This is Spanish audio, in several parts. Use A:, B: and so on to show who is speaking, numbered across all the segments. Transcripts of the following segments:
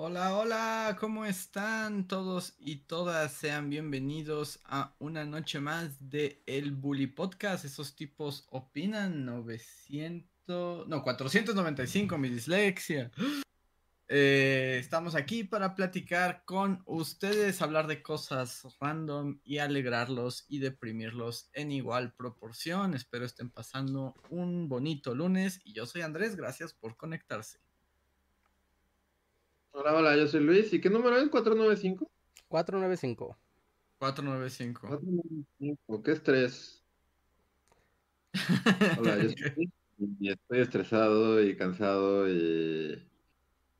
A: Hola, hola, ¿cómo están todos y todas? Sean bienvenidos a una noche más de El Bully Podcast. Esos tipos opinan 900, no, 495, mi dislexia. Eh, estamos aquí para platicar con ustedes, hablar de cosas random y alegrarlos y deprimirlos en igual proporción. Espero estén pasando un bonito lunes y yo soy Andrés, gracias por conectarse.
B: Hola, hola, yo soy Luis. ¿Y qué número es? ¿495?
C: 495.
A: 495.
B: 495. ¿Qué estrés? Hola, yo soy Luis y estoy estresado y cansado y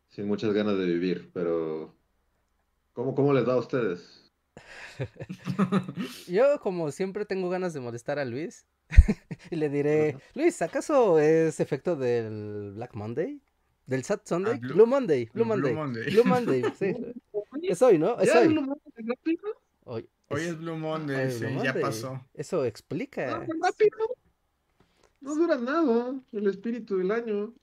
B: sin muchas ganas de vivir, pero ¿cómo, cómo les va a ustedes?
C: Yo, como siempre, tengo ganas de molestar a Luis. y le diré, Luis, ¿acaso es efecto del Black Monday? ¿Del Sad Sunday?
A: Ah, Blue-
C: Blue, Monday, Blue
A: Blue
C: Monday.
A: Monday.
C: Blue Monday, sí. Es hoy, ¿no? Es
B: ¿Ya
C: hoy.
B: Monday?
C: Hoy,
A: Hoy es Blue Monday,
C: hoy
A: sí,
C: Blue
A: ya
C: Monday.
A: pasó.
C: Eso explica.
B: ¿No rápido? No dura nada el espíritu del año.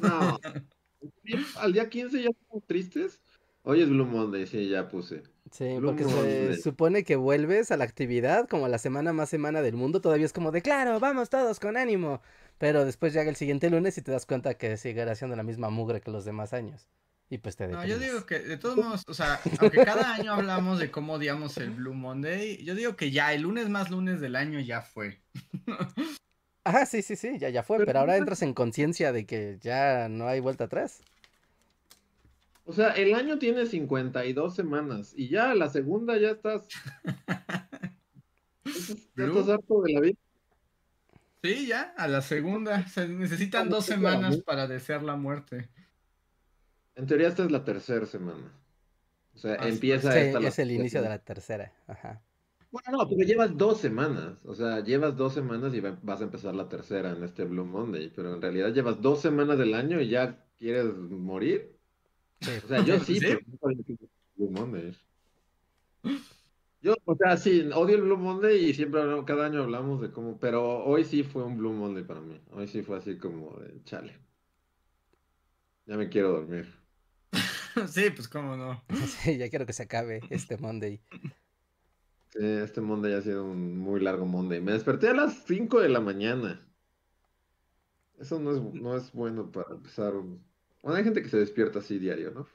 B: No. Al día 15 ya estamos tristes. Hoy es Blue Monday, sí, ya puse.
C: Sí,
B: Blue
C: porque se
B: Monday.
C: supone que vuelves a la actividad como la semana más semana del mundo. Todavía es como de, claro, vamos todos con ánimo. Pero después llega el siguiente lunes y te das cuenta que seguirá haciendo la misma mugre que los demás años. Y pues te
A: No, yo digo que de todos modos, o sea, aunque cada año hablamos de cómo odiamos el Blue Monday, yo digo que ya el lunes más lunes del año ya fue.
C: Ajá, sí, sí, sí, ya, ya fue.
B: Pero
C: Pero ahora entras en conciencia de que ya no hay vuelta atrás.
B: O sea, el año tiene 52 semanas y ya la segunda ya estás. Ya estás harto de la vida.
A: Sí, ya, a la segunda. Se necesitan dos semanas para desear la muerte.
B: En teoría esta es la tercera semana. O sea,
A: Ah,
B: empieza
C: Sí,
B: esta la
C: es el inicio de
B: semana.
C: la tercera. Ajá.
B: Bueno, no, pero llevas dos semanas. O sea, llevas dos semanas y va- vas a empezar la tercera en este Blue Monday. Pero en realidad llevas dos semanas del año y ya quieres morir.
C: Sí.
B: O sea, yo sí,
A: ¿Sí?
B: pero no Blue Monday. Yo, o sea, sí, odio el Blue Monday y siempre hablo- cada año hablamos de cómo, pero hoy sí fue un Blue Monday para mí. Hoy sí fue así como de chale. Ya me quiero dormir.
A: Sí, pues cómo no.
C: Sí, ya quiero que se acabe este Monday.
B: Sí, este Monday ha sido un muy largo Monday. Me desperté a las 5 de la mañana. Eso no es, no es bueno para empezar un... Bueno, hay gente que se despierta así diario, ¿no?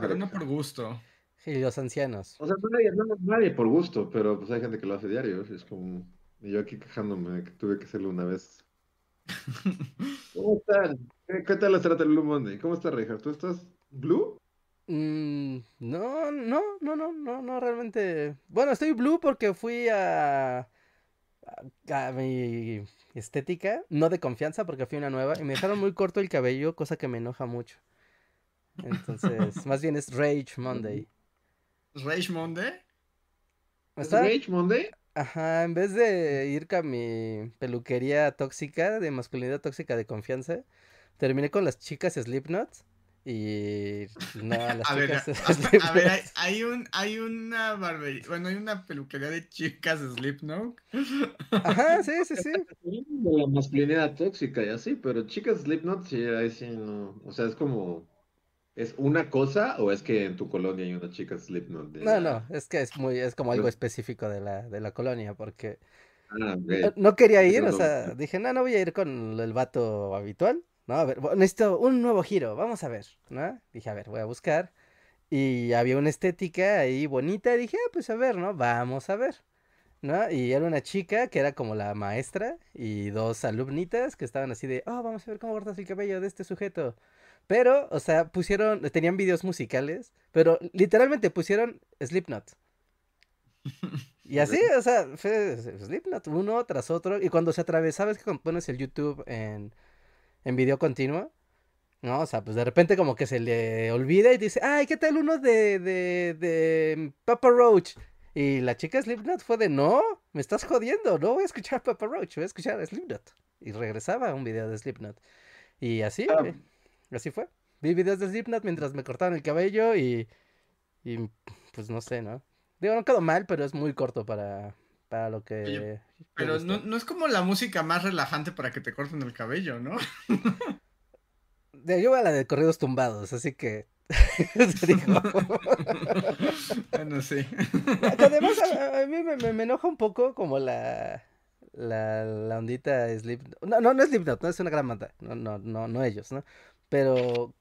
A: Pero no por gusto.
C: Y los ancianos.
B: O sea, nadie, no- nadie por gusto, pero pues hay gente que lo hace diario. Es como... Y yo aquí quejándome de que tuve que hacerlo una vez. ¿Cómo están? ¿Qué, tal les trata el Blue Monday? ¿Cómo está, Richard? ¿Tú estás blue?
C: Mm, no, no, no, no, no, no, realmente. Bueno, estoy blue porque fui a, a, a mi estética, no de confianza porque fui una nueva y me dejaron muy corto el cabello, cosa que me enoja mucho. Entonces, más bien es Rage Monday.
A: Rage Monday.
B: ¿Es
C: Está-
B: Rage Monday?
C: Ajá, en vez de ir con mi peluquería tóxica, de masculinidad tóxica de confianza, terminé con las chicas Slipknot y no a las
A: A ver, a, a ver, hay, hay un, hay una barbería, bueno, hay una peluquería de chicas Slipknot.
C: Ajá, sí, sí, sí.
B: de la masculinidad tóxica y así, pero chicas Slipknot sí, ahí sí no, o sea, es como, ¿es una cosa o es que en tu colonia hay una chica Slipknot? de
C: No, no, es que es muy, es como algo específico de la, de la colonia, porque
B: Ah,
C: no, no quería ir, o sea, dije, no, no voy a ir con el vato habitual, no, a ver, necesito un nuevo giro, vamos a ver, ¿no? Dije, a ver, voy a buscar, y había una estética ahí bonita, y dije, ah, pues a ver, ¿no? Vamos a ver, ¿no? Y era una chica que era como la maestra, y dos alumnitas que estaban así de, oh, vamos a ver cómo cortas el cabello de este sujeto. Pero, o sea, pusieron, tenían videos musicales, pero literalmente pusieron Slipknot. Y así, o sea, fue Slipknot uno tras otro. Y cuando se atravesaba, es que cuando pones el YouTube en, en video continuo, ¿no? O sea, pues de repente como que se le olvida y dice, ay, ¿qué tal uno de, de, de Papa Roach? Y la chica Slipknot fue de, no, me estás jodiendo, no voy a escuchar Papa Roach, voy a escuchar Slipknot. Y regresaba a un video de Slipknot. Y así,
B: Ah.
C: eh, así fue. Vi videos de Slipknot mientras me cortaban el cabello y, y pues no sé, ¿no? Digo, no quedó mal, pero es muy corto para, para lo que...
A: Oye, Pero no, no es como la música más relajante para que te corten el cabello, ¿no?
C: Yo voy a la de corridos tumbados, así que...
A: bueno, sí.
C: Además a, a mí me, me- me enoja un poco como la, la, la ondita Slipknot. No, no, no es Slipknot, no es una gran banda. No, no, no, no ellos, ¿no? Pero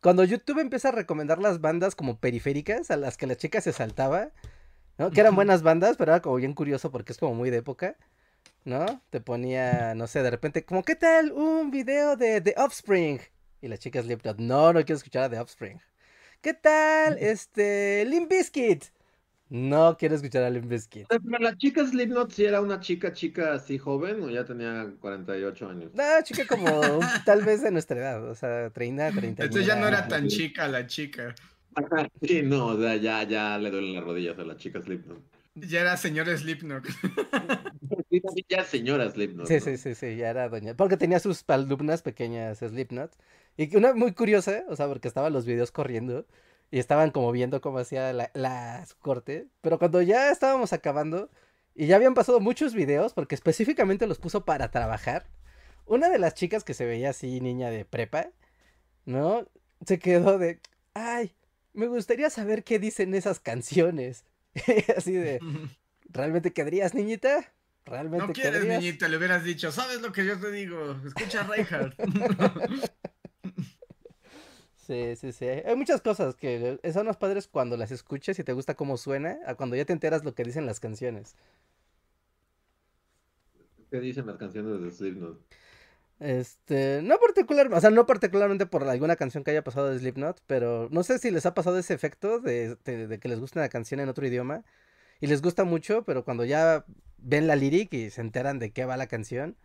C: cuando YouTube empieza a recomendar las bandas como periféricas a las que la chica se saltaba, ¿no? Que eran buenas bandas, pero era como bien curioso porque es como muy de época, ¿no? Te ponía, no sé, de repente, como, ¿qué tal un video de The Offspring? Y la chica Slipknot, no, no quiero escuchar a The Offspring. ¿Qué tal, este, Limp Bizkit? No quiero escuchar a Limp Bizkit.
B: Pero la chica Slipknot sí era una chica, chica así joven o ya tenía 48 años.
C: No, chica como tal vez de nuestra edad, o sea, 30, 30.
A: Entonces ya no era tan chica la chica.
B: Sí, no, o sea, ya, ya le duelen las rodillas a la chica Slipknot.
A: Ya era señor Slipknot.
B: Ya señora Slipknot.
C: Sí,
B: ¿no?
C: sí, sí, sí, ya era doña. Porque tenía sus alumnas pequeñas Slipknot. Y una muy curiosa, o sea, porque estaban los videos corriendo y estaban como viendo cómo hacía la, la su corte. Pero cuando ya estábamos acabando y ya habían pasado muchos videos, porque específicamente los puso para trabajar, una de las chicas que se veía así, niña de prepa, ¿no? Se quedó de, ay, me gustaría saber qué dicen esas canciones. así de, ¿realmente querrías, niñita? ¿Realmente
A: No quieres,
C: querrías?
A: niñita, le hubieras dicho, ¿sabes lo que yo te digo? Escucha a Reinhardt.
C: Sí, sí, sí. Hay muchas cosas que son los padres cuando las escuchas y te gusta cómo suena, a cuando ya te enteras lo que dicen las canciones.
B: ¿Qué dicen las canciones de Slipknot?
C: Este, no particular, o sea, no particularmente por alguna canción que haya pasado de Slipknot, pero no sé si les ha pasado ese efecto de, de- de que les gusta una canción en otro idioma y les gusta mucho, pero cuando ya ven la lyric y se enteran de qué va la canción,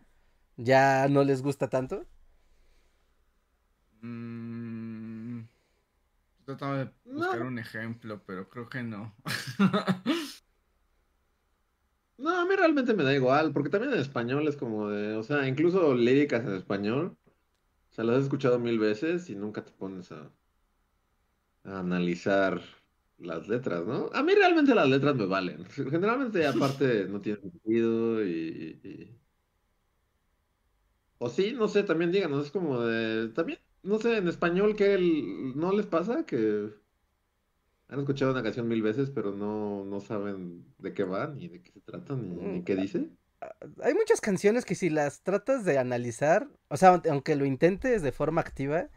C: ya no les gusta tanto.
A: Mm, Tratando de
B: No.
A: buscar un ejemplo, pero creo que no.
B: No, a mí realmente me da igual, porque también en español es como de, o sea, incluso líricas en español, o sea, las has escuchado mil veces y nunca te pones a, a analizar las letras, ¿no? A mí realmente las letras me valen. Generalmente aparte no tiene sentido y, y- O sí, no sé, también díganos, es como de, también, no sé, en español que el... ¿no les pasa que han escuchado una canción mil veces, pero no, no saben de qué va, ni de qué se trata, ni, ni qué dice?
C: Hay muchas canciones que si las tratas de analizar, o sea, aunque- lo intentes de forma activa,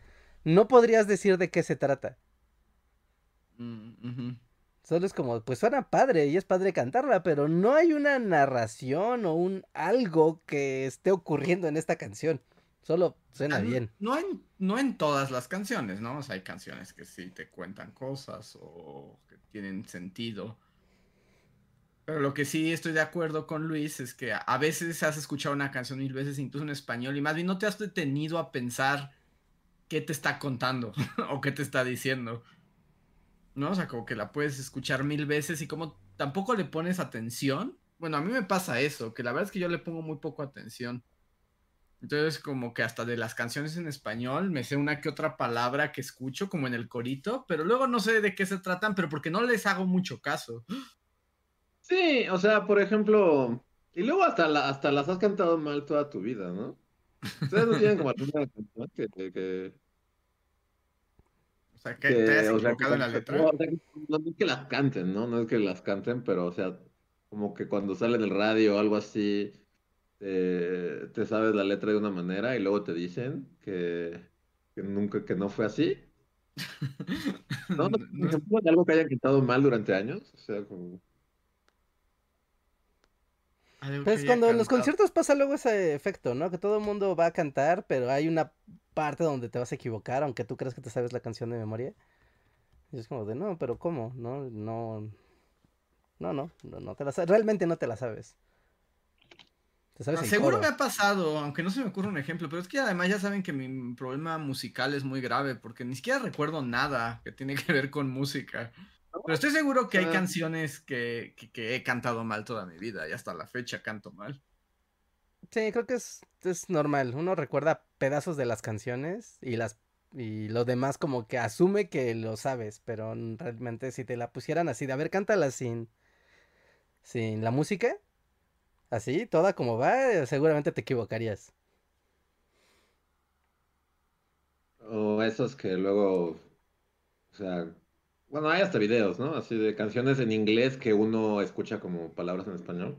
C: no podrías decir de qué se trata.
A: Mm.
C: Solo es como, pues suena padre y es padre cantarla, pero no hay una narración o un algo que esté ocurriendo en esta canción. Solo suena
A: no-
C: bien.
A: No en, no en todas las canciones, ¿no? O sea, hay canciones que sí te cuentan cosas o que tienen sentido. Pero lo que sí estoy de acuerdo con Luis es que a- a veces has escuchado una canción mil veces, incluso en español, y más bien no te has detenido a pensar qué te está contando o qué te está diciendo. ¿No? O sea, como que la puedes escuchar mil veces y como tampoco le pones atención. Bueno, a mí me pasa eso, que la verdad es que yo le pongo muy poco atención. Entonces, como que hasta de las canciones en español me sé una que otra palabra que escucho, como en el corito, pero luego no sé de qué se tratan, pero porque no les hago mucho caso.
B: Sí, o sea, por ejemplo, y luego hasta, la- hasta las has cantado mal toda tu vida, ¿no? Ustedes no tienen como alguna canción que, que, que,
A: O sea, que
B: que,
A: te
B: o sea,
A: equivocado en la letra.
B: no, o sea, que- no es que las canten, ¿no? No es que las canten, pero, o sea, como que cuando sale en el radio o algo así, te, te sabes la letra de una manera y luego te dicen que, que nunca, que no fue así. ¿No? ¿No?
A: No-
B: ejemplo de algo que hayan cantado mal durante años? O sea, como...
C: Pues cuando en los conciertos pasa luego ese efecto, ¿no? Que todo el mundo va a cantar, pero hay una parte donde te vas a equivocar, aunque tú creas que te sabes la canción de memoria. Y es como de, no, pero ¿cómo? No, no, no, no, no, no te la sabes, realmente no te la sabes. Te sabes el
A: Seguro me ha pasado, aunque no se me ocurre un ejemplo, pero es que además ya saben que mi problema musical es muy grave, porque ni siquiera recuerdo nada que tiene que ver con música. Pero estoy seguro que hay
B: Ah.
A: canciones que, que- que he cantado mal toda mi vida y hasta la fecha canto mal.
C: Sí, creo que es, es normal. Uno recuerda pedazos de las canciones y las y lo demás como que asume que lo sabes, pero realmente si te la pusieran así de a ver, cántala sin sin la música, así, toda como va, eh, seguramente te equivocarías.
B: O esos que luego, o sea, bueno, hay hasta videos, ¿no? Así de canciones en inglés que uno escucha como palabras en español.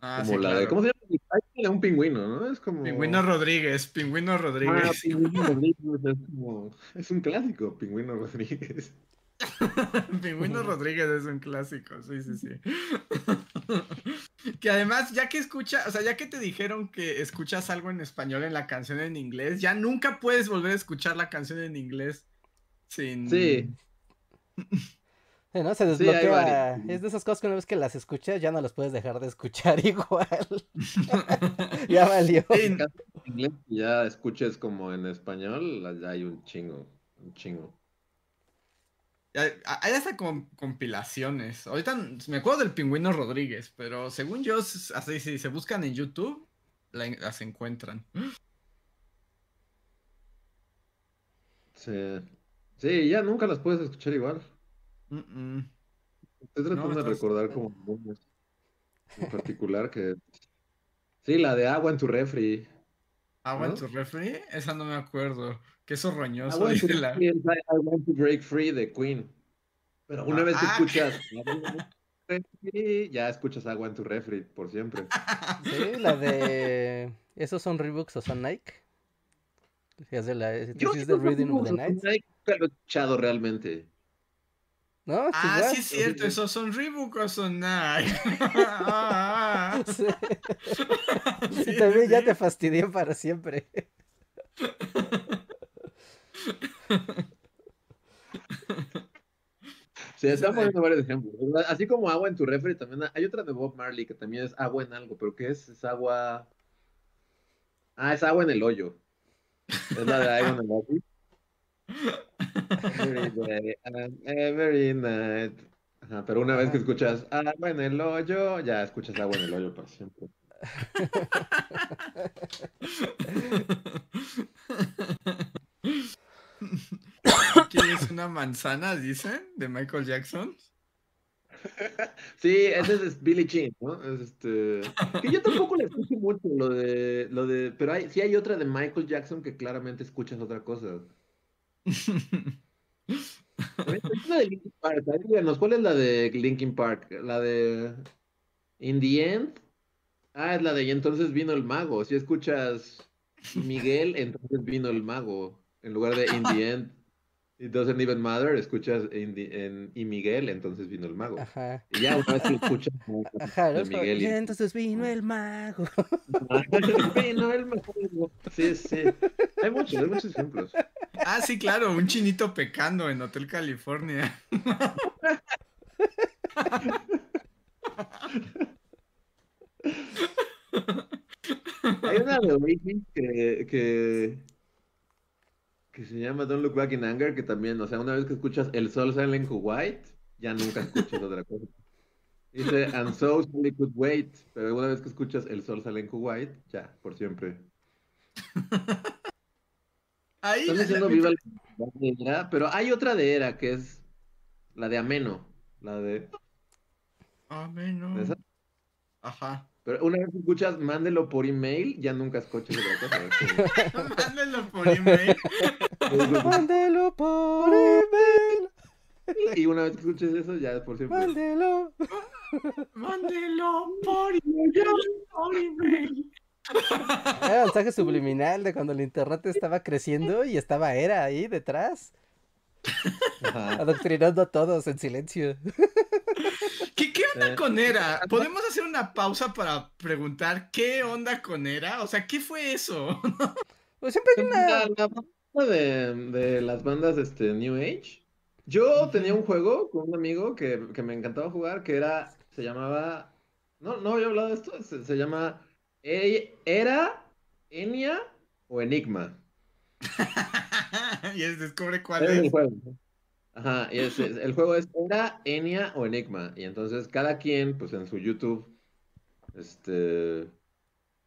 A: Ah,
B: Como
A: sí,
B: la de. ¿cómo se llama? Un pingüino, ¿no? Es como...
A: Pingüino Rodríguez, Pingüino
B: Ah,
A: Rodríguez.
B: Pingüino Rodríguez, es como... Es un clásico, Pingüino Rodríguez.
A: Pingüino Rodríguez es un clásico, sí, sí, sí. Que además, ya que escucha, o sea, ya que te dijeron que escuchas algo en español en la canción en inglés, ya nunca puedes volver a escuchar la canción en inglés sin.
B: Sí.
C: Sí, ¿no? Se desbloquea. Es de esas cosas que una vez que las escuchas ya no las puedes dejar de escuchar igual. ya valió.
A: Sí,
B: En inglés ya escuches como en español, ya hay un chingo, un chingo.
A: Hay, hasta com- compilaciones. Ahorita me acuerdo del Pingüino Rodríguez, pero según yo, así si se buscan en YouTube, las encuentran.
B: Sí. Sí, ya nunca las puedes escuchar igual.
A: Mm, mm.
B: Estoy tratando
A: No,
B: de recordar como algunas en particular que... Sí, la de agua en tu refri.
A: ¿Agua en tu refri? Esa no me acuerdo. Queso roñoso,
B: Agua en tu
A: dice la.
B: refri es I Want to Break Free de Queen. Pero una vez que
A: Ah.
B: escuchas refri, ya escuchas agua en tu refri por siempre.
C: Sí, la de. ¿Esos son Reeboks o son Nike? Es de la. This
B: Yo
C: is
B: sí
C: the Rhythm of the Night.
B: lo he escuchado realmente.
C: ¿No?
A: Ah,
C: igual.
A: sí es cierto, esos son Reebok o son Nike. Ah,
C: Sí.
A: sí,
C: Sí, también ya te fastidié para siempre.
B: Se están poniendo varios ejemplos. Así como agua en tu refri, también hay otra de Bob Marley que también es agua en algo, pero ¿qué es? Es agua. Ah, es agua en el hoyo. Es la de agua en el hoyo. Every day and every night. Ajá, pero una vez que escuchas agua en el hoyo, ya escuchas agua en el hoyo para siempre.
A: ¿Quieres una manzana, dicen? De Michael Jackson.
B: Sí, ese es Billie Jean, ¿no? Es este. Que yo tampoco le escucho mucho lo de. Lo de... Pero hay, sí hay otra de Michael Jackson que claramente escuchas otra cosa. Es la de Linkin Park. díganos, ¿cuál es la de Linkin Park? La de In the End. Ah, es la de Y entonces vino el mago. Si escuchas Miguel, entonces vino el mago. En lugar de In the End, It doesn't even matter, escuchas in the- en Y Miguel, entonces vino el mago.
C: Ajá.
B: Y ya una vez que escuchas
C: Ajá, ¿no?
B: de Miguel
C: "Y entonces vino el mago.
B: vino el mago. Sí, sí. Hay muchos, hay muchos ejemplos.
A: Ah, sí, claro, un chinito pecando en Hotel California.
B: Hay una de Oasis que, que, que se llama Don't Look Back in Anger, que también, o sea, una vez que escuchas El Sol sale en Kuwait, ya nunca escuchas otra cosa. Dice, and so we could wait, pero una vez que escuchas El Sol sale en Kuwait, ya, por siempre.
A: Ahí
B: Están diciendo
A: la-
B: viva la Era, pero hay otra de Era que es la de Ameno, la de... ¿Esa?
A: Ajá.
B: Pero una vez que escuchas Mándelo por email, ya nunca escuchas otra cosa.
A: Mándenlo por email.
C: Mándelo por email.
B: Y una vez que escuches eso, ya es por siempre.
C: Mándelo.
A: Mándelo por email. Por email.
C: Era mensaje subliminal de cuando el internet estaba creciendo y estaba Era ahí detrás,
B: Ajá.
C: adoctrinando a todos en silencio.
A: ¿Qué, qué onda
B: Eh,
A: con Era? ¿Podemos hacer una pausa para preguntar qué onda con Era? O sea, ¿qué fue eso?
C: Pues siempre hay una.
B: La, la banda de, de las bandas este, New Age. Yo tenía un juego con un amigo que, que me encantaba jugar, que era, se llamaba, no, no había hablado de esto, se, se llama E- ¿Era Enya o Enigma?
A: y es descubre cuál
B: Ese es el
A: es.
B: juego. Ajá, y es- es- el juego es ¿era Enya o Enigma? Y entonces cada quien, pues en su YouTube, este,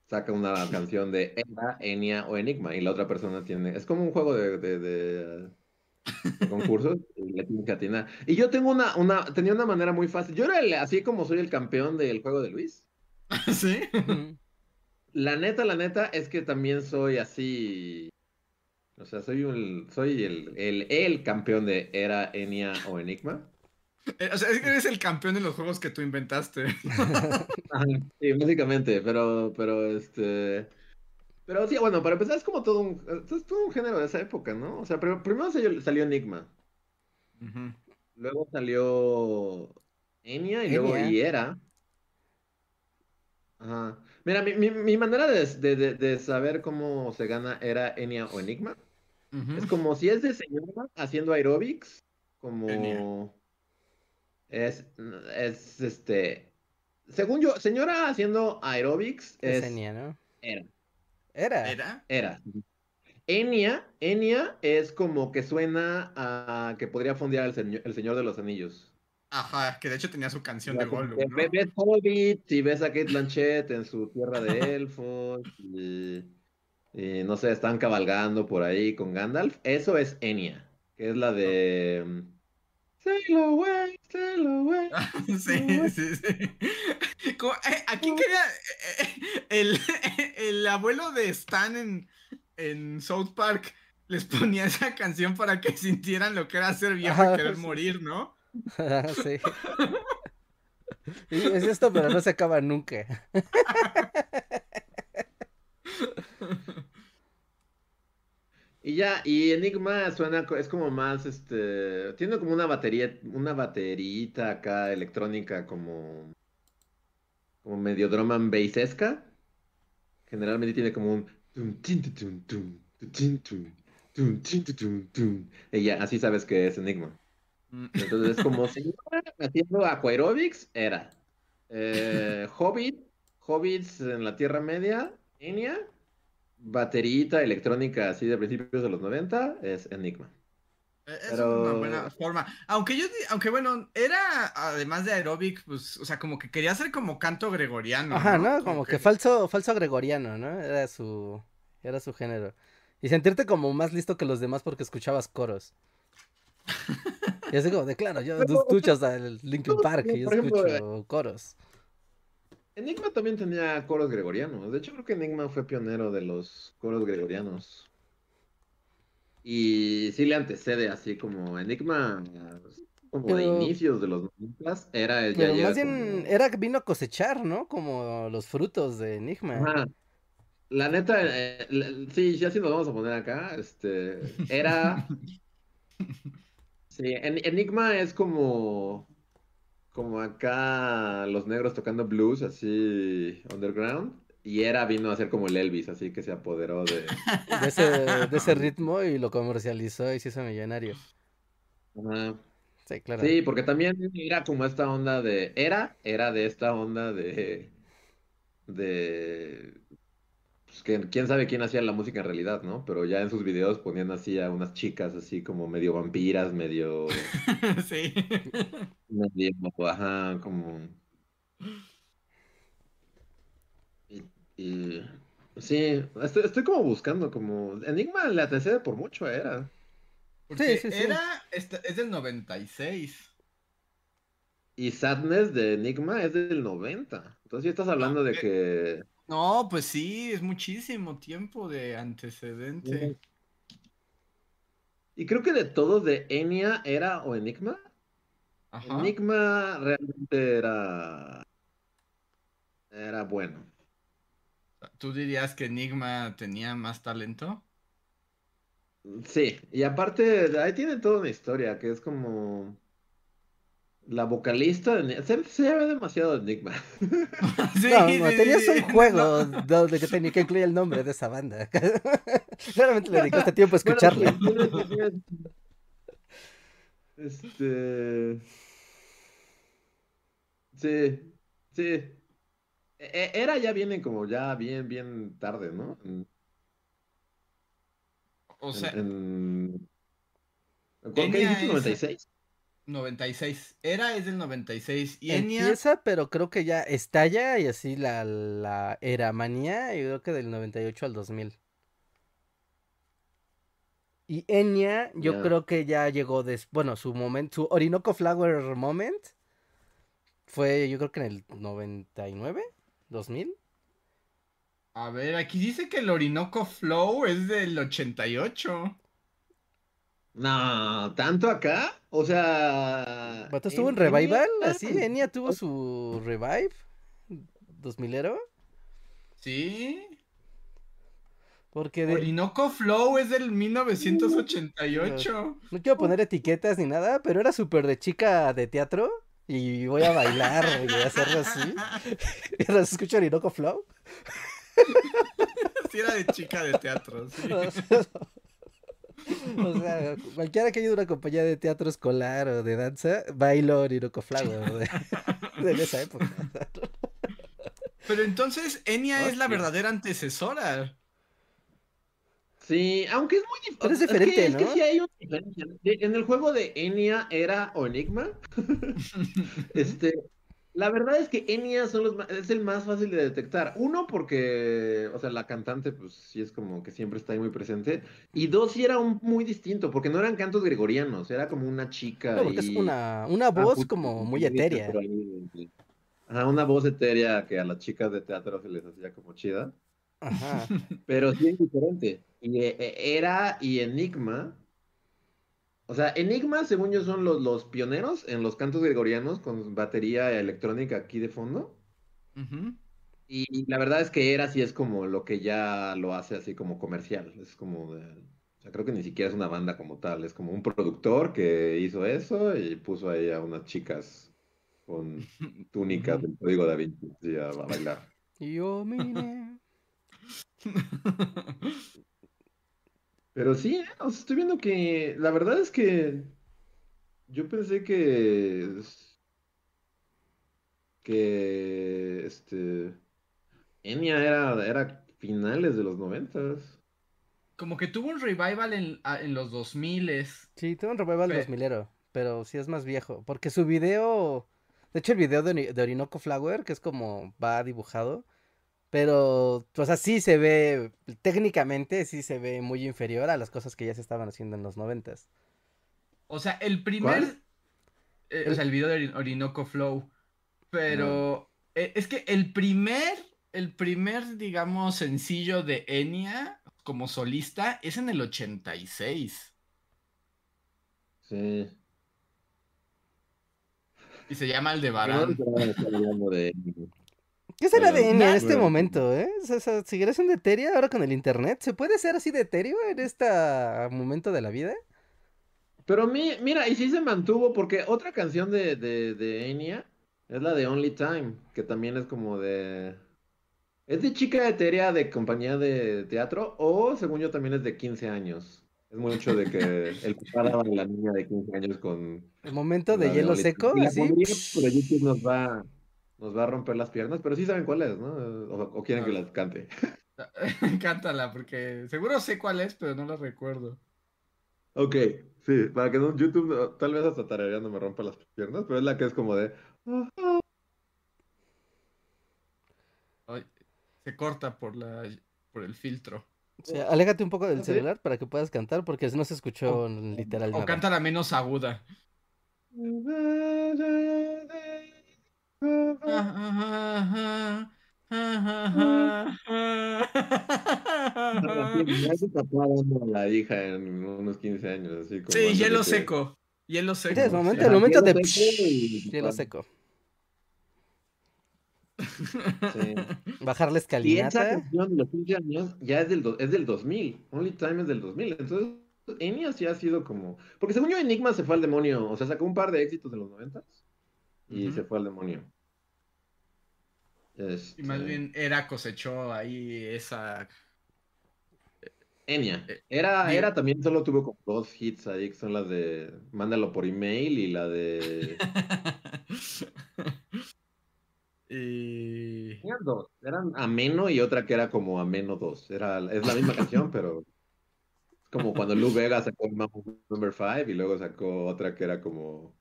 B: saca una canción de ¿era Enya o Enigma? Y la otra persona tiene, es como un juego de, de, de, de concursos y le tienen que atinar. Y yo tengo una, una, tenía una manera muy fácil. Yo era el- así como soy el campeón del juego de Luis.
A: ¿Sí?
B: La neta, la neta es que también soy así. O sea, soy un, soy el, el, el campeón de era Enya o Enigma.
A: Eh, O sea, es que eres el campeón de los juegos que tú inventaste.
B: Sí, básicamente, pero, pero este. Pero sí, bueno, para empezar es como todo un, es todo un género de esa época, ¿no? O sea, pero primero salió, salió Enigma, luego salió Enya y luego
C: Enya.
B: y era. Ajá. Mira, mi, mi, mi manera de, de, de- de saber cómo se gana era Enya o Enigma. Es como si es de señora haciendo aeróbics, como
A: Genial.
B: es, es este, según yo, señora haciendo aeróbics
C: Es
B: es
C: Enya, ¿no?
B: era,
C: Era.
A: ¿Era?
B: era. Enya, Enya es como que suena a que podría fondear el, señor, el Señor de los Anillos.
A: Ajá, que de hecho tenía su canción de Gollum, ¿no?
B: ve- Ves Hobbit y ves a Kate Blanchett en su tierra de elfos y, y no sé, están cabalgando por ahí con Gandalf. Eso es Enya, que es la de mm, Sail away, sail away.
A: Sí, sí, sí. Como, eh, aquí quería. eh, eh, El, el abuelo de Stan en, en South Park les ponía esa canción para que sintieran lo que era ser viejo y querer
C: sí.
A: morir, ¿no?
C: sí. Y es esto, pero no se acaba nunca.
B: Y ya, y Enigma suena, es como más, este, tiene como una batería, una baterita acá electrónica como, como medio drum and bassesca. Generalmente tiene como un. Y ya, así sabes que es Enigma.
A: Mm.
B: Entonces es como señora haciendo aquaerobics, era. Eh, Hobbit, Hobbits en la Tierra Media, Enya, baterita electrónica así de principios de los 90, es Enigma.
A: Eh, Es
B: Pero-
A: una buena forma. Aunque yo, di- aunque bueno, era además de aeróbic, pues, o sea, como que quería hacer como canto gregoriano.
C: Ajá,
A: ¿no?
C: ¿no? Como que falso, falso gregoriano, ¿no? Era su, era su género. Y sentirte como más listo que los demás porque escuchabas coros. Y así como de, claro, yo tú escuchas al Linkin Park y yo escucho coros.
B: Enigma también tenía coros gregorianos. De hecho, creo que Enigma fue pionero de los coros gregorianos. Y sí le antecede así como Enigma, como de inicios de los 90 era ya
C: Pero
B: llega
C: más bien
B: como-
C: era que vino a cosechar, ¿no? Como los frutos de Enigma.
B: Ajá. La neta, eh, la- sí, ya sí nos vamos a poner acá, este, era, sí, En- Enigma es como, como acá los negros tocando blues, así, underground, y era vino a ser como el Elvis, así que se apoderó de,
C: De ese, de ese ritmo y lo comercializó y se hizo millonario.
B: Ajá.
C: Sí, claro.
B: Sí, porque también era como esta onda de, era, era de esta onda de, de, pues que quién sabe quién hacía la música en realidad, ¿no? Pero ya en sus videos ponían así a unas chicas así como medio vampiras, medio,
A: sí.
B: medio, ajá, como, y, y- sí, estoy, estoy como buscando, como, Enigma le antecede por mucho, era.
A: Porque
C: sí, sí.
A: era, es del 96.
B: Y Sadness de Enigma es del 90. Entonces ya estás hablando de
A: Ok.
B: que...
A: No, pues sí, es muchísimo tiempo de antecedente.
B: Y creo que de todos de Enya era o Enigma.
A: Ajá.
B: Enigma realmente era... Era bueno.
A: ¿Tú dirías que Enigma tenía más talento?
B: Sí, y aparte ahí tiene toda una historia que es como... La vocalista de se, se ve demasiado Enigma.
A: Sí,
C: No,
A: sí,
C: no,
A: sí,
C: tenías
A: sí.
C: un juego donde que tenía que incluir el nombre de esa banda. Claramente le dedicaste tiempo a escucharla.
B: sí, sí. Este... Sí, sí. E- e- Era ya viene como ya bien, bien tarde, ¿no?
A: O sea,
B: en- en- ¿Qué
A: Enya
B: dijiste?
A: es-
B: ¿96?
A: 96. Era es del 96. Y Enya.
C: Empieza, pero creo que ya estalla y así la, la era manía, y creo que del 98 al 2000. Y Enya, yo
B: Ya.
C: creo que ya llegó des... bueno, su momento, su Orinoco Flower moment fue yo creo que en el 99, 2000.
A: A ver, aquí dice que el Orinoco Flow es del 88.
B: No, ¿tanto acá? O sea.
C: Vato estuvo en
B: Enya-
C: revival, así, Enya tuvo su revive 2000ero,
A: Sí.
C: porque de-
A: Orinoco Flow es del 1988.
C: No quiero poner etiquetas ni nada, pero era súper de chica de teatro. Y voy a bailar y voy a hacerlo así. Y ahora se escucha Orinoco Flow.
A: Sí, era de chica de teatro. sí.
C: O sea, cualquiera que haya ido a una compañía de teatro escolar o de danza, bailo Orinoco Flow de, de esa época.
A: Pero entonces Enya es la verdadera antecesora.
B: Sí, aunque es muy difícil.
C: Pero es diferente,
B: es que
C: ¿no?
B: sí hay una diferencia. En el juego de Enya era o Enigma. Este, la verdad es que Enya son los es el más fácil de detectar. Uno, porque, o sea, la cantante, pues sí es como que siempre está ahí muy presente. Y dos, sí era un, muy distinto, porque no eran cantos gregorianos, era como una chica.
C: No, porque es una, una
B: Ah,
C: voz
B: justo,
C: como muy etérea.
B: ahí. Ajá, una voz etérea que a las chicas de teatro se les hacía como chida.
C: Ajá.
B: Pero sí es diferente. Y eh, eh, era y Enigma. O sea, Enigma, según yo, son los, los pioneros en los cantos gregorianos con batería electrónica aquí de fondo. Y la verdad es que era sí es como lo que ya lo hace así como comercial. Es como de. O sea, creo que ni siquiera es una banda como tal. Es como un productor que hizo eso y puso ahí a unas chicas con túnicas del código da Vinci a bailar.
C: Yo mire.
B: Pero sí, ¿eh? O sea, estoy viendo que la verdad es que yo pensé que que este Enya era, era finales de los noventas.
A: Como que tuvo un revival en, a- en los 2000
C: Sí, tuvo un revival
A: Fe-
C: 2000ero, pero sí es más viejo. Porque su video. De hecho, el video de, de Orinoco Flower, que es como va dibujado. Pero, o sea, sí se ve. Técnicamente, sí se ve muy inferior a las cosas que ya se estaban haciendo en los noventas.
A: O sea, el primer. Eh,
C: El-
A: O sea, el video de Ori- Orinoco Flow. Pero. eh, es que el primer. El primer, digamos, sencillo de Enya como solista es en el 86.
B: Sí.
A: Y se llama
B: No
A: Aldebarán.
B: hablando de
C: ¿Qué será
B: Bueno,
C: de Enya en este momento, eh? O sea, o sea, ¿seguirá siendo etéreo ahora con el internet? ¿Se puede ser así de etéreo en este momento de la vida?
B: Pero mi, mira, y sí se mantuvo porque otra canción de, de, de Enya es la de Only Time, que también es como de... Es de chica etérea de compañía de teatro o según yo también es de 15 años. Es mucho de que el papá daba a la niña de 15 años con...
C: El momento de hielo seco,
B: la
C: así.
B: pondría, pero YouTube nos va, nos va a romper las piernas, pero sí saben cuál es, ¿no? O, o quieren que
A: Ah.
B: las cante.
A: Cántala, porque seguro sé cuál es, pero no la recuerdo.
B: Ok, sí, para que no, YouTube no- tal vez hasta tarareando me rompa las piernas, pero es la que es como de...
A: Ay, se corta por la por el filtro.
C: aléjate un poco del
B: Ok.
C: celular para que puedas cantar, porque no se escuchó
A: O-
C: literal
A: O canta la menos aguda.
B: Ya se a la hija en unos 15 años, así como
A: Sí, hielo
B: que-
A: seco. Hielo seco.
C: Es momento,
A: sí.
C: el momento de
B: Hielo seco y-
C: hielo seco.
B: Sí.
C: Bajar la
B: Y esa
C: escalinata.
B: canción de los 15 años ya es del, do- es del 2000. Only Time es del 2000. Entonces, Enya sí ha sido como. Porque según yo, Enigma se fue al demonio. O sea, sacó un par de éxitos en los 90 y se fue al demonio.
A: Y más
B: Este,
A: bien Era cosechó ahí esa.
B: Enya.
A: Eh,
B: Era, era también solo tuvo como dos hits ahí, que son las de Mándalo por email y la de.
A: y.
B: Eran dos. Eran Ameno y otra que era como Ameno 2. Era, es la misma canción, pero es como cuando Lou Vega sacó Mambo Number 5 y luego sacó otra que era como.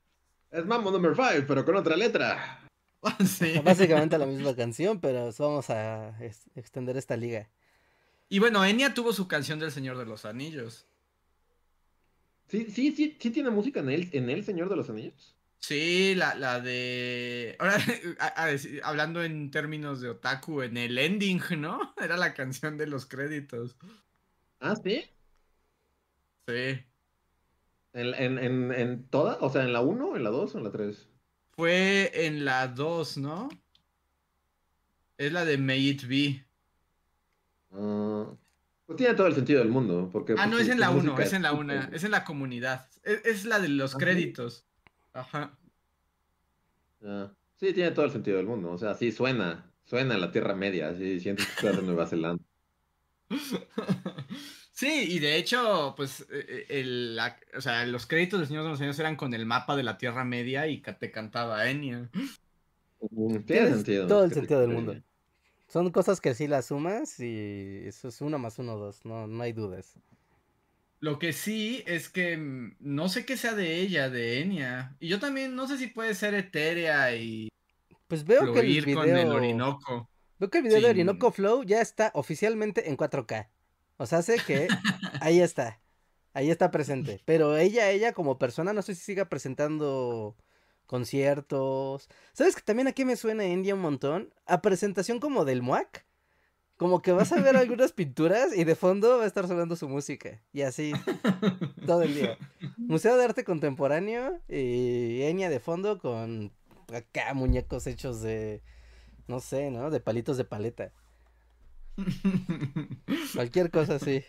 B: Es Mambo Number 5, pero con otra letra.
A: Sí.
C: Básicamente la misma canción, pero vamos a ex- extender esta liga.
A: Y bueno, Enya tuvo su canción del Señor de los Anillos.
B: Sí, sí, sí, sí tiene música en él, en El Señor de los Anillos.
A: Sí, la, la de. Ahora, a- a decir- hablando en términos de otaku, en el ending, ¿no? Era la canción de los créditos.
B: Ah, sí.
A: Sí.
B: ¿En, en, en, en toda? O sea, ¿en la 1, en la 2 o en la 3?
A: Fue en la 2, ¿no? Es la de May It Be.
B: Ah, pues tiene todo el sentido del mundo. Porque,
A: Ah,
B: pues,
A: no, es en la 1,
B: música
A: es en la
B: súper-
A: 1, es en la comunidad. Es, es la de los
B: ¿Ah, sí?
A: créditos. Ajá.
B: Ah, sí, tiene todo el sentido del mundo. O sea, sí suena. Suena en la Tierra Media. Sí, sientes que estás en Nueva Zelanda.
A: Sí, y de hecho, pues, eh, eh, el, la- o sea, los créditos del Señor de los Anillos eran con el mapa de la Tierra Media y ca- te cantaba Enya.
B: Mm, Tiene sentido.
C: todo el sentido del mundo. Son cosas que sí las sumas y eso es uno más uno, dos. No, no hay dudas.
A: Lo que sí es que mm, no sé qué sea de ella, de Enya. Y yo también no sé si puede ser etérea y
C: Pues veo que el
A: fluir con el
C: video.
A: Orinoco.
C: Veo que el video de Orinoco Flow ya está oficialmente en 4K. O sea, sé que ahí está. Ahí está presente. Pero ella, ella como persona, no sé si siga presentando conciertos. ¿Sabes que también aquí me suena India un montón? A presentación como del MUAC. Como que vas a ver algunas pinturas y de fondo va a estar sonando su música. Y así todo el día. Museo de Arte Contemporáneo y Enya de fondo con acá muñecos hechos de, no sé, ¿no? De palitos de paleta. Cualquier cosa así.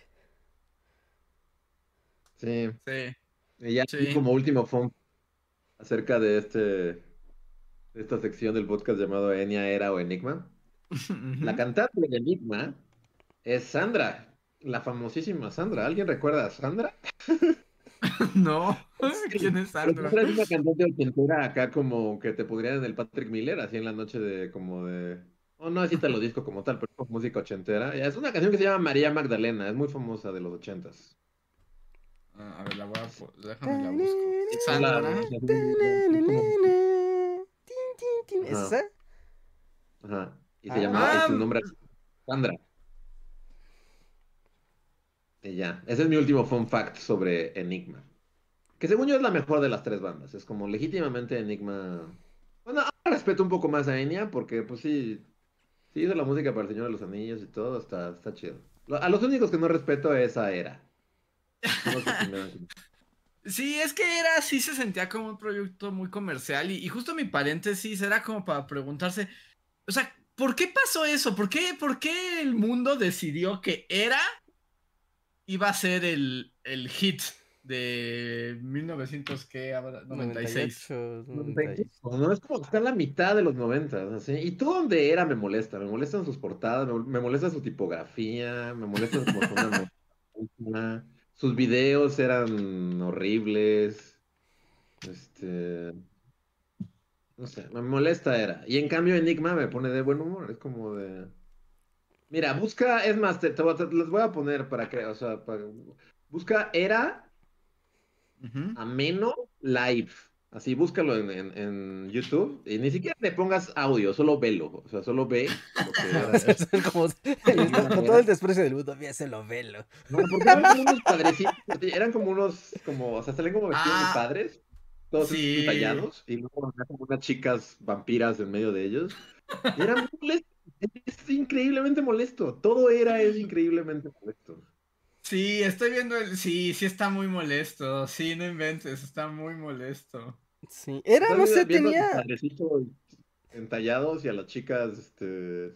B: Sí.
A: Sí.
B: Y ya
A: Sí.
B: como último fun acerca de este de esta sección del podcast llamado Enya Era o Enigma. La cantante de Enigma es Sandra, la famosísima Sandra. ¿Alguien recuerda a Sandra?
A: No, ¿quién es Sandra?
B: Sandra es una cantante ochentera acá como que te podrían en el Patrick Miller, así en la noche de como de... Oh, no, así te lo disco como tal, pero es música ochentera. Es una canción que se llama María Magdalena, es muy famosa de los ochentas.
A: Ah, a ver, la voy a... Déjame la busco. Sandra.
C: ¿Es esa?
B: Ajá. Y se
C: Ah.
B: llama, y su nombre es Sandra. Y ya. Ese es mi último fun fact sobre Enigma. Que según yo es la mejor de las tres bandas. Es como legítimamente Enigma. Bueno, ahora respeto un poco más a Enya porque, pues sí, sí hizo la música para el Señor de los Anillos y todo, está, está chido. A los únicos que no respeto es a Era.
A: Sí, es que era, sí se sentía como un proyecto muy comercial y, y justo mi paréntesis era como para preguntarse, o sea, ¿por qué pasó eso? ¿Por qué, por qué el mundo decidió que era iba a ser el, el hit de 1900, ¿qué? Ahora, 96?
C: 98, 96.
B: No, es como que está en la mitad de los 90, así. Y todo donde era me molesta. Me molestan sus portadas, me, molesta su tipografía, me molesta su forma de- Sus videos eran horribles. Este. No sé, me molesta era. Y en cambio Enigma me pone de buen humor. Es como de. Mira, busca, es más, te, les voy a poner para que, o sea, para- busca Era
A: Ujú.
B: Ameno Live. Así, búscalo en, en- en YouTube. Y ni siquiera te pongas audio, solo velo. O sea, solo ve que
C: como- con todo el desprecio del mundo, lo velo.
B: No, porque eran como unos padrecitos. Eran como unos, como, o sea, salen como vestidos
A: Ah,
B: de padres. Todos
A: sí.
B: tallados. Y luego como unas chicas vampiras en medio de ellos. Y. Es increíblemente molesto. Todo era es increíblemente molesto.
A: Sí, estoy viendo el... Sí, sí está muy molesto. Sí, no inventes, está muy molesto.
C: Sí, era, no sé, tenía.
B: entallados y a las chicas, este,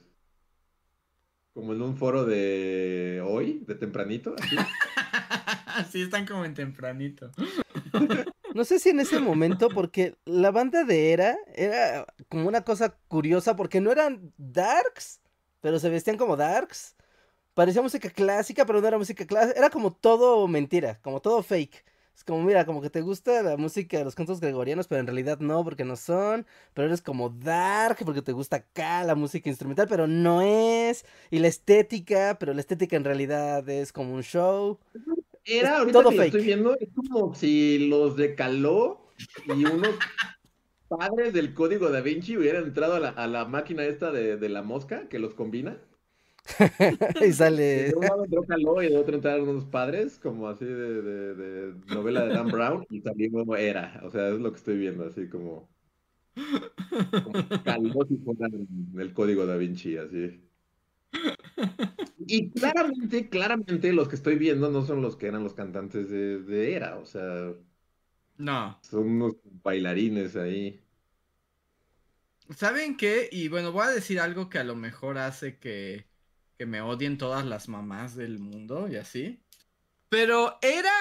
B: como en un foro de hoy, de tempranito, así.
A: sí, están como en tempranito.
C: No sé si en ese momento, porque la banda de Era era como una cosa curiosa, porque no eran darks, pero se vestían como darks. Parecía música clásica, pero no era música clásica. Era como todo mentira, como todo fake. Es como, mira, como que te gusta la música de los cantos gregorianos, pero en realidad no, porque no son. Pero eres como dark, porque te gusta acá la música instrumental, pero no es. Y la estética, pero la estética en realidad es como un show.
B: Era,
C: Es
B: ahorita
C: todo
B: que lo
C: fake.
B: estoy viendo, es como si los de Caló y unos padres del código da Vinci hubieran entrado a la, a la máquina esta de, de la mosca que los combina.
C: Y
B: Y
C: sale.
B: de un lado entró Caló y de otro entraron unos padres, como así de, de- de novela de Dan Brown, y también como era. O sea, es lo que estoy viendo, así como, como Caló si fuera el código da Vinci, así. Y claramente, claramente los que estoy viendo no son los que eran los cantantes de, de Era, o sea,
A: No.
B: son unos bailarines ahí.
A: ¿Saben qué? Y bueno, voy a decir algo que a lo mejor hace que, que me odien todas las mamás del mundo y así. Pero era,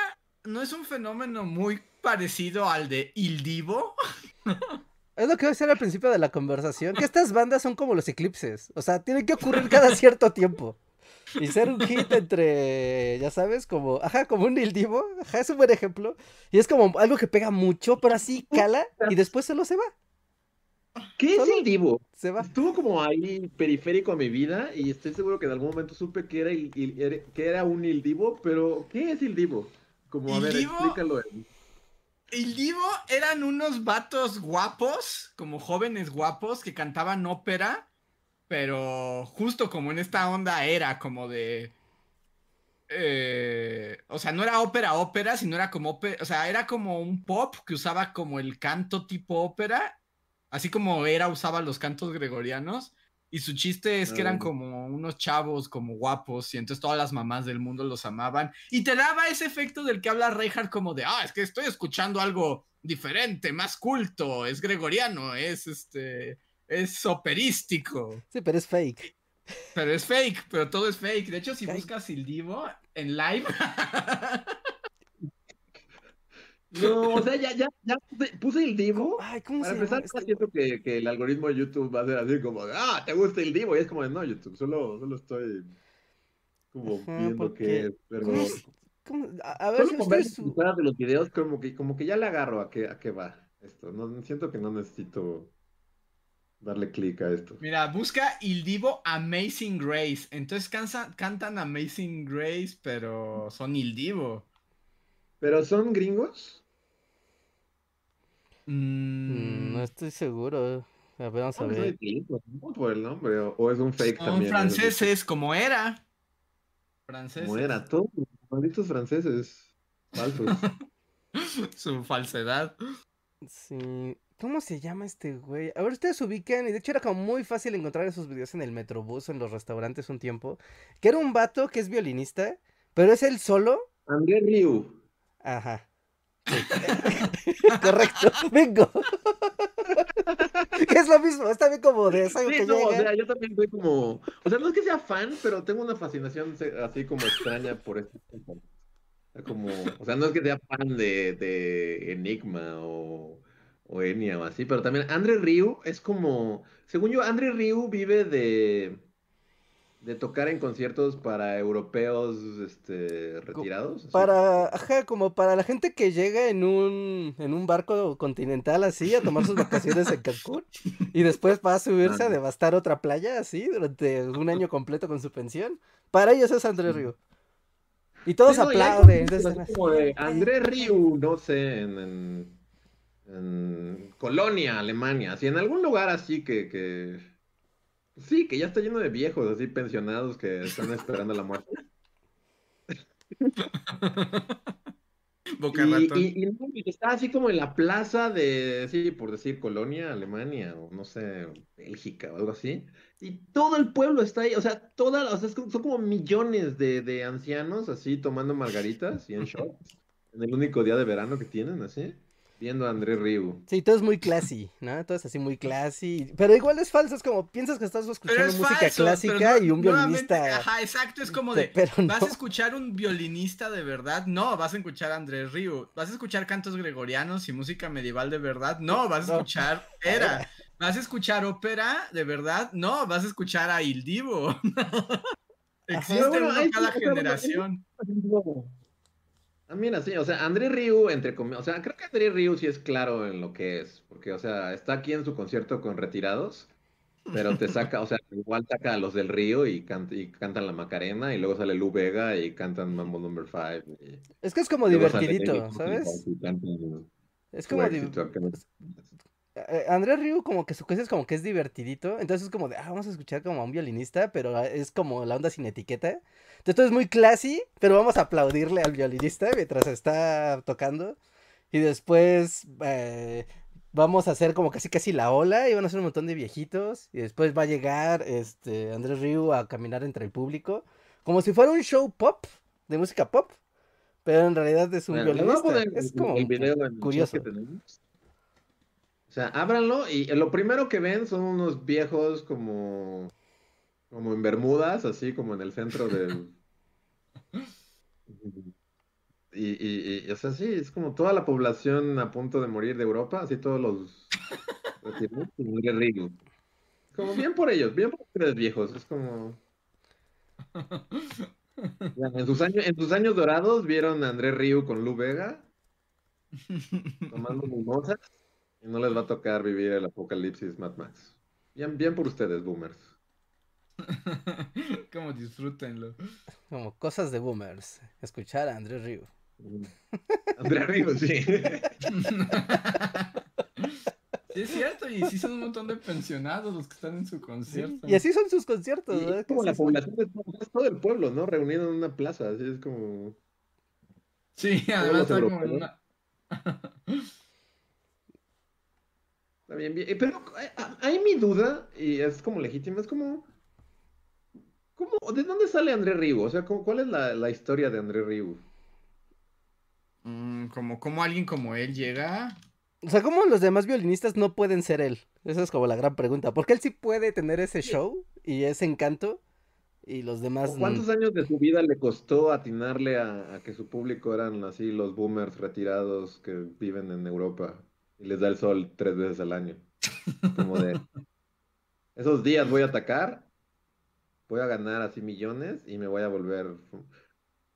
A: ¿no es un fenómeno muy parecido al de Il Divo?
C: Es lo que voy a decir al principio de la conversación, que estas bandas son como los eclipses, o sea, tienen que ocurrir cada cierto tiempo. Y ser un hit entre, ya sabes, como, ajá, como un Il Divo, ajá, es un buen ejemplo. Y es como algo que pega mucho, pero así cala y después solo se va,
B: ¿Qué es el Divo?
C: se va.
B: Estuvo como ahí periférico a mi vida y estoy seguro que en algún momento supe que era, il- il- era- que era un Il Divo, pero ¿qué es Il Divo? Como, a
A: Il
B: ver,
A: Divo-
B: explícalo.
A: Il Divo eran unos vatos guapos, como jóvenes guapos, que cantaban ópera, pero justo como en esta onda era como de... eh, o sea, no era ópera ópera, sino era como ópera, o sea, era como un pop que usaba como el canto tipo ópera, así como era usaba los cantos gregorianos, y su chiste es que eran como unos chavos como guapos, y entonces todas las mamás del mundo los amaban, y te daba ese efecto del que habla Reinhardt como de, ah, es que estoy escuchando algo diferente, más culto, es gregoriano, es este, es operístico.
C: Sí, pero es fake.
A: Pero es fake, pero todo es fake. De hecho, si buscas Il Divo en live,
B: No, o sea, ya, ya, ya puse, el Divo.
C: Ay, ¿cómo
B: Para
C: se llama?
B: empezar,
C: este?
B: siento que, que el algoritmo de YouTube va a ser así como, ah, ¿te gusta el Divo? Y es como, de, no, YouTube, solo, solo estoy como
C: Ajá,
B: viendo qué es, pero...
C: ¿Cómo se- cómo- A, ver,
B: Solo con ver
C: su-
B: de los videos, como que, como que ya le agarro a qué, a qué va esto. No, siento que no necesito darle clic a esto.
A: mira, busca Il Divo Amazing Grace. Entonces cansa- cantan Amazing Grace, pero son Il Divo.
B: ¿Pero son gringos?
C: Mm,
A: Mm,
C: no estoy seguro. A ver, vamos a
B: ¿Cómo son
C: ver.
B: por el nombre? ¿O, o es un fake
A: son
B: también?
A: franceses, como era. Franceses.
B: Como era, todos los malditos franceses falsos.
A: Su falsedad.
C: Sí. ¿Cómo se llama este güey? A ver, ustedes ubican, y de hecho era como muy fácil encontrar esos videos en el Metrobús en los restaurantes un tiempo, que era un vato que es violinista, pero es él solo.
B: André Ryu.
C: Ajá. Correcto, bingo. es lo mismo, está bien como de eso
B: Sí,
C: que
B: no, o sea, yo también soy como, o sea, no es que sea fan, pero tengo una fascinación así como extraña por este tipo. Como, o sea, no es que sea fan de, de Enigma o, o Enya o así, pero también Andre Ryu es como, según yo, Andre Ryu vive de, de tocar en conciertos para europeos este, retirados. así.
C: Para, ajá, como para la gente que llega en un, en un barco continental así a tomar sus vacaciones en Cancún y después va a subirse a devastar otra playa así durante un año completo con su pensión. Para ellos es Andrés Río. Y todos
B: Sí, no, y hay
C: aplauden. entonces,
B: así como de André Ryu, no sé, en, en, en Colonia, Alemania, así en algún lugar así que, que sí, que ya está lleno de viejos así pensionados que están esperando la muerte.
A: Boca
B: Y, y- y no, y está así como en la plaza de, sí, por decir Colonia, Alemania, o no sé, Bélgica o algo así. Y todo el pueblo está ahí, o sea, toda, o sea, son como millones de, de ancianos así tomando margaritas y en shots, en el único día de verano que tienen, así, viendo a André Ryu.
C: Sí, todo es muy classy, ¿no? Todo es así muy classy. Pero igual es falso, es como piensas que estás
A: Pero
C: escuchando
A: es
C: música
A: falso,
C: clásica y un violinista.
A: Ajá, exacto, es como de,
C: pero
A: ¿vas a escuchar un violinista de verdad? No, vas a escuchar a Andrés Ryu. ¿Vas a escuchar cantos gregorianos y música medieval de verdad? No, vas a
C: No.
A: escuchar Era. ¿Vas a escuchar ópera de verdad? No, vas a escuchar a Il Divo. Existe
B: bueno, sí,
A: cada generación.
B: También así, o sea, André Ryu, entre comillas, o sea, creo que André Ryu sí es claro en lo que es, porque, o sea, está aquí en su concierto con retirados, pero te saca, o sea, igual saca a los del Río y, canta, y cantan la Macarena, y luego sale Lu Vega y cantan Mambo Number 5.
C: Es que es como divertidito, ¿sabes? Es como eh, Andrés Ryu como que su cosa es como que es divertidito, entonces es como de, ah, vamos a escuchar como a un violinista, pero ah, es como la onda sin etiqueta. Entonces todo es muy classy, pero vamos a aplaudirle al violinista mientras está tocando. Y después eh, vamos a hacer como casi casi la ola y van a ser un montón de viejitos. Y después va a llegar este Andrés Ryu a caminar entre el público. Como si fuera un show pop, de música pop. Pero en realidad es un violinista. es como curioso.
B: O sea, ábranlo y lo primero que ven son unos viejos como, como en Bermudas, así como en el centro del... Y, y, y, o sea, sí, es como toda la población a punto de morir de Europa, así todos los... como bien por ellos, bien por ustedes viejos, es como... En sus, años, en sus años dorados vieron a Andrés Río con Lu Vega tomando mimosas y no les va a tocar vivir el apocalipsis Mad Max. Bien, bien por ustedes, boomers.
A: Como disfrútenlo.
C: Como cosas de boomers. Escuchar a Andrés Río.
B: Andrés Río, sí.
A: Sí, es cierto, y sí son un montón de pensionados los que están en su concierto.
C: y así son sus conciertos,
B: Es como la población de todo, el pueblo, ¿no? Reunido en una plaza, así es como...
A: Sí, además está como en una...
B: Está bien, bien. Pero eh, hay mi duda, y es como legítima, es como. ¿Cómo, ¿De dónde sale André Riu? O sea, ¿cuál es la, historia de André Riu?
A: Mm, como, como alguien como él llega.
C: O sea, ¿cómo los demás violinistas no pueden ser él? Esa es como la gran pregunta. Porque él sí puede tener ese show y ese encanto y los demás...
B: ¿Cuántos años de su vida le costó atinarle a, a, que su público eran así los boomers retirados que viven en Europa? y les da el sol tres veces al año. Como de, esos días voy a atacar, voy a ganar así millones y me voy a volver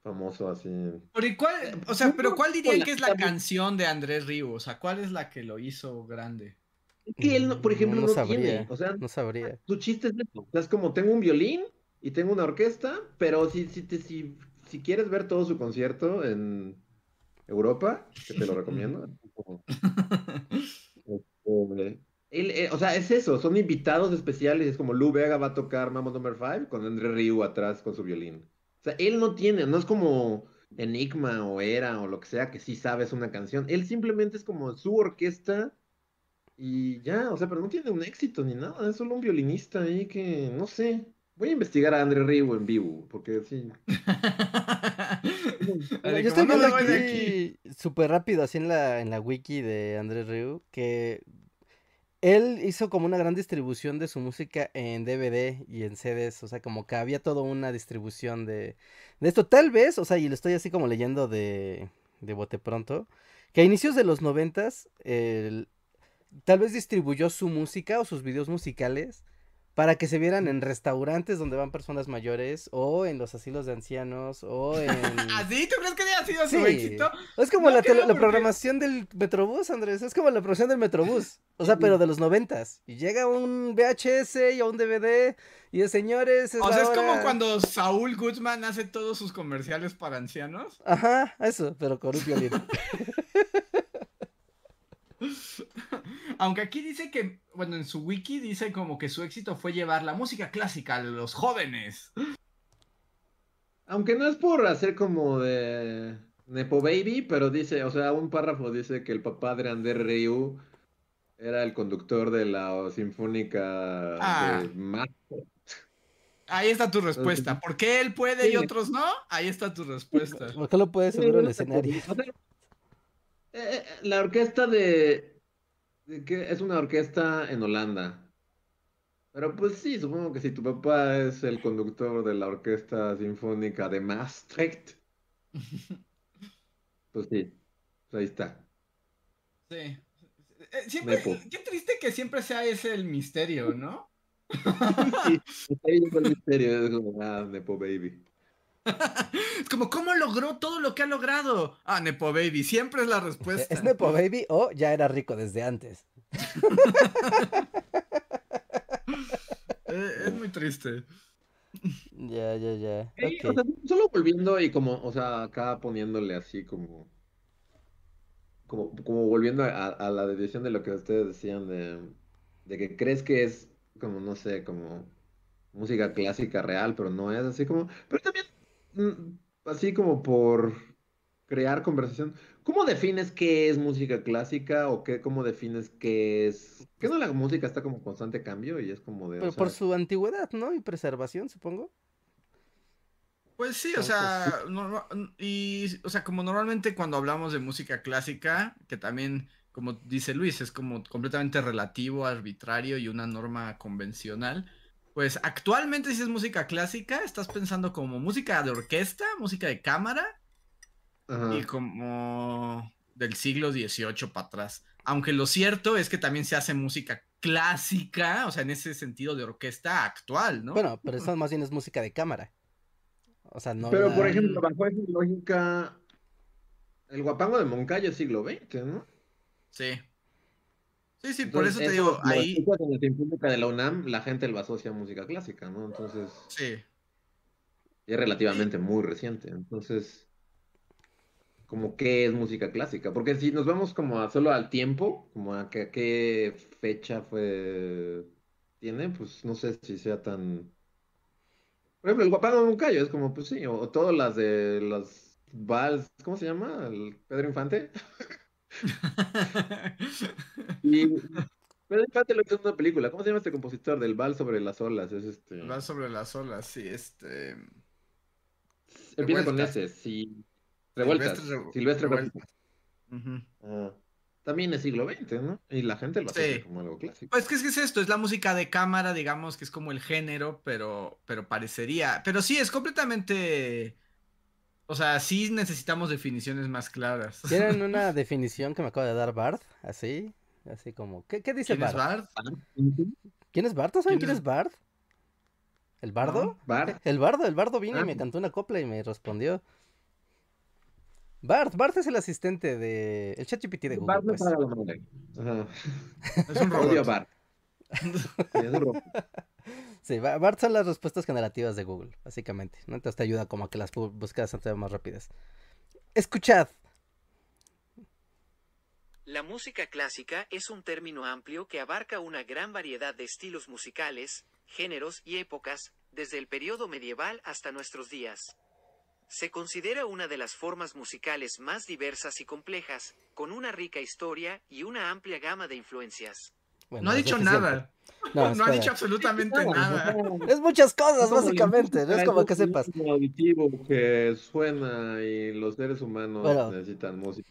B: famoso así.
A: Pero cuál, o sea, pero ¿cuál dirían que es la canción de Andrés Río? O sea, ¿cuál es la que lo hizo grande?
B: Es que él, por ejemplo, no, sabría, tiene, o sea,
C: no sabría.
B: Su chiste es eso. O sea, es como tengo un violín y tengo una orquesta, pero si, si, si, si quieres ver todo su concierto en Europa, que te lo recomiendo. Este, eh, o sea, es eso, son invitados especiales, es como Lu Vega va a tocar Mambo Number 5 con André Ryu atrás con su violín. O sea, él no tiene, no es como Enigma o Era o lo que sea que sí sabes una canción, él simplemente es como su orquesta y ya, o sea, pero no tiene un éxito ni nada, es solo un violinista ahí que, no sé, Voy a investigar a André Ryu en vivo, porque sí.
C: Yo estoy viendo aquí súper rápido, así en la, en la wiki de Andrés Ryu, que él hizo como una gran distribución de su música en DVD y en CDs, o sea, como que había toda una distribución de, de esto. Tal vez, o sea, y lo estoy así como leyendo de, de bote pronto, que a inicios de los noventas, tal vez distribuyó su música o sus videos musicales para que se vieran en restaurantes donde van personas mayores o en los asilos de ancianos o en...
A: ¿Ah, sí? ¿Tú crees que haya sido su éxito?
C: Es como la, programación del Metrobús, Andrés, es como la programación del Metrobús, o sea, pero de los noventas. Y llega un VHS y a un DVD y de señores...
A: o sea, es como cuando Saúl Guzmán hace todos sus comerciales para ancianos.
C: Ajá, eso, pero con un violín.
A: Aunque aquí dice que, bueno, en su wiki dice como que su éxito fue llevar la música clásica a los jóvenes.
B: Aunque no es por hacer como de Nepo Baby, pero dice, o sea, un párrafo dice que el papá de Ander Ryu era el conductor de la sinfónica ah. de
A: Ahí está tu respuesta. ¿Por qué él puede y otros no? Ahí está tu respuesta.
C: ¿Por qué lo puede subir al escenario?
B: Eh, eh, la orquesta de que es una orquesta en Holanda. Pero pues sí, supongo que si tu papá es el conductor de la orquesta sinfónica de Maastricht, pues sí, pues ahí está.
A: Sí. Eh, siempre, qué triste que siempre sea ese el misterio, ¿no?
B: sí, ahí el misterio, es como, ah, Nepo Baby.
A: es como, ¿cómo logró todo lo que ha logrado? Ah, Nepo Baby, siempre es la respuesta.
C: ¿Es Nepo Baby o ya era rico desde antes?
A: Eh, es muy triste.
C: Ya, ya, ya.
B: O sea, solo volviendo y como, o sea, acá poniéndole así como, como, como volviendo a, a la decisión de lo que ustedes decían de, de que crees que es como, no sé, como música clásica real, pero no es así como, pero también así como por crear conversación. ¿Cómo defines qué es música clásica o qué, cómo defines qué es? ¿Qué no la música está como constante cambio y es como de,
C: Pero por
B: sea,
C: su antigüedad, ¿no? Y preservación, supongo.
A: Pues sí, o sea, y, o sea, como normalmente cuando hablamos de música clásica, que también, como dice Luis, es como completamente relativo, arbitrario y una norma convencional, pues actualmente si es música clásica, estás pensando como música de orquesta, música de cámara
B: ajá.
A: y como del siglo XVIII para atrás. Aunque lo cierto es que también se hace música clásica, o sea, en ese sentido de orquesta actual, ¿no?
C: Bueno, pero eso más bien es música de cámara. O sea, no
B: Pero,
C: la-
B: por ejemplo, bajo esa lógica, el guapango de Moncayo es siglo XX, ¿no?
A: Sí. Sí, sí, por
B: Entonces,
A: eso te digo, ahí,
B: en la Sinfónica de la UNAM, la gente lo asocia a música clásica, ¿no? Entonces,
A: sí.
B: es relativamente muy reciente. Entonces, como qué es música clásica? Porque si nos vamos como a solo al tiempo, como a que- qué fecha fue tiene, pues no sé si sea tan... Por ejemplo, el guapango de Moncayo es como, pues sí, o, o todas las de los vals, ¿cómo se llama? El Pedro Infante. Y Pedro Infante lo hizo en una película. ¿Cómo se llama este compositor del Vals sobre las olas? Es este.
A: Va sobre las olas, sí, este.
B: Empieza con ese, sí. Revueltas.
A: Silvestre Revu-
B: Silvestre
A: Revueltas.
B: Revueltas.
A: Ujú.
B: Ah, también es siglo XX, ¿no? Y la gente lo
A: Sí.
B: como algo clásico.
A: Pues que es que es esto, es la música de cámara, digamos que es como el género, pero, pero parecería. Pero sí, es completamente. O sea, sí necesitamos definiciones más claras.
C: ¿Tienen una definición que me acaba de dar Bart? Así, así como. ¿Qué, qué dice
A: ¿Quién es
C: Bart?
A: Bart?
C: ¿Quién es Bart? ¿No saben
A: ¿Quién
C: quién
A: es-
C: es Bart? ¿El bardo?
A: No.
B: Bar.
C: El bardo, el bardo vino y me cantó una copla y me respondió. Bart, Bart es el asistente de. El ChatGPT de Google,
B: Bar no
C: pues.
B: para la madre. Ajá.
A: Es un
B: Odio
A: robot.
B: Bar. Sí, es un robot.
C: Sí, Ba- Bart son las respuestas generativas de Google, básicamente. ¿no? Entonces te ayuda como a que las búsquedas sean más rápidas. Escuchad.
D: La música clásica es un término amplio que abarca una gran variedad de estilos musicales, géneros y épocas, desde el periodo medieval hasta nuestros días. Se considera una de las formas musicales más diversas y complejas, con una rica historia y una amplia gama de influencias.
C: Bueno,
A: No ha dicho
C: suficiente.
A: nada.
C: No,
A: No, ha dicho absolutamente nada.
C: Es muchas cosas, básicamente. No es como que sepas.
B: auditivo que suena y los seres humanos
C: Bueno.
B: necesitan música.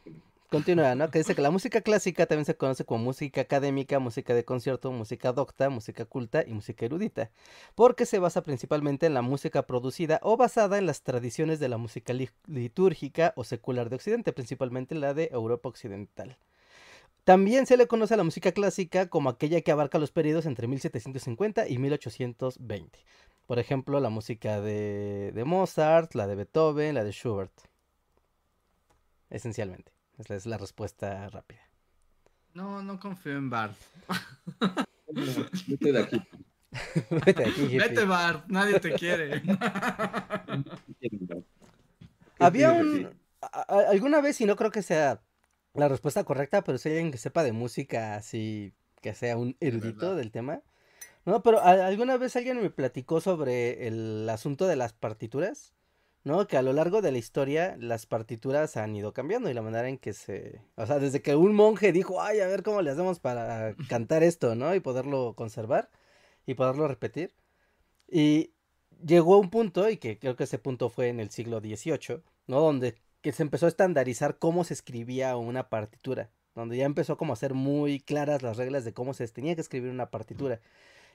C: Continúa, ¿no? Que dice que la música clásica también se conoce como música académica, música de concierto, música docta, música culta y música erudita, porque se basa principalmente en la música producida o basada en las tradiciones de la música li- litúrgica o secular de Occidente, principalmente la de Europa Occidental. También se le conoce a la música clásica como aquella que abarca los periodos entre 1750 y 1820. Por ejemplo, la música de, de Mozart, la de Beethoven, la de Schubert. Esencialmente. Esa es la respuesta rápida.
A: No, no confío en Bart.
B: Vete de aquí.
C: Vete de aquí.
A: Vete, Bart, nadie te quiere.
C: Había un... alguna vez, y no creo que sea la respuesta correcta, pero si hay alguien que sepa de música así, que sea un erudito del tema. No, pero a- alguna vez alguien me platicó sobre el asunto de las partituras, ¿no? Que a lo largo de la historia las partituras han ido cambiando y la manera en que se... O sea, desde que un monje dijo, ay, a ver cómo le hacemos para cantar esto, ¿no? Y poderlo conservar y poderlo repetir. Y llegó un punto, y que creo que ese punto fue en el siglo XVIII, ¿no? Donde que se empezó a estandarizar cómo se escribía una partitura, donde ya empezó como a ser muy claras las reglas de cómo se tenía que escribir una partitura.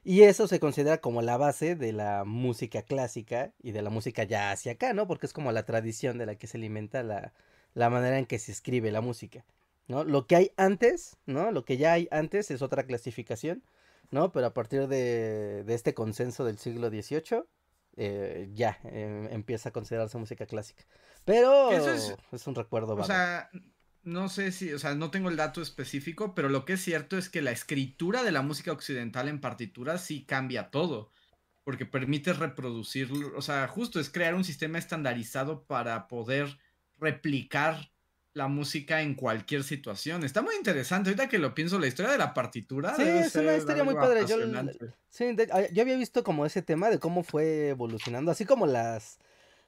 C: Y eso se considera como la base de la música clásica y de la música ya hacia acá, ¿no? Porque es como la tradición de la que se alimenta la, la manera en que se escribe la música, ¿no? Lo que hay antes, ¿no? Lo que ya hay antes es otra clasificación, ¿no? Pero a partir de, de este consenso del siglo XVIII, eh, ya eh, empieza a considerarse música clásica. Pero
A: eso es-
C: es un recuerdo
A: O
C: vago.
A: sea, no sé si, o sea, no tengo el dato específico, pero lo que es cierto es que la escritura de la música occidental en partituras sí cambia todo, porque permite reproducir, o sea, justo es crear un sistema estandarizado para poder replicar la música en cualquier situación. Está muy interesante. Ahorita que lo pienso, la historia de la partitura.
C: Sí, es una historia muy padre. Yo, sí, de- ah, yo había visto como ese tema de cómo fue evolucionando, así como las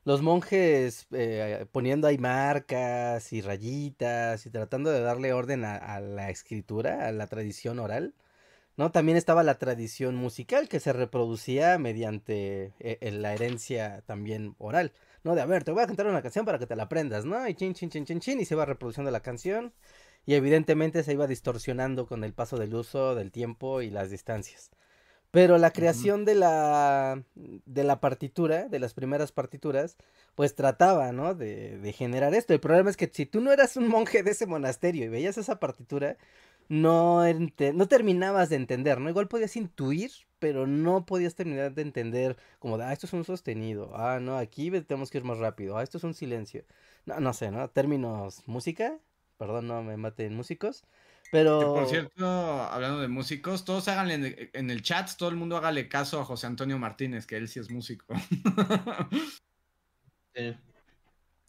C: los monjes eh, poniendo ahí marcas y rayitas y tratando de darle orden a, a la escritura, a la tradición oral, ¿no? También estaba la tradición musical que se reproducía mediante eh, eh, la herencia también oral, ¿no? De a ver, te voy a cantar una canción para que te la aprendas, ¿no? Y chin, chin, chin, chin, chin, y se iba reproduciendo la canción. Y evidentemente se iba distorsionando con el paso del uso, del tiempo y las distancias. Pero la creación de la de la partitura, de las primeras partituras, pues trataba, ¿no? De, de generar esto. El problema es que si tú no eras un monje de ese monasterio y veías esa partitura, no, ente- no terminabas de entender, ¿no? Igual podías intuir, pero no podías terminar de entender como de, ah, esto es un sostenido, ah, no, aquí tenemos que ir más rápido, ah, esto es un silencio. No, no sé, ¿no? Términos música, perdón, no me maten músicos,
A: Que
C: pero...
A: por cierto, hablando de músicos, todos háganle en el, en el chat, todo el mundo hágale caso a José Antonio Martínez, que él sí es músico.
B: Sí.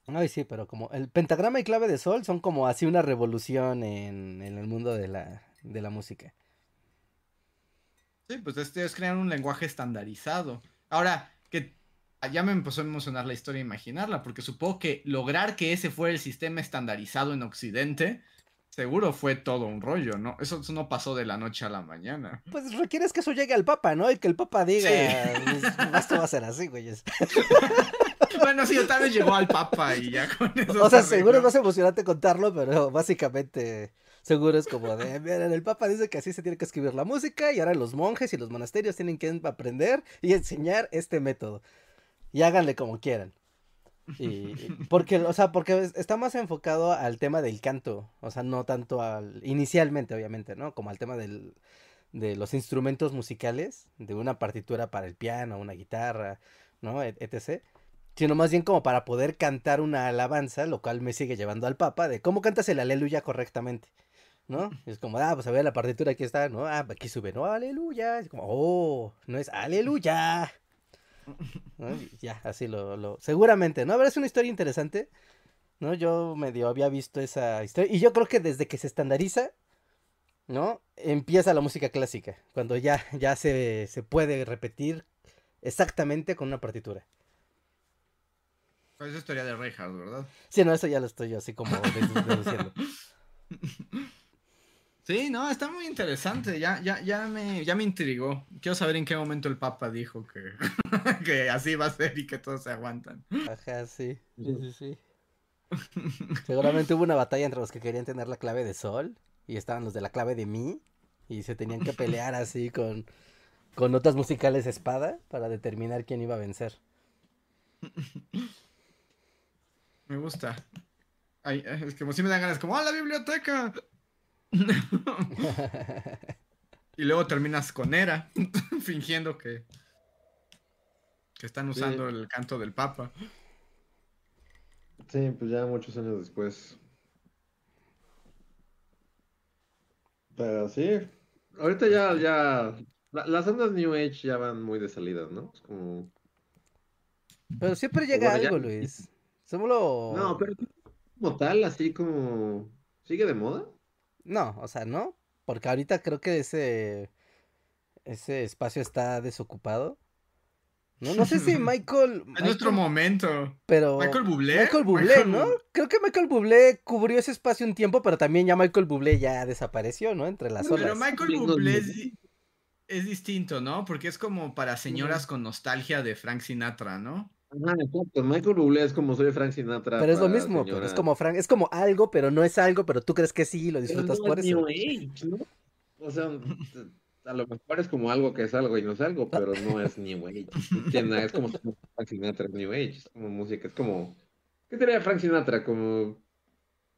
C: Ay, sí, pero como el pentagrama y clave de sol son como así una revolución en, en el mundo de la, de la música.
A: Sí, pues este es crear un lenguaje estandarizado. Ahora, que ya me empezó a emocionar la historia imaginarla, porque supongo que lograr que ese fuera el sistema estandarizado en Occidente, seguro fue todo un rollo, ¿no? Eso, eso no pasó de la noche a la mañana.
C: Pues requieres que eso llegue al Papa, ¿no? Y que el Papa diga,
A: Sí.
C: "Pues, esto va a ser así, güeyes.
A: Bueno, sí, tal vez llegó al Papa y ya con eso.
C: O sea,
A: se
C: seguro es más emocionante contarlo, pero básicamente seguro es como de, miren, el Papa dice que así se tiene que escribir la música y ahora los monjes y los monasterios tienen que aprender y enseñar este método. Y háganle como quieran. Y porque, o sea, porque es- está más enfocado al tema del canto, o sea, no tanto al, inicialmente, obviamente, ¿no? Como al tema del, de los instrumentos musicales, de una partitura para el piano, una guitarra, ¿no? Et- etc. Sino más bien como para poder cantar una alabanza, lo cual me sigue llevando al Papa, de cómo cantas el aleluya correctamente, ¿no? Es como, ah, pues a ver la partitura aquí está, ¿no? Ah, aquí sube, no, aleluya. Es como, oh, no es aleluya. Ya, así lo, lo, seguramente, ¿no? A ver, es una historia interesante, ¿no? Yo medio había visto esa historia, y yo creo que desde que se estandariza, ¿no? Empieza la música clásica, cuando ya, ya se, se puede repetir exactamente con una partitura.
A: Pues es historia de Rejas, ¿verdad?
C: Sí, no, eso ya lo estoy yo así como dedu- deduciendo.
A: Sí, no, está muy interesante. Ya, ya, ya me, ya me intrigó. Quiero saber en qué momento el Papa dijo que, que así va a ser y que todos se aguantan.
C: Ajá, sí. Sí, sí, sí. Seguramente hubo una batalla entre los que querían tener la clave de sol y estaban los de la clave de mi y se tenían que pelear así con, con notas musicales espada para determinar quién iba a vencer.
A: Me gusta. Ay, es que sí me dan ganas, como, ¡ah, la biblioteca! Y luego terminas con Era, fingiendo que, que están usando el canto del Papa.
B: Sí, pues ya muchos años después. Pero sí. Ahorita ya, ya. la- las ondas New Age ya van muy de salida, ¿no? Es como.
C: Pero siempre llega
B: Bueno, ya-
C: algo, Luis. Solo...
B: No, pero como tal, así como. ¿Sigue de moda?
C: No, o sea, no. Porque ahorita creo que ese, ese espacio está desocupado. No, no sé si Michael...
A: Es nuestro
C: Michael-
A: momento.
C: Pero...
A: Michael Bublé.
C: Michael Bublé,
A: Michael
C: ¿no? Creo que Michael Bublé cubrió ese espacio un tiempo, pero también ya Michael Bublé ya desapareció, ¿no? Entre las
A: Pero
C: olas.
A: Michael
B: Gringos
A: Bublé es distinto, ¿no? Porque es como para señoras con nostalgia de Frank Sinatra, ¿no?
B: Ajá, exacto. Michael Bublé es como soy Frank Sinatra.
C: Pero es lo mismo, es como Frank, es como algo, pero no es algo, pero tú crees que sí y lo disfrutas
B: no
C: por
B: es
C: eso.
B: New Age, ¿no? O sea, a lo mejor es como algo que es algo y no es algo, pero no es New Age. Es como Frank Sinatra es New Age, es como música, es como... ¿Qué sería Frank Sinatra? ¿Como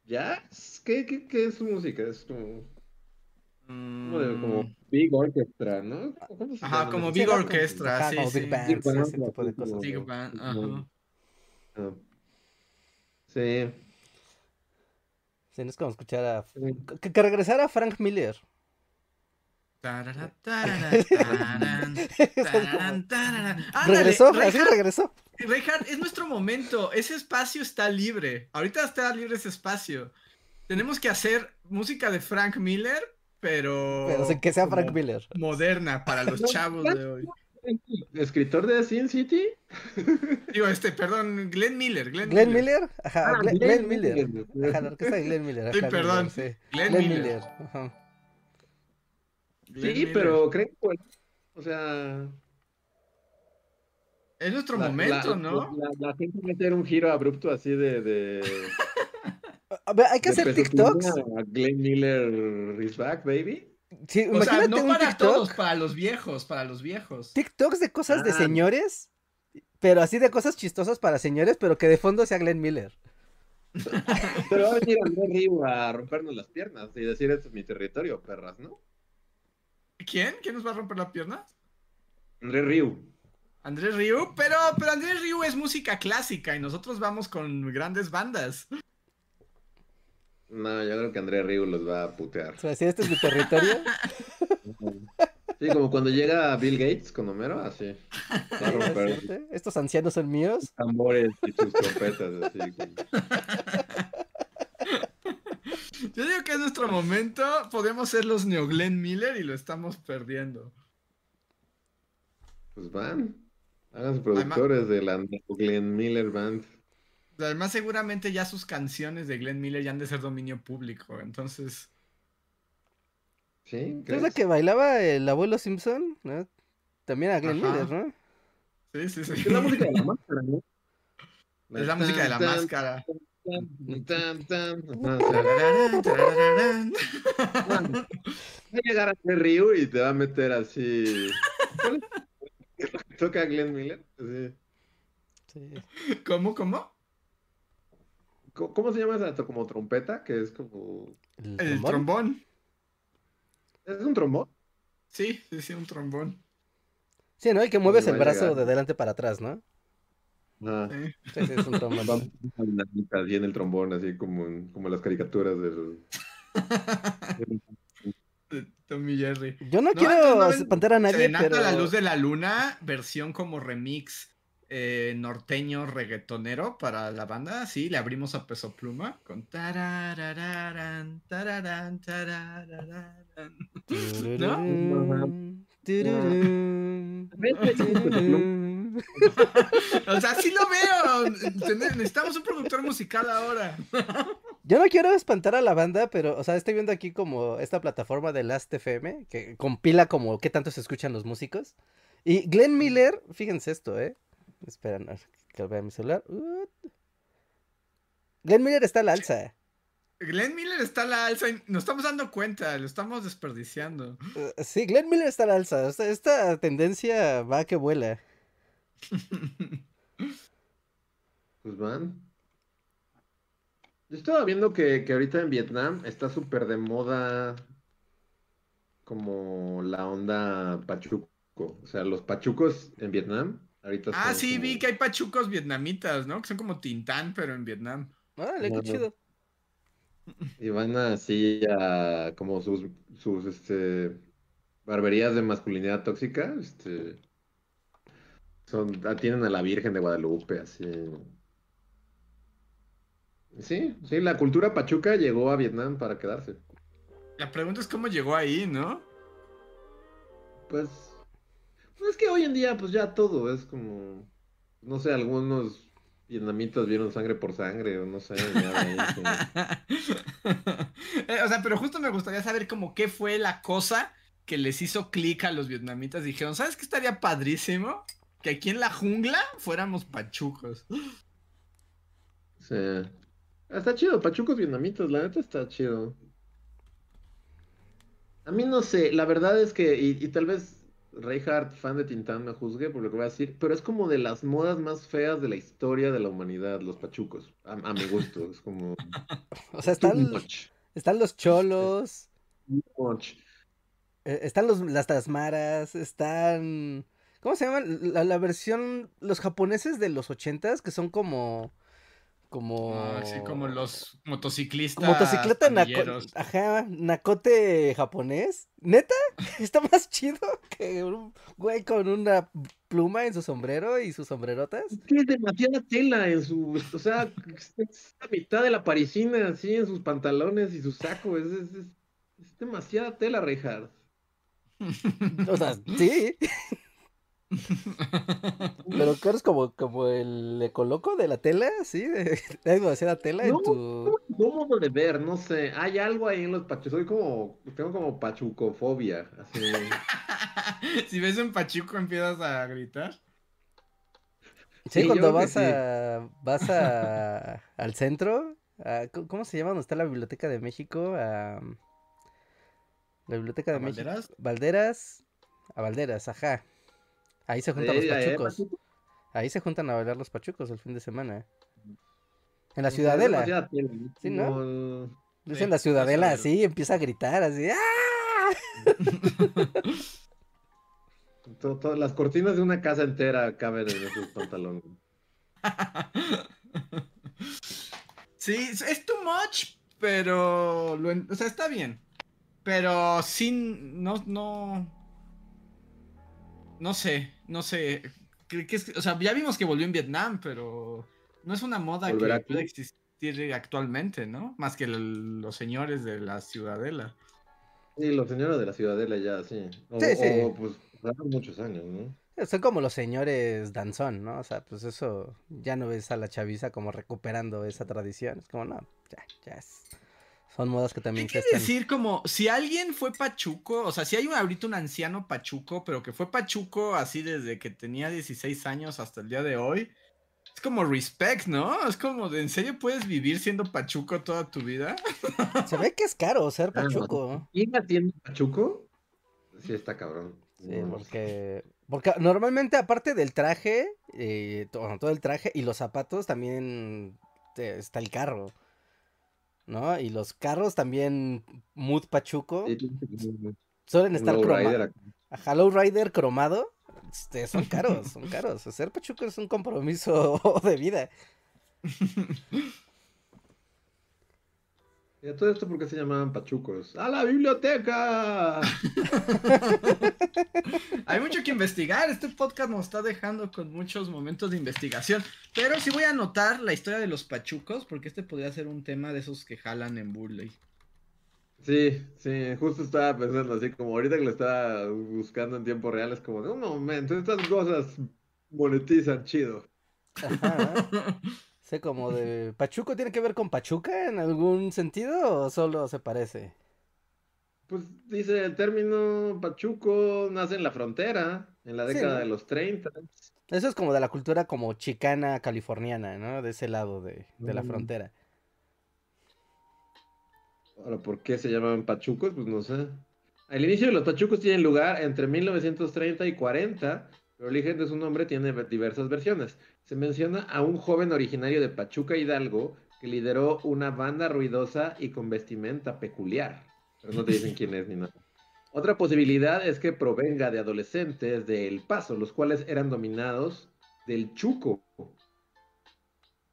B: jazz? ¿Qué, qué, qué es su música? Es como... Como, de- como
A: Mm,
B: Big Orchestra, ¿no? ¿Cómo se
A: Ajá, como Big. Orchestra,
C: Ajá,
A: sí,
C: como
A: sí.
C: Big Band,
B: Big
C: sí,
B: Band,
C: ese tipo de cosas.
A: Big Band, ajá.
B: Ah. Sí.
C: Sí, no es como escuchar a... Que, que regresara Frank Miller. Regresó, así regresó.
A: Reinhardt, es nuestro momento. Ese espacio está libre. Ahorita está libre ese espacio. Tenemos que hacer música de Frank Miller, pero.
C: Pero sin que sea Frank Miller.
A: Moderna para los chavos de hoy.
B: ¿Escritor de Sin City?
A: Digo, este, perdón, Glenn Miller. Glenn,
C: ¿Glenn
A: Miller.
C: Miller? Ajá,
B: Ah,
C: Glenn,
B: Glenn
C: Glenn Miller.
B: Miller.
C: Ajá, la orquesta de Glenn Miller.
A: Sí,
C: ajá,
A: perdón.
C: Miller, sí.
A: Glenn,
C: Glenn
A: Miller.
C: Miller. ajá.
A: Glenn
B: Sí, pero creo que, bueno, o sea...
A: Es nuestro
B: la-
A: momento,
B: la-
A: ¿no?
B: La, la gente va a hacer un giro abrupto así de... de...
C: A ver, hay que hacer TikToks.
B: A Glenn Miller is back, baby.
C: Sí,
A: O sea, no
C: un
A: para
C: TikTok.
A: todos, para los viejos, para los viejos.
C: TikToks de cosas de
B: Ah.
C: señores, pero así de cosas chistosas para señores, pero que de fondo sea Glenn Miller.
B: Pero va a venir Andrés Río a rompernos las piernas y decir, este es mi territorio, perras, ¿no?
A: ¿Quién? ¿Quién nos va a romper la pierna?
B: Andrés Río.
A: Andrés Ryu, pero, pero Andrés Ryu es música clásica y nosotros vamos con grandes bandas.
B: No, yo creo que Andrés Río los va a
C: O
B: putear.
C: sea, si este es mi territorio.
B: Sí, como cuando llega Bill Gates con Homero, así. Va a
C: ¿es
B: romper
C: cierto? Estos ancianos son míos.
B: tambores y sus trompetas, así. como-
A: Yo digo que es nuestro momento. Podemos ser los Neo Glenn Miller y lo estamos perdiendo.
B: Pues van. Háganse productores de la Glenn Miller Band.
A: Además, seguramente ya sus canciones de Glenn Miller ya han de ser dominio público. Entonces,
B: ¿Sí?
C: ¿Es la
B: ¿Crees?
C: que bailaba el abuelo Simpson? ¿no? También a Glenn
A: Ajá.
C: Miller, ¿no?
A: sí, sí, sí.
B: Es la música de la máscara, ¿no?
A: Es la música de la máscara.
B: Va a llegar a Andrés Río y te va a meter así. ¿Cuál es lo que toca Glenn Miller?
C: Sí.
A: ¿Cómo, cómo?
B: ¿Cómo, se llama esa? Como trompeta, que es como.
C: ¿El
A: El
C: trombón?
B: ¿Es un trombón?
A: Sí, sí, sí, un trombón.
C: Sí, ¿no? Y que mueves el
B: a
C: brazo
B: llegar.
C: de delante para atrás, ¿no?
B: Ah.
A: Sí.
C: Sí, sí, es un trombón.
B: Vamos a dinamita así en el trombón, así como, en- como las caricaturas del.
A: De Tommy Jerry.
C: Yo no,
A: No,
C: quiero espantar a nadie,
A: Serenata
C: pero...
A: a la luz de la luna, versión como remix eh, norteño reggaetonero para la banda. Sí, le abrimos a peso pluma con tarararán, tararán, tarararán.
C: Tururún.
A: O sea, sí lo veo. Necesitamos un productor musical ahora.
C: Yo no quiero espantar a la banda, pero, o sea, estoy viendo aquí como esta plataforma de Last FM, que compila como qué tanto se escuchan los músicos. Y Glenn Miller, fíjense esto, ¿eh? Esperan, a ver, que vea mi celular. Uh. Glenn Miller está al alza.
A: Glenn Miller está a la alza y nos estamos dando cuenta, lo estamos desperdiciando.
C: Uh, sí, Glenn Miller está al alza. Esta, esta tendencia va que vuela.
B: Pues van. Yo estaba viendo que, que ahorita en Vietnam está súper de moda como la onda pachuco. O sea, los pachucos en Vietnam ahorita
A: Ah, sí,
B: como-
A: vi que hay pachucos vietnamitas, ¿no? Que son como Tintán, pero en Vietnam.
C: Qué
B: Ajá.
C: chido.
B: Y van así a como sus, sus este, barberías de masculinidad tóxica. Este, son, atienden a la Virgen de Guadalupe, así. Sí, sí, la cultura pachuca llegó a Vietnam para quedarse.
A: La pregunta es cómo llegó ahí, ¿no?
B: Pues, pues es que hoy en día, pues ya todo es como, no sé, algunos vietnamitas vieron sangre por sangre, o no sé, ya
A: Eh, o sea, pero justo me gustaría saber como qué fue la cosa que les hizo clic a los vietnamitas. Dijeron, ¿sabes qué estaría padrísimo? Que aquí en la jungla fuéramos pachucos.
B: Sí. Está chido, pachucos vietnamitas, la neta está chido. A mí no sé, la verdad es que, y, y tal vez Reinhardt, fan de Tintán, me juzgue por lo que voy a decir, pero es como de las modas más feas de la historia de la humanidad, los pachucos, a, a mi gusto, es como
C: O sea, están, están los cholos. eh, están los, las tasmaras, están... ¿Cómo se llaman? La, la versión, los japoneses de los ochentas, que son como... Como...
A: Ah, Así como los motociclistas.
C: Motocicleta naco-
A: pandilleros.
C: Ajá, nacote japonés. ¿Neta? Está más chido que un güey con una pluma en su sombrero y sus sombrerotas.
B: Es que es demasiada tela en su, o sea, es la mitad de la parisina así en sus pantalones y su saco, es, es, es- es demasiada tela, Reinhardt.
C: O sea, sí. Pero que eres como, como el ecoloco de la tela, ¿sí? De, de demasiada tela en
B: No,
C: tu...
B: Cómodo de ver, no sé, hay algo ahí en los pachucos, soy como, tengo como pachucofobia, así.
A: si ves un pachuco empiezas a gritar.
C: Sí,
B: Sí,
C: cuando vas a vas a al centro, a- ¿cómo- ¿cómo se llama? ¿Dónde está la Biblioteca de México? A, la Biblioteca de
A: ¿A
C: México.
A: Valderas?
C: Valderas, a Valderas, ajá. Ahí se juntan los
B: hay
C: pachucos. Ahí se juntan a bailar los pachucos el fin de semana. En la Ciudadela. Sí, ¿no?
B: Como el-
C: Dice
A: Sí,
C: en la Ciudadela, así, empieza a gritar, así. ¡ah!
B: las cortinas de una casa entera caben en esos pantalones.
A: Sí, es es too much, pero. Lo, en- o sea, está bien. Pero sin. No, no. No sé, no sé. Que es- o sea, ya vimos que volvió en Vietnam, pero. No es una moda que puede existir actualmente, ¿no? Más que el- los señores de la ciudadela.
B: Sí, los señores de la Ciudadela ya, sí. O,
C: Sí, sí.
B: o, pues, hace muchos años, ¿no?
C: Son como los señores danzón, ¿no? O sea, pues eso, ya no ves a la chaviza como recuperando esa tradición. Es como, no, ya, ya es. Son modas que también
A: ¿Qué quiere
C: están...
A: decir como si alguien fue pachuco, o sea, si hay un, ahorita un anciano pachuco, pero que fue pachuco así desde que tenía 16 años hasta el día de hoy, es como respect, ¿no? Es como, de, ¿en serio puedes vivir siendo pachuco toda tu vida?
C: Se ve que es caro ser pachuco.
B: ¿Quién atiende Pachuco? Sí, está cabrón.
C: Sí, porque... Porque normalmente aparte del traje, eh, todo el traje y los zapatos también eh, está el carro. ¿No? Y los carros también mood pachuco suelen estar cromados.
B: acá.
C: Ajá, Lowrider cromado. este, son caros, son caros. Ser pachuco es un compromiso de vida.
B: ¿Y a todo esto por qué se llamaban pachucos? ¡A la biblioteca!
A: Hay mucho que investigar, este podcast nos está dejando con muchos momentos de investigación, pero sí voy a anotar la historia de los pachucos, porque este podría ser un tema de esos que jalan en Burley.
B: Sí, sí, justo estaba pensando así, como ahorita que lo estaba buscando en tiempo real, es como de un momento, estas cosas monetizan chido.
C: Ajá. Sé como de. ¿Pachuco tiene que ver con Pachuca en algún sentido o solo se parece?
B: Pues dice el término pachuco nace en la frontera, en la década de los 30.
C: Eso es como de la cultura como chicana californiana, ¿no? De ese lado de, de la
B: Mm.
C: frontera.
B: Ahora, ¿por qué se llamaban pachucos? Pues no sé. El inicio de los pachucos tiene lugar entre 1930 y 40, pero el origen de su nombre tiene diversas versiones. Se menciona a un joven originario de Pachuca Hidalgo que lideró una banda ruidosa y con vestimenta peculiar, pero no te dicen quién es ni nada. Otra posibilidad es que provenga de adolescentes de El Paso, los cuales eran dominados del Chuco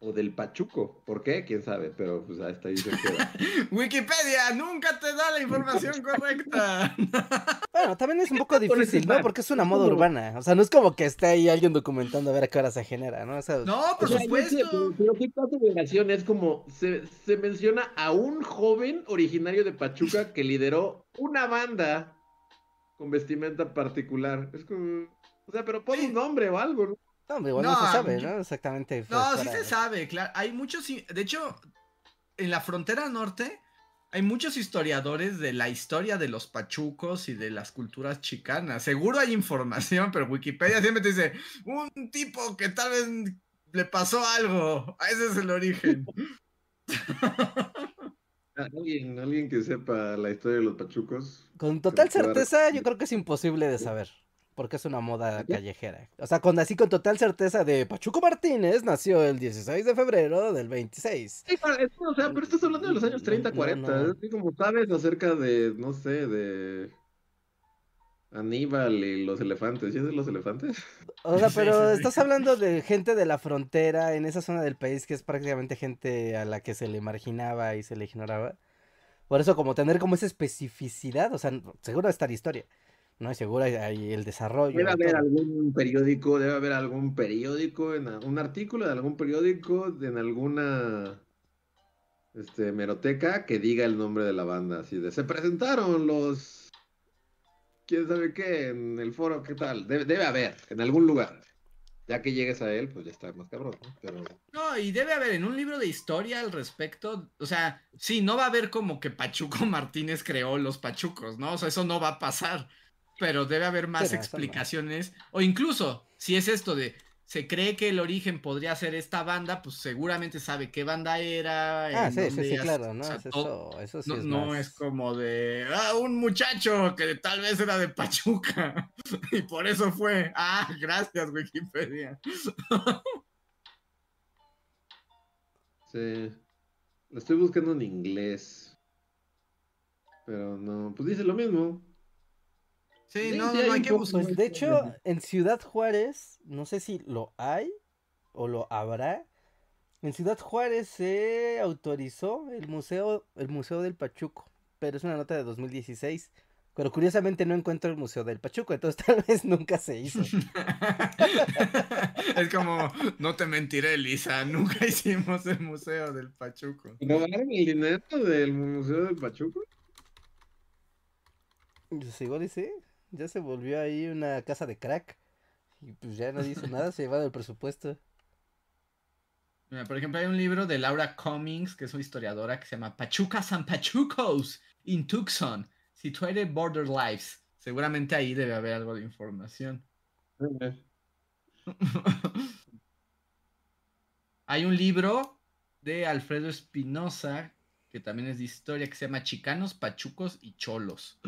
B: o del Pachuco. ¿Por qué? ¿Quién sabe? Pero pues hasta ahí se queda.
A: Wikipedia nunca te da la información correcta.
C: Bueno, también es un poco difícil, ¿no? Porque es una moda urbana. O sea, no es como que esté ahí alguien documentando a ver a qué hora se genera, ¿no? O sea,
A: No, por
B: O sea, yo sé,
A: supuesto.
B: pero, pero qué clase de relación es como se, se menciona a un joven originario de Pachuca que lideró una banda con vestimenta particular. Es como, o sea, pero pon un nombre o algo, ¿no?
C: No, hombre, igual no,
A: No,
C: se sabe,
A: yo-
C: ¿no? Exactamente.
A: No, sí
C: para-
A: se sabe, claro. Hay muchos, de hecho, en la frontera norte hay muchos historiadores de la historia de los pachucos y de las culturas chicanas. Seguro hay información, pero Wikipedia siempre te dice, un tipo que tal vez le pasó algo. Ese es el origen.
B: Alguien, alguien que sepa la historia de los pachucos.
C: Con total certeza, yo creo que es imposible de saber. Porque es una moda
B: ¿Ya?
C: callejera. O sea, con así con total certeza de Pachuco Martínez nació el 16 de febrero del 26.
B: Sí, o sea, pero estás hablando de los años 30,
C: No,
B: 40.
C: no.
B: Así como sabes acerca de, no sé, de. Aníbal y los elefantes. ¿Sí es de los elefantes?
C: O sea, pero estás hablando de gente de la frontera en esa zona del país que es prácticamente gente a la que se le marginaba y se le ignoraba. Por eso, como tener como esa especificidad, o sea, seguro va a estar historia, ¿no? Y seguro hay, hay el desarrollo.
B: Debe haber
C: todo.
B: algún periódico, debe haber algún periódico, en un artículo de algún periódico, de- en alguna este, hemeroteca que diga el nombre de la banda. Así de, se presentaron los, quién sabe qué, en el foro, ¿qué tal? Debe, debe haber, en algún lugar. Ya que llegues a él, pues ya está más cabrón, ¿no? Pero
A: No, y debe haber en un libro de historia al respecto, o sea, sí, no va a haber como que Pachuco Martínez creó los pachucos, ¿no? O sea, eso no va a pasar, pero debe haber más explicaciones, o incluso, si es esto de, se cree que el origen podría ser esta banda, pues seguramente sabe qué banda era.
C: Ah, sí, sí, sí, claro,
A: o
C: ¿no?
A: sea,
C: Es
A: todo-
C: eso, eso sí
A: no,
C: es
A: no
C: más-
A: es como de, ah, un muchacho que tal vez era de Pachuca y por eso fue. Ah, gracias Wikipedia.
B: sí. Lo estoy buscando en inglés. Pero no, pues dice lo mismo.
A: Sí,
B: Sí,
A: no,
B: sí,
A: no,
B: hay
A: que buscar.
C: Pues de hecho, en Ciudad Juárez, no sé si lo hay o lo habrá. En Ciudad Juárez se autorizó el museo, el Museo del Pachuco, pero es una nota de 2016. Pero curiosamente no encuentro el Museo del Pachuco, entonces tal vez nunca se hizo.
A: es como, no te mentiré, Lisa, nunca hicimos el Museo del Pachuco.
B: ¿Robaron el dinero del Museo del Pachuco?
C: Pues igual y sí, ya se volvió ahí una casa de crack. Y pues ya nadie hizo nada, se llevaron el presupuesto.
A: Mira, por ejemplo, hay un libro de Laura Cummings, que es una historiadora, que se llama Pachucas and Pachucos in Tucson, Situated Border Lives. Seguramente ahí debe haber algo de información. Hay un libro de Alfredo Espinosa, que también es de historia, que se llama Chicanos, Pachucos y Cholos.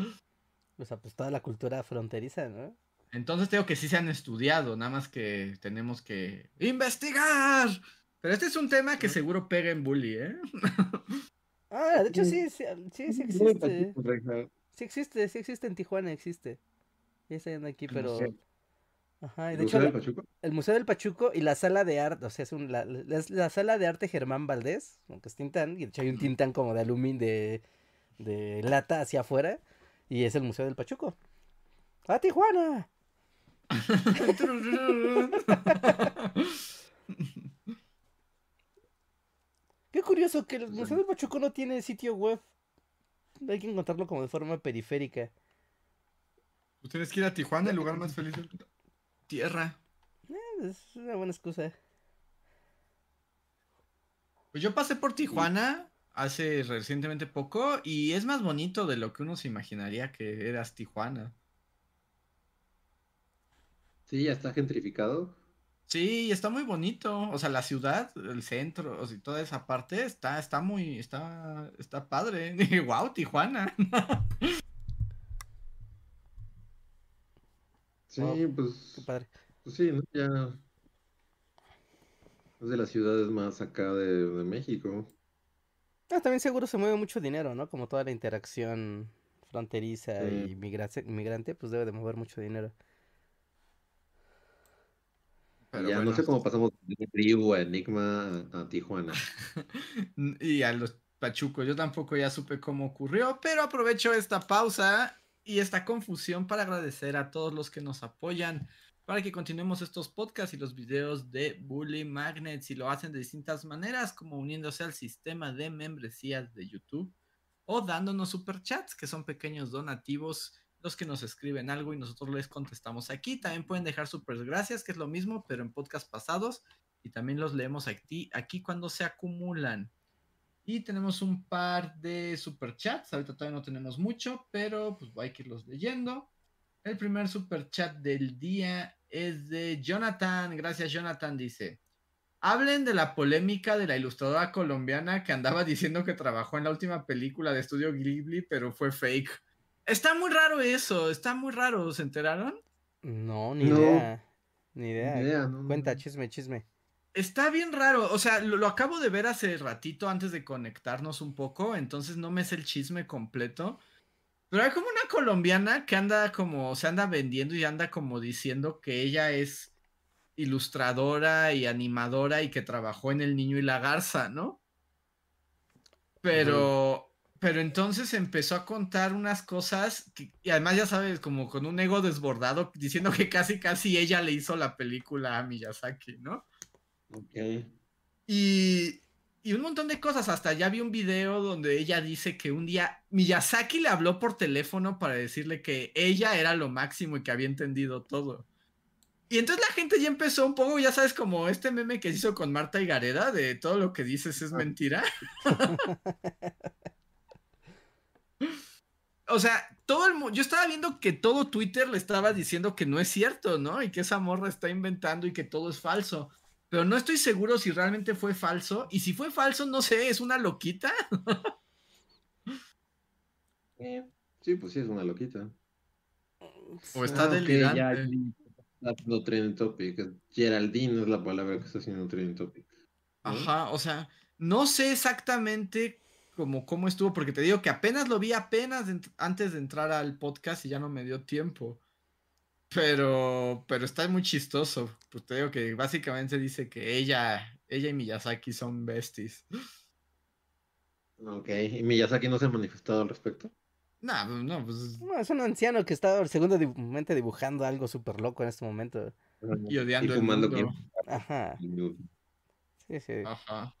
C: O sea, pues toda la cultura fronteriza, ¿no?
A: Entonces tengo que sí se han estudiado, nada más que tenemos que investigar. Pero este es un tema que seguro pega en bully, ¿eh?
C: Ah, de hecho sí, sí, sí, sí existe. Sí existe, sí existe en Tijuana, existe. Ya está yendo aquí,
A: El
C: pero... Ajá, y
B: ¿El
C: de hecho
B: Museo del Pachuco?
C: el Museo del Pachuco y la sala de arte, o sea, es un, la, la- es la sala de arte Germán Valdés, aunque es Tintán, y de hecho hay un Tintán como de aluminio, de, de lata hacia afuera, y es el Museo del Pachuco. ¡A Tijuana! Qué curioso que el. Museo del Pachuco no tiene sitio web. Hay que encontrarlo como de forma periférica.
A: Tienes que ir a Tijuana, el lugar más feliz de la tierra.
C: Eh, es una buena excusa.
A: Pues yo pasé por Tijuana hace recientemente poco y es más bonito de lo que uno se imaginaría que eras Tijuana.
B: Sí, ya está gentrificado.
A: Sí, está muy bonito. O sea, la ciudad, el centro, o sea, toda esa parte está, está muy, está, está padre. Dije, wow, Tijuana.
B: Sí,
C: Wow,
B: pues,
C: Qué padre.
B: pues sí, ¿no? Ya es de las ciudades más acá de, de México.
C: También seguro se mueve mucho dinero, ¿no? Como toda la interacción fronteriza
B: Sí.
C: y migrante, pues debe de mover mucho dinero.
A: Pero
B: ya
A: bueno,
B: no sé cómo pasamos de Tribu a Enigma a, a Tijuana.
A: Y a los pachucos, yo tampoco ya supe cómo ocurrió, pero aprovecho esta pausa y esta confusión para agradecer a todos los que nos apoyan para que continuemos estos podcasts y los videos de Bully Magnets y lo hacen de distintas maneras, como uniéndose al sistema de membresías de YouTube o dándonos superchats, que son pequeños donativos, los que nos escriben algo y nosotros les contestamos aquí. También pueden dejar super gracias, que es lo mismo, pero en podcasts pasados y también los leemos aquí, aquí cuando se acumulan. Y tenemos un par de superchats. Ahorita todavía no tenemos mucho, pero pues hay que irlos leyendo. El primer superchat del día es de Jonathan. Gracias, Jonathan. Dice: Hablen de la polémica de la ilustradora colombiana que andaba diciendo que trabajó en la última película de estudio Ghibli, pero fue fake. Está muy raro eso, está muy raro. ¿Se enteraron?
C: No, ni
B: No.
C: idea. Ni idea.
B: Ni idea, ¿no?
C: Cuenta, chisme, chisme.
A: Está bien raro, o sea, lo, lo acabo de ver hace ratito antes de conectarnos un poco, entonces no me sé el chisme completo, Pero hay como una colombiana que anda como, se anda vendiendo y anda como diciendo que ella es ilustradora y animadora y que trabajó en El Niño y la Garza, ¿no? Pero, pero entonces empezó a contar unas cosas que, y además ya sabes, como con un ego desbordado, diciendo que casi casi ella le hizo la película a Miyazaki, ¿no?
B: Ok.
A: Y, y un montón de cosas. Hasta ya vi un video donde ella dice que un día Miyazaki le habló por teléfono para decirle que ella era lo máximo y que había entendido todo. Y entonces la gente ya empezó un poco, ya sabes, como este meme que se hizo con Marta y Gareda, de todo lo que dices es mentira. o sea, todo el mundo, yo estaba viendo que todo Twitter le estaba diciendo que no es cierto, ¿no? Y que esa morra está inventando y que todo es falso. Pero no estoy seguro si realmente fue falso. Y si fue falso, no sé, ¿es una loquita?
B: Eh, sí, pues sí, es una loquita.
A: o está
B: Ah,
A: delirante.
B: ya, Está haciendo trending topic. Geraldine es la palabra que está haciendo trending topic. ¿no?
A: Ajá, o sea, no sé exactamente cómo, cómo estuvo, porque te digo que apenas lo vi apenas de antes de entrar al podcast y ya no me dio tiempo. Pero, pero está muy chistoso. Pues te digo que básicamente dice que ella, ella y Miyazaki son besties.
B: Ok, ¿y Miyazaki no se ha manifestado al respecto?
A: Nah, pues no, pues.
C: No, es un anciano que está seguramente dibujando algo súper loco en este momento.
A: Y odiando el
B: fumando
A: mundo.
B: quien-
C: Ajá, sí, sí.
A: Ajá.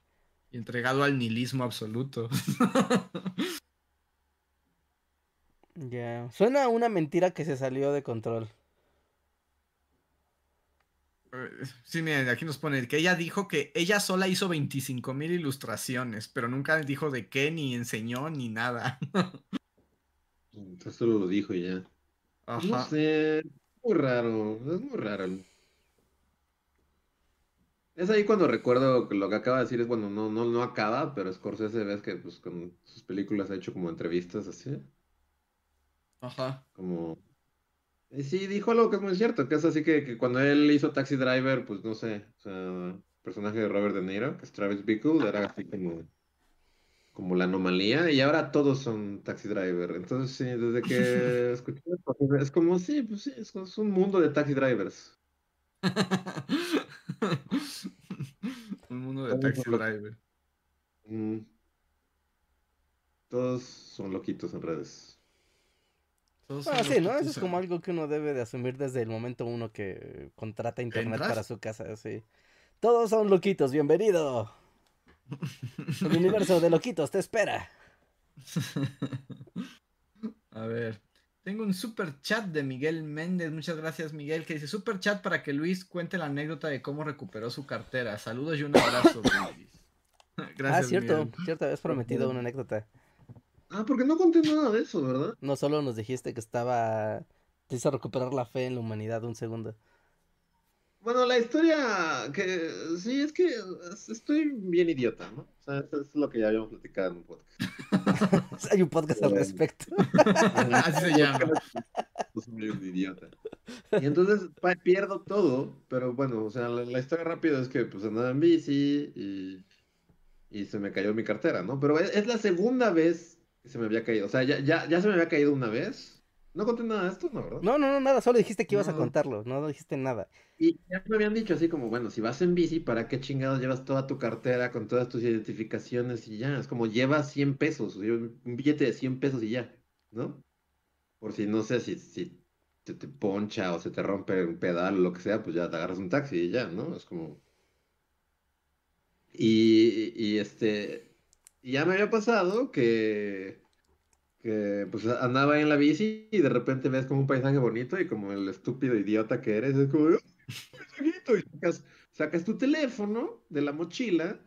A: Y entregado al nihilismo absoluto.
C: Ya. Suena a una mentira que se salió de control.
A: Eh, Sí, miren, aquí nos pone que ella dijo que ella sola hizo 25 mil ilustraciones, pero nunca dijo de qué, ni enseñó, ni nada.
B: Entonces solo lo dijo y ya. Pues No
A: Ajá.
B: sé, es muy raro, es muy raro. Es ahí cuando recuerdo que lo que acaba de decir es, bueno, no, no, no acaba, pero Scorsese ves que pues con sus películas ha hecho como entrevistas así,
A: Ajá.
B: como... Y sí, dijo algo que es muy cierto, que es así que, que cuando él hizo Taxi Driver, pues no sé, o sea, personaje de Robert De Niro, que es Travis Bickle, era así como, como la anomalía, y ahora todos son Taxi Driver. Entonces sí, desde que escuché es como, sí, pues sí, es, es un mundo de Taxi Drivers.
A: Un mundo de taxi driver.
B: Mm. Todos son loquitos en redes.
A: Todos
C: Ah,
A: son
C: sí, ¿no? Eso es como algo que uno debe de asumir desde el momento uno que contrata internet
A: ¿Entras?
C: para su casa, sí. Todos son loquitos, bienvenido. El universo de loquitos te espera.
A: A ver. Tengo un super chat de Miguel Méndez. Muchas gracias, Miguel. Que dice super chat para que Luis cuente la anécdota de cómo recuperó su cartera. Saludos y un abrazo, Luis. Gracias.
C: ah, cierto,
A: Miguel.
C: cierto, habías prometido una anécdota.
B: Ah, porque no conté nada de eso, ¿verdad?
C: No solo nos dijiste que estaba... Te hizo recuperar la fe en la humanidad un segundo.
B: Bueno, la historia que sí es que es- estoy bien idiota, ¿no? O sea, eso es lo que ya habíamos platicado en un podcast.
C: Hay un podcast al respecto.
A: Así se llama.
B: Soy un idiota. Y entonces pa- pierdo todo, pero bueno, o sea, la, la historia rápida es que pues andaba en bici y, y se me cayó mi cartera, ¿no? Pero es, es la segunda vez se me había caído. O sea, ya, ya, ya se me había caído una vez. No conté nada de esto, ¿no? ¿Verdad?
C: No, no, no, nada, solo dijiste que ibas a contarlo, no dijiste nada.
B: Y ya me habían dicho así como, bueno, si vas en bici, ¿para qué chingados llevas toda tu cartera con todas tus identificaciones y ya? Es como lleva 100 pesos, un billete de 100 pesos y ya, ¿no? Por si no sé, si, si te, te poncha o se te rompe un pedal o lo que sea, pues ya te agarras un taxi y ya, ¿no? Es como... Y, y este, y ya me había pasado que, que pues andaba en la bici y de repente ves como un paisaje bonito y como el estúpido idiota que eres, es como, ¡ay, paisajito! Y sacas, tu teléfono de la mochila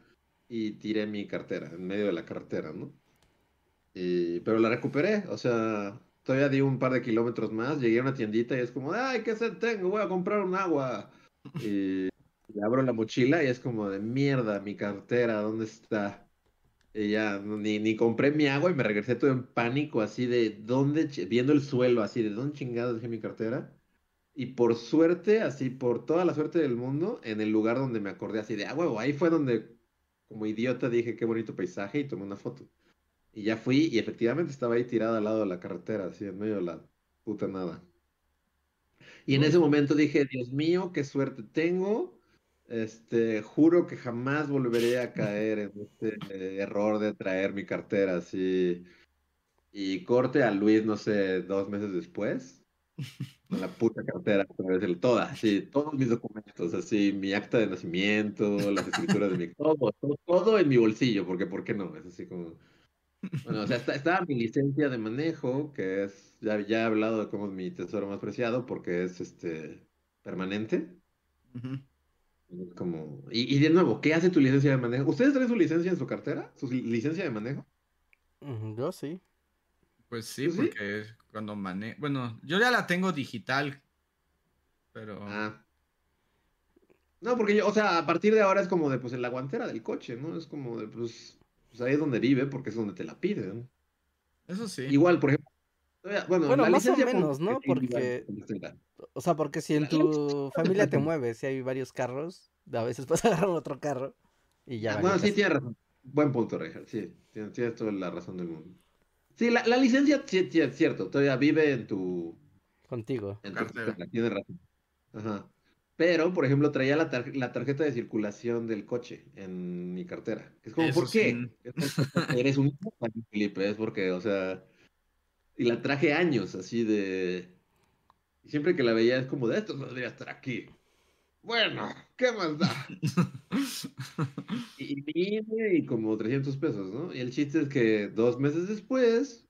B: y tiré mi cartera, en medio de la carretera, ¿no? Y- pero la recuperé, o sea, todavía di un par de kilómetros más, llegué a una tiendita y es como, ¡ay, qué sed tengo! Voy a comprar un agua. Y, y abro la mochila y es como de mierda, mi cartera, ¿dónde está? Y ya, ni, ni compré mi agua y me regresé todo en pánico, así de dónde, viendo el suelo, así de dónde chingados dejé mi cartera. Y por suerte, así por toda la suerte del mundo, en el lugar donde me acordé así de, ah, huevo, ahí fue donde como idiota dije qué bonito paisaje y tomé una foto. Y ya fui y efectivamente estaba ahí tirada al lado de la carretera, así en medio de la puta nada. Y en ese momento dije, Dios mío, qué suerte tengo. Este, juro que jamás volveré a caer en este error de traer mi cartera así. Y corte a Luis, no sé, dos meses después. Con la puta cartera, toda, así, todos mis documentos, así, mi acta de nacimiento, las escrituras de mi. Todo, todo, en mi bolsillo, porque ¿por qué no? Es así como. Bueno, o sea, está, estaba mi licencia de manejo, que es, ya, ya he hablado de cómo es mi tesoro más preciado, porque es este permanente. Es Como, y, y de nuevo, ¿qué hace tu licencia de manejo? ¿Ustedes traen su licencia en su cartera? ¿Su licencia de manejo?
C: Yo sí.
A: Pues sí, porque cuando manejo. Bueno, yo ya la tengo digital. Pero.
B: Ah. No, porque yo, o sea, a partir de ahora es como de, pues, en la guantera del coche, ¿no? Es como de, pues, pues ahí es donde vive, porque es donde te la piden.
A: Eso sí.
B: Igual, por ejemplo, bueno,
C: Bueno,
B: la
C: más o menos, ¿no? Porque-. O sea, porque si en tu familia te mueves, si hay varios carros, a veces puedes agarrar otro carro y ya.
B: Ah, bueno, sí, tienes razón. Buen punto, Richard, sí, tienes, tienes toda la razón del mundo. Sí, la, la licencia, sí, sí, es cierto, todavía vive en tu,
C: Contigo.
B: en tu
A: Cartera.
B: tienes razón. Ajá. Pero, por ejemplo, traía la, tar- la tarjeta de circulación del coche en mi cartera. Es como,
A: Eso
B: ¿por qué?
A: sí.
B: Eres un Felipe, es porque, o sea, y la traje años así de... Y siempre que la veía es como, de esto no debería estar aquí. Bueno, ¿qué más da? Y vine y como 300 pesos, ¿no? Y el chiste es que dos meses después,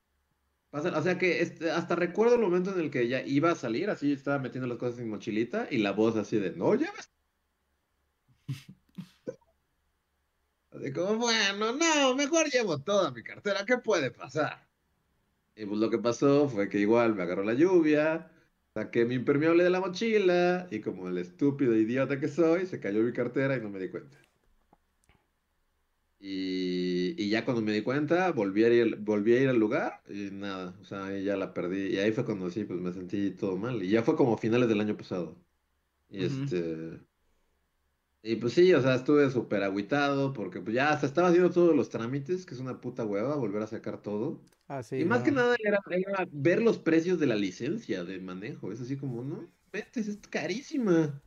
B: pasa, o sea que este, hasta recuerdo el momento en el que ya iba a salir, así estaba metiendo las cosas en mi mochilita y la voz así de, no lleves. Así como, bueno, no, mejor llevo toda mi cartera, ¿qué puede pasar? Y pues lo que pasó fue que igual me agarró la lluvia, saqué mi impermeable de la mochila y como el estúpido idiota que soy, se cayó mi cartera y no me di cuenta. Y, y ya cuando me di cuenta, volví a ir, volví a ir al lugar y nada, o sea, ahí ya la perdí. Y ahí fue cuando sí, pues me sentí todo mal. Y ya fue como finales del año pasado. Y este... Y pues sí, o sea, estuve súper agüitado porque pues ya hasta estaba haciendo todos los trámites, que es una puta hueva volver a sacar todo.
C: Ah, sí.
B: Y más que nada era, era ver los precios de la licencia de manejo. Es así como, no, vete, es carísima.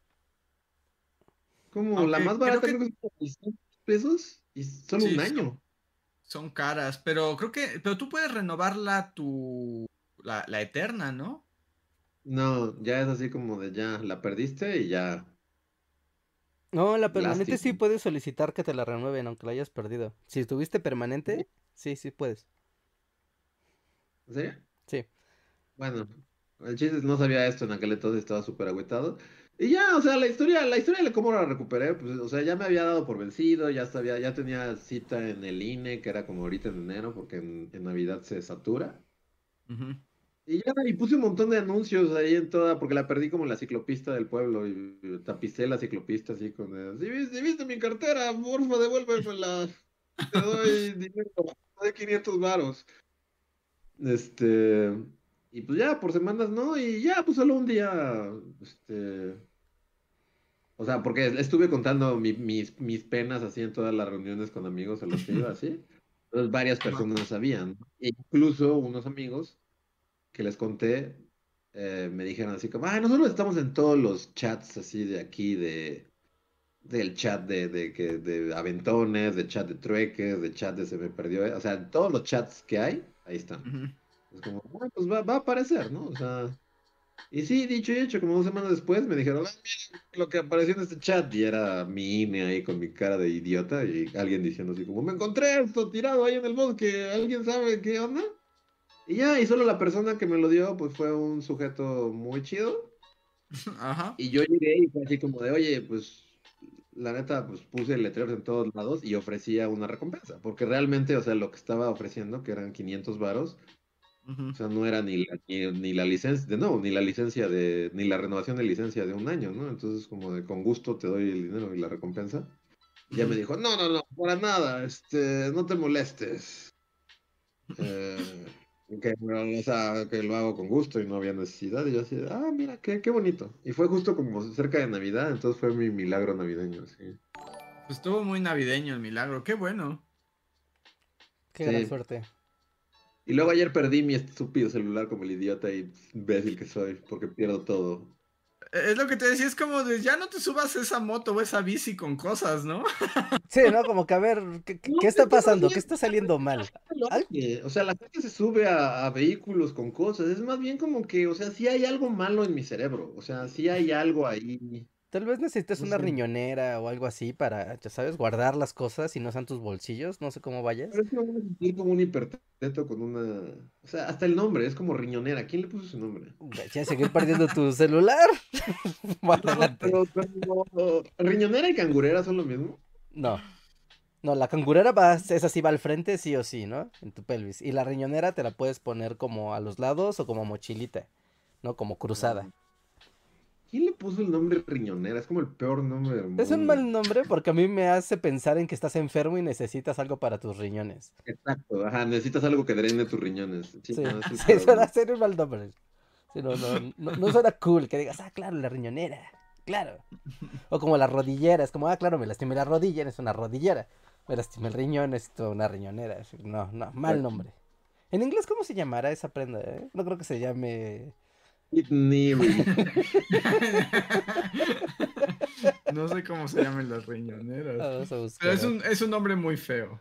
B: Como la más
A: creo
B: barata
A: que-
B: creo que es como 600 pesos y solo
A: Sí,
B: un
A: son-
B: año.
A: Son caras. Pero creo que. Pero tú puedes renovarla tu. La, la eterna, ¿no?
B: No, ya es así como de ya, la perdiste y ya.
C: No, la permanente sí puedes solicitar que te la renueven, aunque la hayas perdido. Si tuviste permanente, sí, sí puedes.
B: ¿En serio?
C: Sí.
B: Bueno, el chiste es no sabía esto en aquel entonces, estaba súper agüitado. Y ya, o sea, la historia, la historia de cómo la recuperé, pues, o sea, ya me había dado por vencido, ya sabía, ya tenía cita en el INE, que era como ahorita en enero, porque en, en Navidad se satura.
A: Ujú.
B: Y ya, y puse un montón de anuncios ahí en toda, porque la perdí como en la ciclopista del pueblo, y tapicé la ciclopista así con el, si viste, si viste mi cartera, porfa, devuélvemela, te doy dinero, te doy 500 varos. Este, y pues ya, por semanas no, y ya, pues solo un día, este, o sea, porque estuve contando mi- mis, mis penas así en todas las reuniones con amigos a los que iba así, entonces varias personas sabían. E incluso unos amigos que les conté, eh, me dijeron así como, ah, nosotros estamos en todos los chats así de aquí, de del chat de, de, que, de aventones, de chat de trueques, de chat de se me perdió, eh, o sea, en todos los chats que hay, ahí están. Es como, bueno, pues va, va a aparecer, ¿no? O sea, y sí, dicho y hecho, como dos semanas después me dijeron, ah, mira lo que apareció en este chat, y era mi INE ahí con mi cara de idiota, y alguien diciendo así como, me encontré esto tirado ahí en el bosque, ¿alguien sabe qué onda? Y ya, y solo la persona que me lo dio, pues fue un sujeto muy chido,
A: Ajá.
B: y yo llegué y fue así como de, oye, pues la neta, pues puse letreros en todos lados y ofrecía una recompensa, porque realmente, o sea, lo que estaba ofreciendo, que eran 500 varos, o sea, no era ni la, ni, ni la licencia, de, no, ni la licencia de, ni la renovación de licencia de un año, ¿no? Entonces, como de con gusto te doy el dinero y la recompensa. Y ya me dijo, no, no, no, para nada, este, no te molestes. Eh, que, o sea, que lo hago con gusto y no había necesidad. Y yo así, ah, mira, qué, qué bonito. Y fue justo como cerca de Navidad, entonces fue mi milagro navideño, sí.
A: Pues estuvo muy navideño el milagro. Qué bueno.
C: Qué
B: Sí.
C: gran suerte.
B: Y luego ayer perdí mi estúpido celular como el idiota y imbécil que soy, porque pierdo todo.
A: Es lo que te decía, es como de ya no te subas esa moto o esa bici con cosas, ¿no?
C: Sí, ¿no? Como que a ver, ¿qué, qué está pasando? ¿Qué está saliendo mal? Al-
B: Oye, O sea, la gente se sube a, a vehículos con cosas. Es más bien como que, o sea, sí hay algo malo en mi cerebro. O sea, sí hay algo ahí.
C: Tal vez necesites
B: No
C: una
B: sé.
C: riñonera o algo así para, ya sabes, guardar las cosas y no sean tus bolsillos, no sé cómo vayas.
B: Pero es que me voy a sentir como un hiperteto con una. O sea, hasta el nombre es como riñonera. ¿Quién le puso su nombre?
C: Ya seguir perdiendo tu celular. Adelante.
B: Pero, pero, riñonera y cangurera son lo mismo.
C: No. No, la cangurera va, esa sí va al frente, sí o sí, ¿no? En tu pelvis. Y la riñonera te la puedes poner como a los lados o como mochilita, ¿no? Como cruzada.
B: ¿Quién le puso el nombre riñonera? Es como el peor nombre del mundo.
C: Es un mal nombre porque a mí me hace pensar en que estás enfermo y necesitas algo para tus riñones.
B: Exacto, ajá, necesitas algo que drene tus riñones. Sí,
C: Sí,
B: no,
C: sí, suena ser un mal nombre. Sí, no, no, no, no suena cool que digas, ah, claro, la riñonera, claro. O como la rodillera, es como, ah, claro, me lastimé la rodilla, es una rodillera. Me lastimé el riñón, es una riñonera. No, no, mal nombre. En inglés, ¿cómo se llamará esa prenda? eh? No creo que se llame...
B: Kidney
A: no sé cómo se llaman las riñoneras.
C: Vamos a
A: Pero es un, es un nombre muy feo.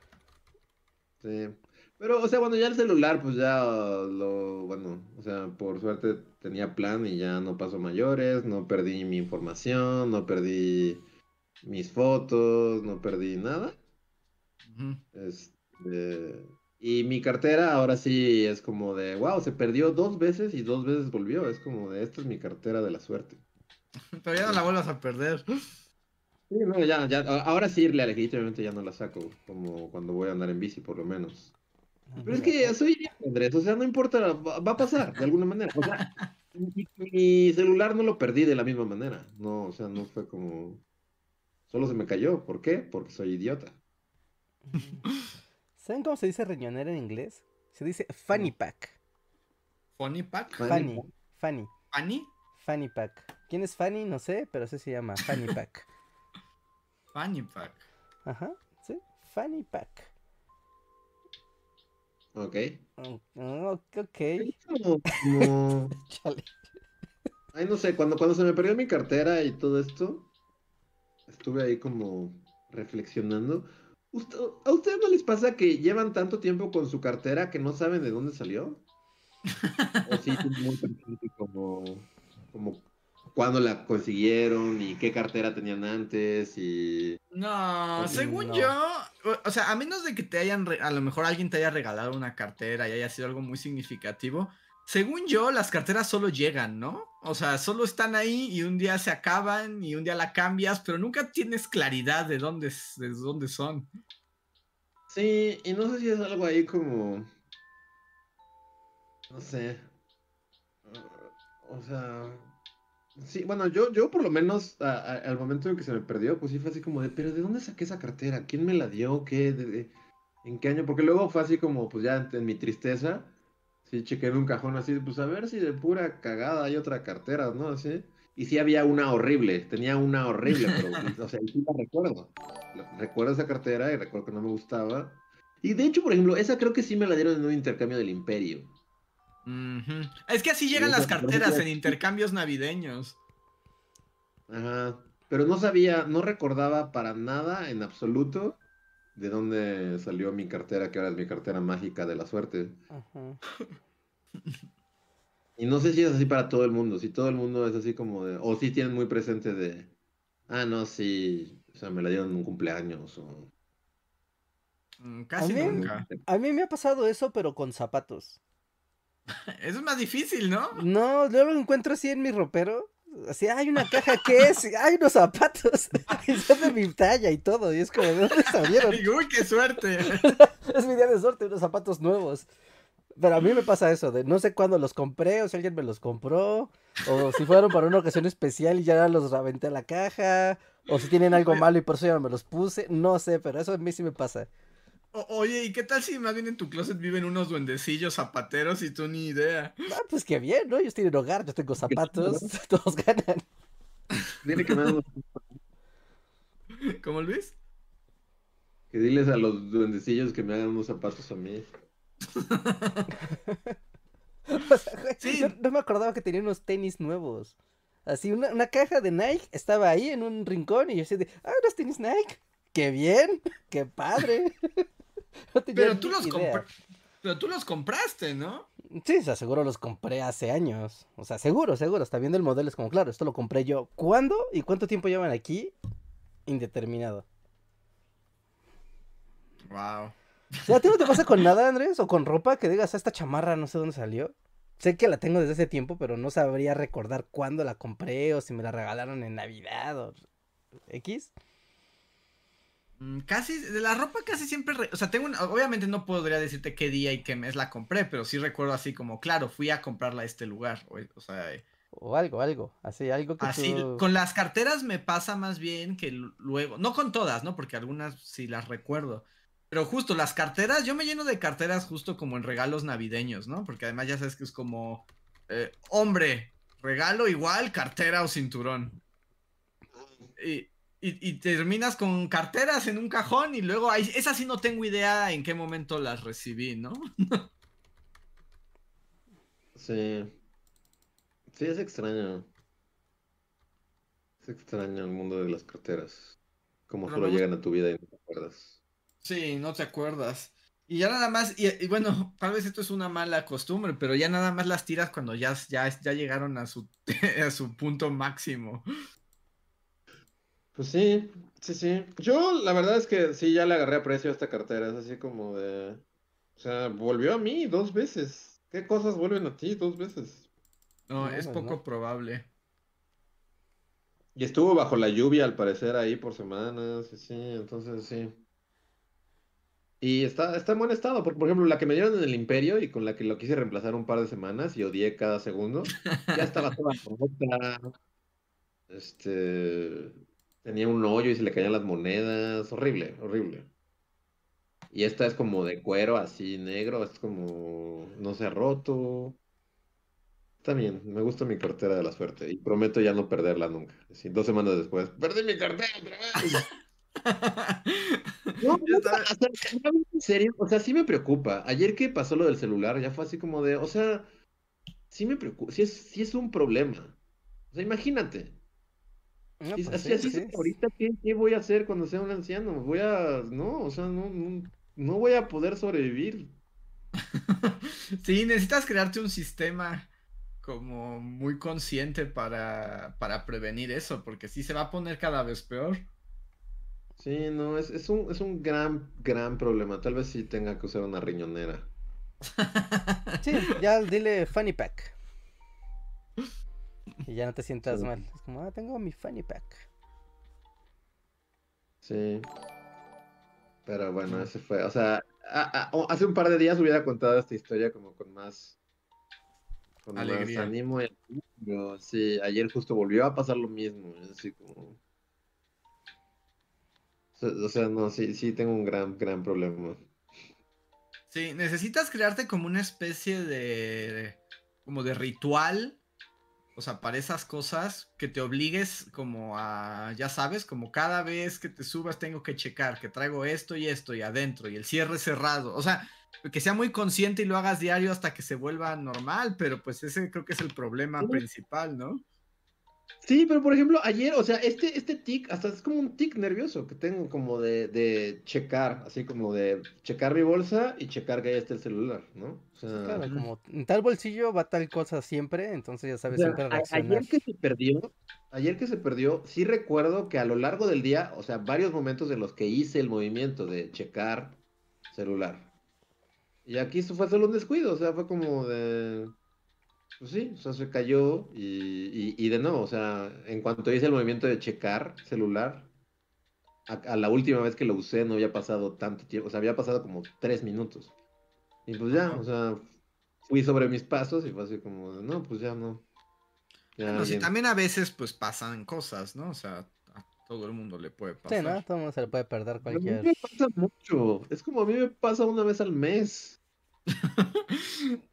B: Sí. Pero, o sea, bueno, ya el celular, pues ya lo, bueno, o sea, por suerte tenía plan y ya no pasó mayores, no perdí mi información, no perdí mis fotos, no perdí nada. Este, y mi cartera ahora sí es como de, wow, se perdió dos veces y dos veces volvió. Es como de, esta es mi cartera de la suerte.
A: Pero ya no la vuelvas a perder.
B: Sí, no, ya, ya, a- ahora sí, legítimamente ya no la saco, como cuando voy a andar en bici, por lo menos.
C: Ah,
B: Pero es que soy Andrés, o sea, no importa, va, a pasar de alguna manera. O sea, mi, mi celular no lo perdí de la misma manera. No, o sea, no fue como. Solo se me cayó. ¿Por qué? Porque soy idiota.
C: ¿Saben cómo se dice riñonera en inglés? Se dice fanny pack.
A: Funny Pack.
B: Fanny
C: Fanny, fanny, pack. ¿Quién es Fanny? No sé, pero así se llama, fanny pack.
A: Fanny Pack.
C: Ajá, sí, fanny pack.
B: Ok.
C: Oh, ok, chale.
B: Ay, no sé, cuando, cuando se me perdió mi cartera y todo esto, estuve ahí como reflexionando. ¿Usted- ¿A ustedes no les pasa que llevan tanto tiempo con su cartera que no saben de dónde salió? ¿O sí muy presente como, como cuándo la consiguieron y qué cartera tenían antes y...
A: No, según
C: no.
A: yo, o- sea, a menos de que te hayan, a lo mejor alguien te haya regalado una cartera y haya sido algo muy significativo, según yo, las carteras solo llegan, ¿no? O sea, solo están ahí y un día se acaban y un día la cambias, pero nunca tienes claridad de dónde, de dónde son.
B: Sí, y no sé si es algo ahí como... No sé. O sea... Sí, bueno, yo, yo por lo menos al momento en que se me perdió, pues sí fue así como de, pero ¿de dónde saqué esa cartera? ¿Quién me la dio? ¿Qué? ¿De- ¿En qué año? Porque luego fue así como, pues ya en mi tristeza, sí chequé en un cajón así, pues a ver si de pura cagada hay otra cartera, ¿no? Así. Y sí había una horrible, tenía una horrible, pero, o sea, sí la recuerdo. Recuerdo esa cartera y recuerdo que no me gustaba. Y de hecho, por ejemplo, esa creo que sí me la dieron en un intercambio del Imperio.
A: Es que así llegan las carteras en intercambios navideños.
B: Ajá. Pero no sabía, no recordaba para nada en absoluto de dónde salió mi cartera, que ahora es mi cartera mágica de la suerte.
C: Ajá.
B: Y no sé si es así para todo el mundo, si todo el mundo es así como de, o si tienen muy presente de, ah, no, sí, o sea, me la dieron en un cumpleaños o...
A: Mm, Casi
C: mí-
A: nunca.
C: A mí me ha pasado eso, pero con zapatos.
A: Eso es más difícil, ¿no?
C: No, yo lo encuentro así en mi ropero. Así, hay una caja, ¿qué es? Hay unos zapatos. Y son de mi talla y todo. Y es como, ¿de dónde salieron?
A: Uy, qué suerte.
C: Es mi día de suerte, unos zapatos nuevos. Pero a mí me pasa eso, de no sé cuándo los compré, o si alguien me los compró, o si fueron para una ocasión especial y ya los aventé a la caja, o si tienen algo malo y por eso ya no me los puse, no sé, pero eso a mí sí me pasa.
A: O- oye, ¿y qué tal si más bien en tu closet viven unos duendecillos zapateros y tú ni idea?
C: Ah, pues qué bien, ¿no? Ellos tienen hogar, yo tengo zapatos, todos ganan.
B: Dile que, me hagan unos-
A: ¿Cómo Luis?
B: que diles a los duendecillos que me hagan unos zapatos a mí.
C: O sea, güey,
A: Sí.
C: yo no me acordaba que tenía unos tenis nuevos. Así, una, una caja de Nike estaba ahí en un rincón y yo así de, ah, unos tenis Nike. ¡Qué bien! ¡Qué padre! No
A: Pero tú los
C: idea.
A: compra- Pero tú los compraste, ¿no?
C: Sí, seguro los compré hace años. O sea, seguro, seguro. Está viendo el modelo, es como, claro, esto lo compré yo. ¿Cuándo y cuánto tiempo llevan aquí? Indeterminado.
A: Wow.
C: O sea, ¿a ti no te pasa con nada, Andrés? ¿O con ropa que digas, "Ah, esta chamarra no sé dónde salió? Sé que la tengo desde hace tiempo, pero no sabría recordar cuándo la compré o si me la regalaron en Navidad o X.
A: Mm, Casi, de la ropa casi siempre, re- o sea, tengo una, obviamente no podría decirte qué día y qué mes la compré, pero sí recuerdo así como, claro, fui a comprarla a este lugar, o, o sea, eh,
C: O algo, algo. Así, algo que
A: así,
C: tú...
A: con las carteras me pasa más bien que luego, no con todas, ¿no? Porque algunas sí las recuerdo, pero justo las carteras, yo me lleno de carteras justo como en regalos navideños, ¿no? Porque además ya sabes que es como, eh, hombre, regalo igual, cartera o cinturón. Y, y- y terminas con carteras en un cajón y luego ahí, esa sí no tengo idea en qué momento las recibí, ¿no?
B: Sí. Sí, es extraño. Es extraño el mundo de las carteras. Como
A: Pero
B: solo llegan a tu vida y no te acuerdas.
A: Sí, no te acuerdas. Y ya nada más, y, y bueno, tal vez esto es una mala costumbre, pero ya nada más las tiras cuando ya, ya, ya llegaron a su, a su punto máximo.
B: Pues sí, sí, sí. Yo la verdad es que sí, ya le agarré aprecio a esta cartera. Es así como de... O sea, volvió a mí dos veces. ¿Qué cosas vuelven a ti dos veces?
A: No,
C: No,
A: es poco
C: no.
A: probable.
B: Y estuvo bajo la lluvia al parecer ahí por semanas, y sí, entonces sí. Y está, está en buen estado, porque por ejemplo la que me dieron en el Imperio y con la que lo quise reemplazar un par de semanas y odié cada segundo, ya estaba toda rota, este, tenía un hoyo y se le caían las monedas, horrible, horrible. Y esta es como de cuero así negro, es como, no se ha roto. Está bien, me gusta mi cartera de la suerte y prometo ya no perderla nunca. Así, dos semanas después, perdí mi cartera otra vez. No, no,
A: estaba-
B: o sea, en serio, o sea, sí me preocupa. Ayer que pasó lo del celular, ya fue así como de, o sea, sí me preocupa, sí es, sí es un problema. O sea, imagínate.
C: No, pues
B: así
C: sí,
B: así
C: sí.
B: es ahorita, ¿qué, qué voy a hacer cuando sea un anciano? Voy a, no, o sea, no, no, no voy a poder sobrevivir.
A: Sí, necesitas crearte un sistema como muy consciente para, para prevenir eso, porque sí se va a poner cada vez peor.
B: Sí, no, es, es un, es un gran, gran problema. Tal vez sí tenga que usar una riñonera.
C: Sí, ya dile funny pack. Y ya no te sientas
B: Sí.
C: mal. Es como, ah, tengo mi funny pack.
B: Sí. Pero bueno, ese fue, o sea, a- a- o- hace un par de días hubiera contado esta historia como con más, con más
A: Alegría.
B: ánimo y pero sí, ayer justo volvió a pasar lo mismo, así como, o sea, o sea, no, sí, sí tengo un gran, gran problema.
A: Sí, necesitas crearte como una especie de como de ritual, o sea, para esas cosas que te obligues como a, ya sabes, como cada vez que te subas tengo que checar que traigo esto y esto y adentro y el cierre cerrado, o sea, que sea muy consciente y lo hagas diario hasta que se vuelva normal, pero pues ese creo que es el problema
B: Sí.
A: principal, ¿no?
B: Sí, pero por ejemplo, ayer, o sea, este, este tic, hasta es como un tic nervioso que tengo como de, de checar, así como de checar mi bolsa y checar que ahí está el celular, ¿no? O sea,
C: Claro, como en tal bolsillo va tal cosa siempre, entonces ya
B: O
C: sabes
B: sea,
C: siempre reaccionar.
B: ayer que se perdió, ayer que se perdió, sí recuerdo que a lo largo del día, o sea, varios momentos en los que hice el movimiento de checar celular. Y aquí fue solo un descuido, o sea, fue como de, pues sí, o sea, se cayó y, y, y de nuevo, o sea, en cuanto hice el movimiento de checar celular, a, a la última vez que lo usé no había pasado tanto tiempo, o sea, había pasado como tres minutos. Y pues ya, o sea, fui sobre mis pasos y fue así como, de, no, pues ya no. Ya
A: Bueno, sí,
B: bien.
A: también a veces pues pasan cosas, ¿no? O sea, a todo el mundo le puede pasar.
C: Sí, ¿no? Todo el mundo se le puede perder
B: Pero a mí
C: cualquier...
B: me pasa mucho. Es como a mí me pasa una vez al mes.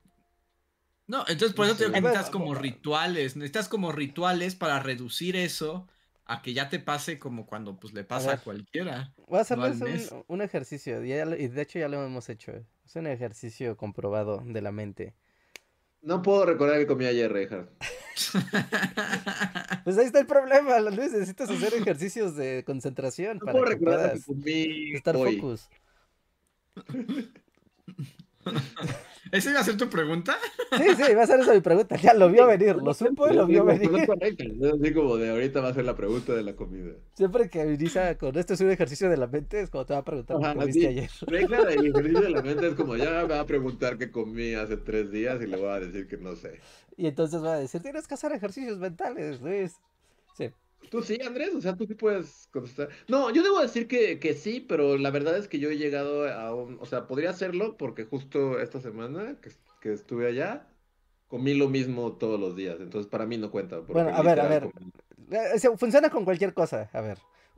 A: No, entonces por eso te digo que necesitas como rituales, necesitas como rituales para reducir eso a que ya te pase como cuando pues le pasa a,
C: ver.
A: cualquiera.
C: Voy a hacerles un, un ejercicio, y, ya lo- y de hecho ya lo hemos hecho. eh. Es un ejercicio comprobado de la mente.
B: No puedo recordar que comí ayer, Reinhardt.
C: Pues ahí está el problema, Luis. Necesitas hacer ejercicios de concentración
B: No
C: para
B: puedo
C: que
B: recordar que
C: puedas
B: comí
C: estar
B: hoy.
C: focus.
A: ¿Esa iba a ser tu pregunta?
C: Sí, sí, va a ser esa mi pregunta. Ya lo vio venir, lo supo y lo vio venir.
B: Así como de ahorita va a ser la pregunta de la comida.
C: Siempre que inicia con esto es un ejercicio de la mente, es como te va a preguntar qué comiste
B: sí.
C: ayer.
B: Reinhardt, el ejercicio de la mente es como ya me va a preguntar qué comí hace tres días y le voy a decir que no sé.
C: Y entonces va a decir, tienes que hacer ejercicios mentales, Luis.
B: Tú sí, Andrés, o sea, tú sí puedes contestar. No, yo debo decir que, que sí, pero la verdad es que yo he llegado a un, o sea, podría hacerlo porque justo esta semana que, que estuve allá, comí lo mismo todos los días, entonces para mí no cuenta.
C: Bueno, a ver, a ver.
B: comí-
C: Eh, se- Funciona con cualquier cosa. A ver.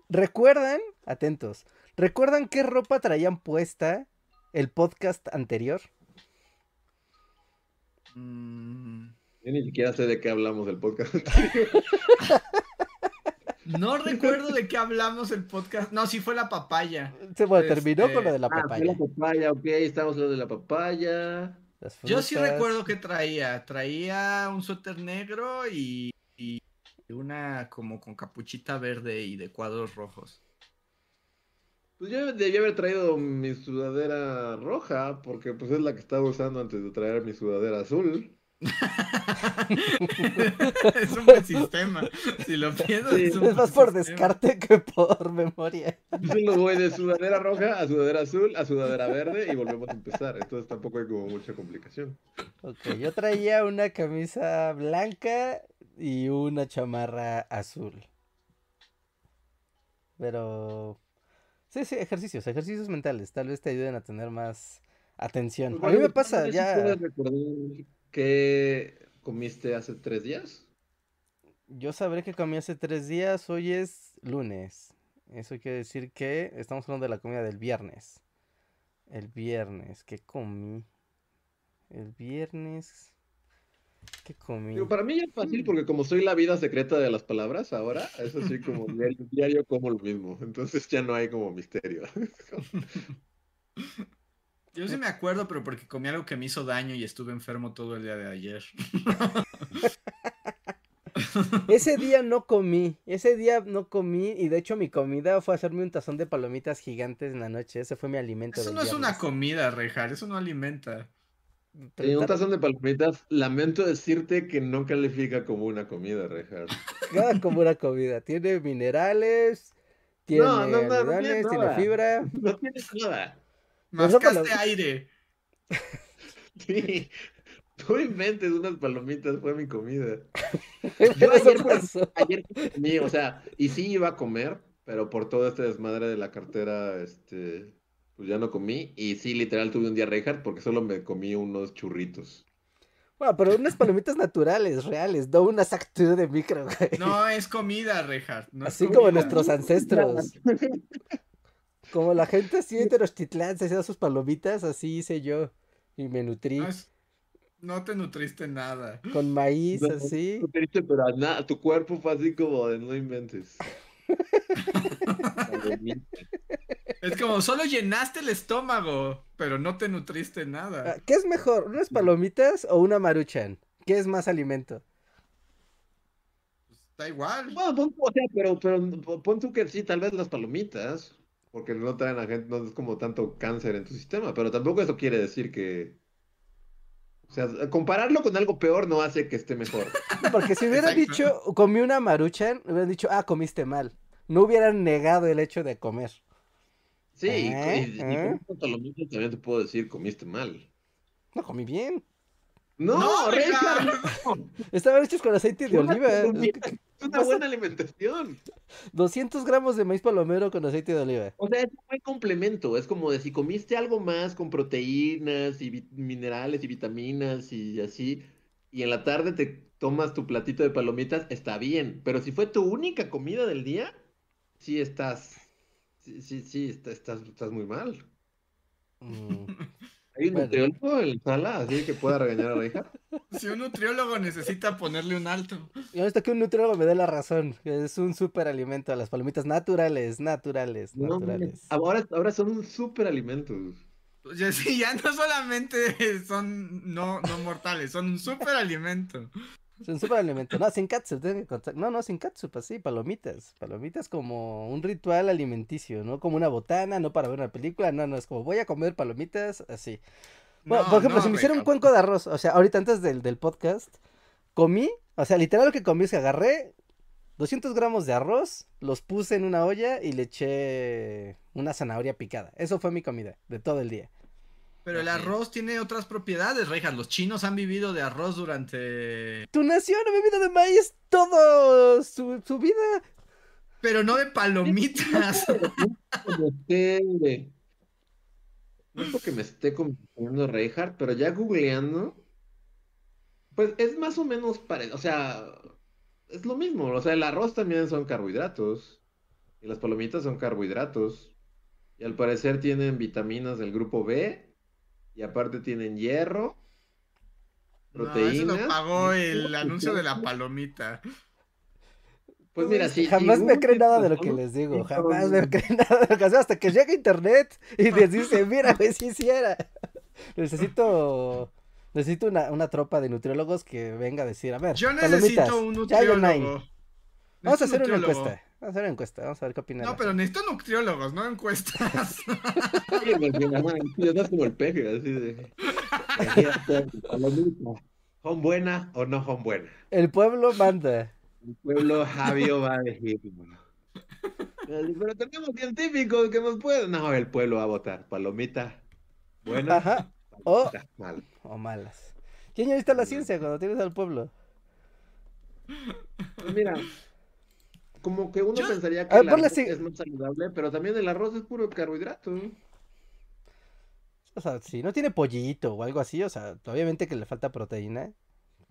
C: ¿Recuerdan? Atentos. ¿Recuerdan qué ropa traían puesta el podcast anterior?
A: Mm,
B: Yo ni siquiera sé de qué hablamos del podcast.
A: No recuerdo de qué hablamos el podcast. No, sí fue la papaya.
C: Se bueno, terminó
A: Este,
C: con lo de la
B: Ah, fue
C: papaya.
B: la papaya, ok, estamos hablando de la papaya.
A: Yo sí recuerdo que traía. Traía un suéter negro y, y una como con capuchita verde y de cuadros rojos.
B: Pues yo debí haber traído mi sudadera roja, porque pues es la que estaba usando antes de traer mi sudadera azul.
A: es un buen sistema. Si lo piensas,
B: Sí,
A: es, un
C: Es más por
A: sistema.
C: descarte que por memoria.
B: Solo voy de sudadera roja a sudadera azul a sudadera verde y volvemos a empezar. Entonces tampoco hay como mucha complicación.
C: Ok, yo traía una camisa blanca y una chamarra azul. Pero... Sí, sí, ejercicios, ejercicios mentales. Tal vez te ayuden a tener más atención. A mí me pasa
B: ¿Puedes
C: ya...
B: recordar qué comiste hace tres días?
C: Yo sabré que comí hace tres días, hoy es lunes. Eso quiere decir que estamos hablando de la comida del viernes. El viernes, ¿qué comí? El viernes... ¿Qué comí?
B: Digo, para mí ya es fácil porque como soy la vida secreta de las palabras ahora, es así como diario, diario como lo mismo. Entonces ya no hay como misterio.
A: Yo sí me acuerdo, pero porque comí algo que me hizo daño y estuve enfermo todo el día de ayer.
C: Ese día no comí, ese día no comí y de hecho mi comida fue hacerme un tazón de palomitas gigantes en la noche, ese fue mi alimento
A: Eso no es una comida, Rejar, eso no alimenta.
B: Y un
C: ta-
B: tazón de palomitas, lamento decirte que no califica como una comida, Rejar.
C: Cada como una comida, tiene minerales, tiene
B: No, no, no, no tiene nada.
C: fibra.
B: No tiene nada.
C: No
A: Mascaste aire.
B: Sí. No inventes unas palomitas, fue mi comida. Yo ayer,
C: pasó.
B: ayer comí, o sea, y sí iba a comer, pero por todo este desmadre de la cartera, este, pues ya no comí. Y sí, literal, tuve un día Reinhardt porque solo me comí unos churritos.
C: Bueno, pero unas palomitas naturales, reales, no unas actúe de micro, güey.
A: No es comida, no es
C: Así como nuestros ancestros. Como la gente así de Tenochtitlán se hacía sus palomitas, así hice yo. Y me nutrí
A: No, es- no te nutriste nada.
C: con maíz,
B: No,
C: así.
B: no triste, pero a nada, tu cuerpo fue así como de no inventes.
A: Es como solo llenaste el estómago, pero no te nutriste
C: Ah,
A: nada.
C: ¿Qué es mejor, unas palomitas o una maruchan? ¿Qué es más alimento?
A: Da igual.
B: Bueno, pon, o sea, pero, pero pon tú que sí, tal vez las palomitas, porque no traen a gente, no es como tanto cáncer en tu sistema, pero tampoco eso quiere decir que. O sea, compararlo con algo peor no hace que esté mejor.
C: Porque si hubieran
A: Exacto.
C: dicho, comí una maruchan, hubieran dicho, ah, comiste mal. No hubieran negado el hecho de comer.
B: Sí, y-
C: ¿Eh?
B: y, y
C: ¿Eh?
B: con palomitas también te puedo decir comiste mal.
C: No, comí bien.
B: No,
A: No,
B: Richard, no,
C: Estaban hechos con aceite de oliva.
B: es una buena alimentación.
C: 200 gramos de maíz palomero con aceite de oliva.
B: O sea, es un buen complemento. Es como de si comiste algo más con proteínas y minerales y vitaminas y así, y en la tarde te tomas tu platito de palomitas, está bien. Pero si fue tu única comida del día, sí estás. Sí, sí, sí, está- estás, estás muy mal.
C: Mm.
B: ¿Hay un
C: Bueno.
B: nutriólogo en la sala así que pueda regañar a la hija?
A: Si un nutriólogo necesita ponerle un alto.
C: Y ahorita que un nutriólogo me dé la razón. que Es un súper alimento. Las palomitas naturales, naturales,
B: No,
C: naturales.
B: ahora, ahora son un súper alimentos.
A: Ya, sí, ya no solamente son no, no mortales, son un super alimento.
C: Es un super alimento. No, sin contar. No, no, sin catsup, así, palomitas. Palomitas como un ritual alimenticio, no como una botana, no para ver una película, no, no, es como voy a comer palomitas, así. Bueno,
A: No,
C: por ejemplo,
A: no,
C: si me hiciera un cuenco de arroz, o sea, ahorita antes del, del podcast, comí, o sea, literal lo que comí es que agarré 200 gramos de arroz, los puse en una olla y le eché una zanahoria picada. Eso fue mi comida de todo el día.
A: Pero el arroz tiene otras propiedades, Rejas. Los chinos han vivido de arroz durante.
C: Tu nación ha vivido de maíz todo su, su vida.
A: Pero no de palomitas.
B: No es porque me esté confundiendo Reinhardt, pero ya googleando, pues es más o menos parecido, o sea, es lo mismo, o sea, el arroz también son carbohidratos y las palomitas son carbohidratos y al parecer tienen vitaminas del grupo B y aparte tienen hierro,
A: No, eso
B: proteínas.
A: lo pagó el anuncio de la palomita.
B: Pues mira, sí.
C: Jamás me cree nada de lo que les digo. Jamás me cree nada de lo que hago, Hasta que llega internet y les dice, mira, güey, si hiciera. Necesito. Necesito una, una tropa de nutriólogos que venga a decir, a ver,
A: Yo necesito un nutriólogo.
C: Vamos a hacer
A: un
C: una encuesta. Vamos a hacer una encuesta. Vamos a ver qué opinan.
A: No, pero necesito nutriólogos, no encuestas.
B: Sí, porque, como el peje, así de. Palomita, ¿Son buenas o no son buenas?
C: El pueblo manda.
B: El pueblo Javio va a elegir. bueno. Pero tenemos científicos que nos pueden. No, el pueblo va a votar. Palomita, buena.
C: Ajá. O,
B: palomita, mal.
C: o malas. ¿Quién ya viste la ciencia cuando tienes al pueblo?
B: Pues mira, como que uno
A: Yo-
B: pensaría que
C: ver,
B: el arroz es más saludable, pero también el arroz es puro carbohidrato.
C: O sea, si no tiene pollito o algo así, o sea, obviamente que le falta proteína,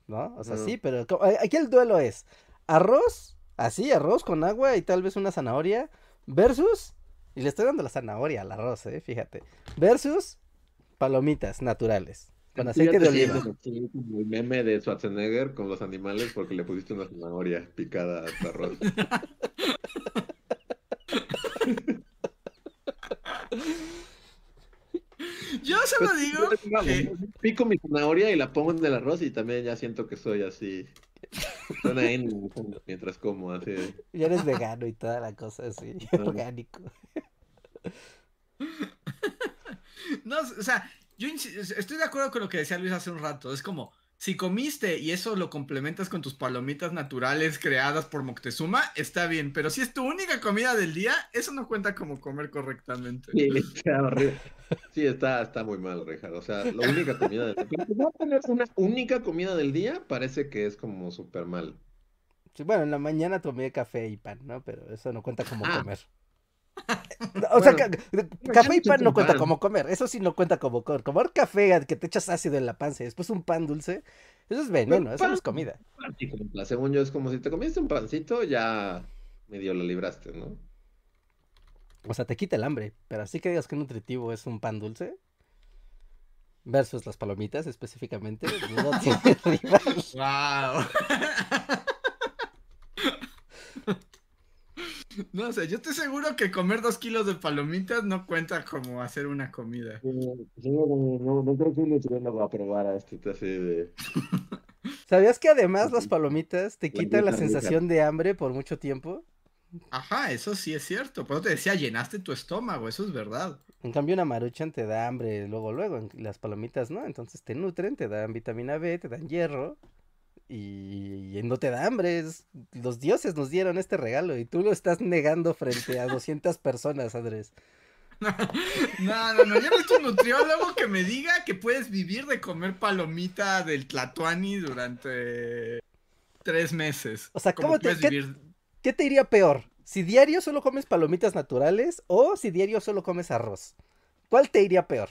C: ¿no? O sea, sí, pero aquí el duelo es arroz, así, arroz con agua y tal vez una zanahoria, versus, y le estoy dando la zanahoria al arroz, eh, fíjate, versus palomitas naturales, con aceite de
B: te
C: oliva.
B: el meme de Schwarzenegger con los animales porque le pusiste una zanahoria picada a tu arroz.
A: Yo solo
B: Pues,
A: digo que
B: Pico mi zanahoria y la pongo en el arroz y también ya siento que soy así. Suena en mientras como, así.
C: Ya eres vegano y toda la cosa así, orgánico.
A: No, o sea, yo estoy de acuerdo con lo que decía Luis hace un rato. Es como, si comiste y eso lo complementas con tus palomitas naturales creadas por Moctezuma, está bien. Pero si es tu única comida del día, eso no cuenta como comer correctamente.
B: Sí, está horrible. Sí, está, está muy mal, Rejar. O sea, la única comida del día. Tener una única comida del día parece que es como súper mal.
C: Sí, bueno, en la mañana tomé café y pan, ¿no? Pero eso no cuenta como
B: Ah.
C: comer. O sea, ca- café y pan no cuenta
B: pan.
C: como comer. Eso sí no cuenta como comer. Comer café que te echas ácido en la panza y después un pan dulce, eso es veneno, eso no es comida.
B: Según yo, es como si te comiste un pancito, ya medio lo libraste, ¿no?
C: O sea, te quita el hambre, pero así que digas que nutritivo es un pan dulce. Versus las palomitas específicamente. no tiene rival.
A: ¡Wow! No sé, yo estoy seguro que comer dos kilos de palomitas no cuenta como hacer una comida.
B: no, no creo que un nutriólogo va a probar a este así de...
C: ¿Sabías que además las palomitas te quitan la sensación de hambre por mucho tiempo?
A: Ajá, eso sí es cierto. Por eso te decía, llenaste tu estómago, eso es verdad.
C: En cambio, una maruchan te da hambre luego, luego. Las palomitas no, entonces te nutren, te dan vitamina B, te dan hierro. Y, y no te da hambre. es- Los dioses nos dieron este regalo y tú lo estás negando frente a 200 personas, Andrés.
A: No, no, no. Yo necesito un nutriólogo que me diga que puedes vivir de comer palomita del Tlatuani durante tres meses.
C: O sea, ¿cómo te- qué-
A: vivir?
C: ¿Qué te iría peor? ¿Si diario solo comes palomitas naturales o si diario solo comes arroz? ¿Cuál te iría peor?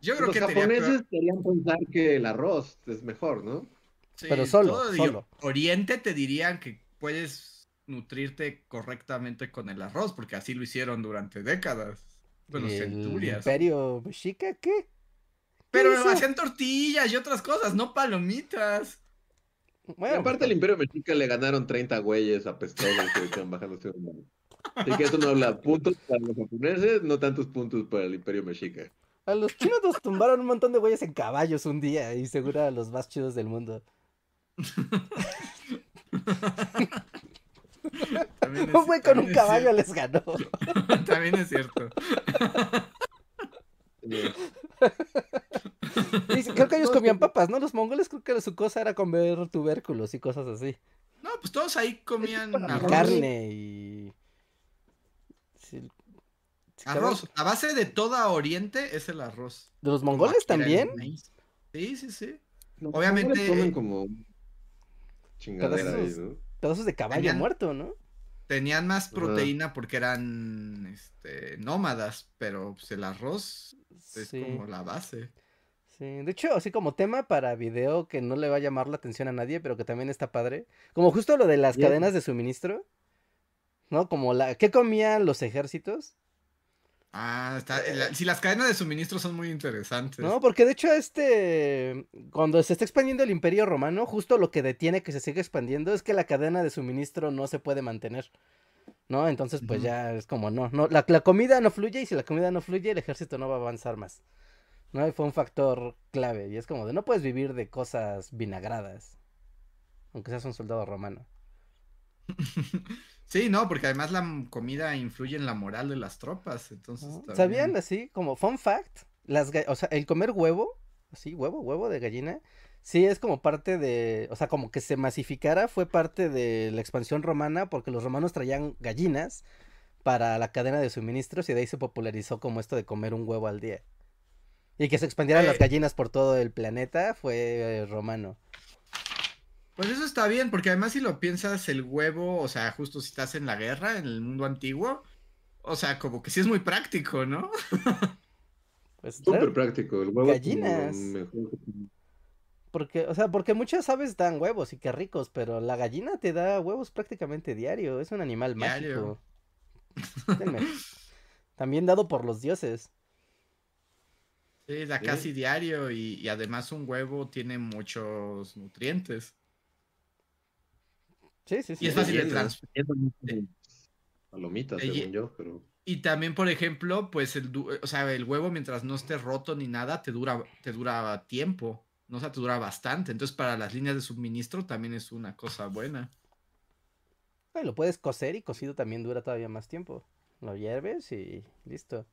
A: Yo creo
B: Los
A: que
B: japoneses querían pensar que el arroz es mejor, ¿no?
A: Sí,
C: Pero solo,
A: todo de
C: solo.
A: Oriente te dirían que puedes nutrirte correctamente con el arroz, porque así lo hicieron durante décadas. Bueno,
C: ¿Y el
A: centurias.
C: imperio mexica qué?
A: Pero
C: hizo?
A: hacían tortillas y otras cosas, no palomitas.
B: Y
C: Bueno,
B: aparte al Imperio Mexica le ganaron 30 güeyes apestosos que estaban bajando su Así que eso no habla puntos para los japoneses, no tantos puntos para el Imperio Mexica.
C: A los chinos nos tumbaron un montón de güeyes en caballos un día y seguro a los más chidos del mundo.
A: También es-
C: Un güey con
A: también
C: un caballo
A: cierto.
C: les ganó.
A: También es cierto.
C: Y creo que ellos comían papas, ¿no? Los mongoles creo que su cosa era comer tubérculos y cosas así.
A: No, pues todos ahí comían arroz.
C: Carne y... Sí, sí,
A: Arroz. La base de toda Oriente es el arroz.
C: ¿De los mongoles también?
A: Sí, sí, sí.
B: Los
A: Obviamente,
B: mongoles comen como chingadera ahí,
C: pedazos.
B: ¿no?
C: Pedazos de caballo
A: Tenían-
C: muerto, ¿no?
A: Tenían más proteína porque eran este, nómadas, pero pues, el arroz es
C: Sí.
A: como la base.
C: Sí, de hecho, así como tema para video que no le va a llamar la atención a nadie, pero que también está padre. Como justo lo de las cadenas de suministro, ¿no? Como la... ¿Qué comían los ejércitos?
A: Ah, está, la- sí, las cadenas de suministro son muy interesantes.
C: No, porque de hecho este, cuando se está expandiendo el imperio romano, justo lo que detiene que se siga expandiendo es que la cadena de suministro no se puede mantener, ¿no? Entonces pues ya es como, no, no, la, la comida no fluye y si la comida no fluye el ejército no va a avanzar más, ¿no? Y fue un factor clave y es como de no puedes vivir de cosas vinagradas, aunque seas un soldado romano.
A: Sí, no, porque además la comida influye en la moral de las tropas, entonces también-
C: ¿Sabían así como fun fact? Las, o sea, el comer huevo, así, huevo, huevo de gallina, sí es como parte de, o sea, como que se masificara, fue parte de la expansión romana porque los romanos traían gallinas para la cadena de suministros y de ahí se popularizó como esto de comer un huevo al día. Y que se expandieran las
A: Eh.
C: gallinas por todo el planeta fue eh, romano.
A: Pues eso está bien, porque además si lo piensas, el huevo, o sea, justo si estás en la guerra, en el mundo antiguo, o sea, como que sí es muy práctico, ¿no?
C: Pues,
B: Súper práctico. El huevo
C: Gallinas.
B: mejor
C: porque, o sea, porque muchas aves dan huevos y qué ricos, pero la gallina te da huevos prácticamente diario, es un animal
A: Diario.
C: mágico. También dado por los dioses.
A: Sí, da
B: Sí.
A: casi diario y, y además un huevo tiene muchos nutrientes.
C: Sí, sí, sí.
A: Y es fácil de
B: Bien,
A: trans-
B: es como Palomitas,
A: y-
B: según yo, pero.
A: Y también, por ejemplo, pues el, o sea, el huevo mientras no esté roto ni nada, te dura, te dura tiempo, no o sea, te dura bastante. Entonces, para las líneas de suministro también es una cosa buena.
C: Lo puedes cocer y cocido también dura todavía más tiempo. Lo hierves y listo.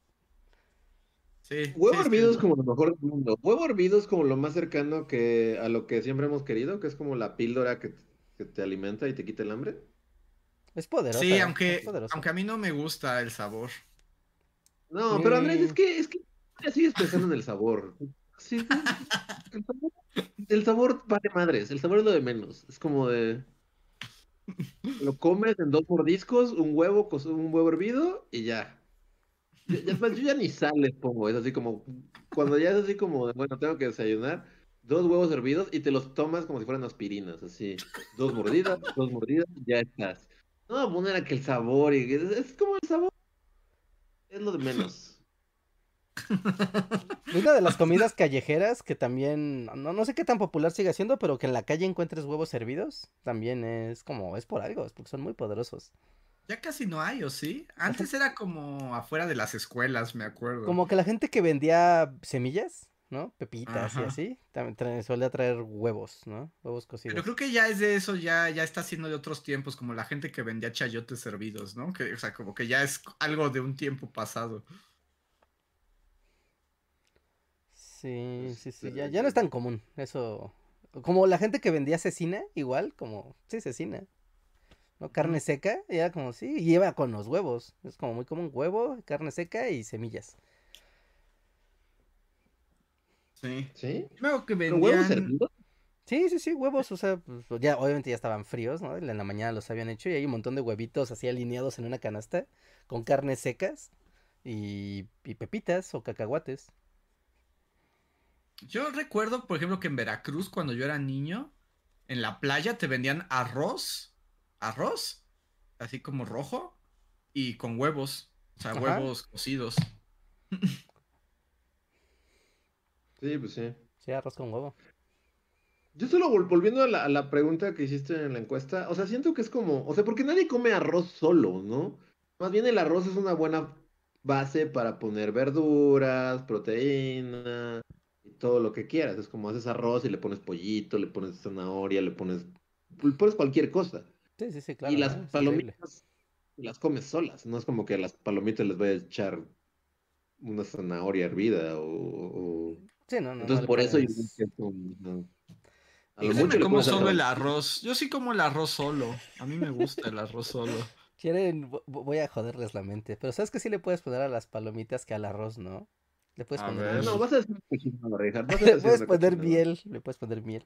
A: Sí.
B: Huevo
A: sí, es que-
B: hervido es como lo mejor del mundo. Huevo hervido es como lo más cercano que a lo que siempre hemos querido, que es como la píldora que, que te alimenta y te quita el hambre.
C: Es poderoso.
A: Sí, aunque,
C: es poderoso.
A: aunque a mí no me gusta el sabor.
B: No, pero Andrés, es que, es que ya sigues pensando en el sabor. Sí, el sabor. El sabor vale madres, el sabor es lo de menos. Es como de. Lo comes en dos mordiscos, un huevo, un huevo hervido y ya. Pues, yo ya ni sal les pongo, es así como. Cuando ya es así como de, bueno, tengo que desayunar, dos huevos hervidos y te los tomas como si fueran aspirinas, así. Dos mordidas, dos mordidas, ya estás. No, poner a que el sabor y es, es como el sabor. Es lo de menos.
C: Una de las comidas callejeras que también, no, no sé qué tan popular sigue siendo, pero que en la calle encuentres huevos hervidos, también es como, es por algo, es porque son muy poderosos.
A: Ya casi no hay, ¿o sí? Antes era como afuera de las escuelas, me acuerdo.
C: Como que la gente que vendía semillas, ¿no? Pepitas y así, también solía traer huevos, ¿no? Huevos cocidos.
A: Pero creo que ya es de eso, ya, ya está siendo de otros tiempos, como la gente que vendía chayotes servidos, ¿no? Que, o sea, como que ya es algo de un tiempo pasado.
C: Sí, sí, sí,
B: Este,
C: ya, ya no es tan común, eso. Como la gente que vendía cecina, igual, como, sí, cecina. ¿No? Carne seca, y era como, sí, iba con los huevos. Es como muy común, huevo, carne seca y semillas.
A: Sí.
B: ¿Sí?
A: Yo me acuerdo que
B: ¿Pero huevos hervidos?
C: Sí, sí, sí, huevos, o sea, pues, ya, obviamente ya estaban fríos, ¿no? En la mañana los habían hecho y hay un montón de huevitos así alineados en una canasta con carnes secas y, y pepitas o cacahuates.
A: Yo recuerdo, por ejemplo, que en Veracruz, cuando yo era niño, en la playa te vendían arroz, arroz, así como rojo, y con huevos, o sea,
C: Ajá.
A: huevos cocidos.
B: Sí, pues sí.
C: Sí, arroz con huevo.
B: Yo solo vol- volviendo a la, a la pregunta que hiciste en la encuesta, o sea, siento que es como, o sea, porque nadie come arroz solo, ¿no? Más bien el arroz es una buena base para poner verduras, proteína y todo lo que quieras. Es como haces arroz y le pones pollito, le pones zanahoria, le pones, le pones cualquier cosa.
C: Sí, sí, sí, claro.
B: y las palomitas las comes solas. No es como que a las palomitas les voy a echar una zanahoria hervida o... o-
C: Sí, no, no. no
B: Entonces por eso yo que no. A
A: Yo sí me como solo el
B: arroz.
A: Yo sí como el arroz solo. A mí me gusta el arroz solo.
C: Quieren, vo- vo- voy a joderles la mente. Pero ¿sabes que sí le puedes poner a las palomitas que al arroz, no? Le puedes
A: A
C: poner
A: ver.
B: No, vas a decir una cochinada, Richard. Vas a
C: Le puedes
B: una
C: poner
B: cochinada.
C: miel, le puedes poner miel.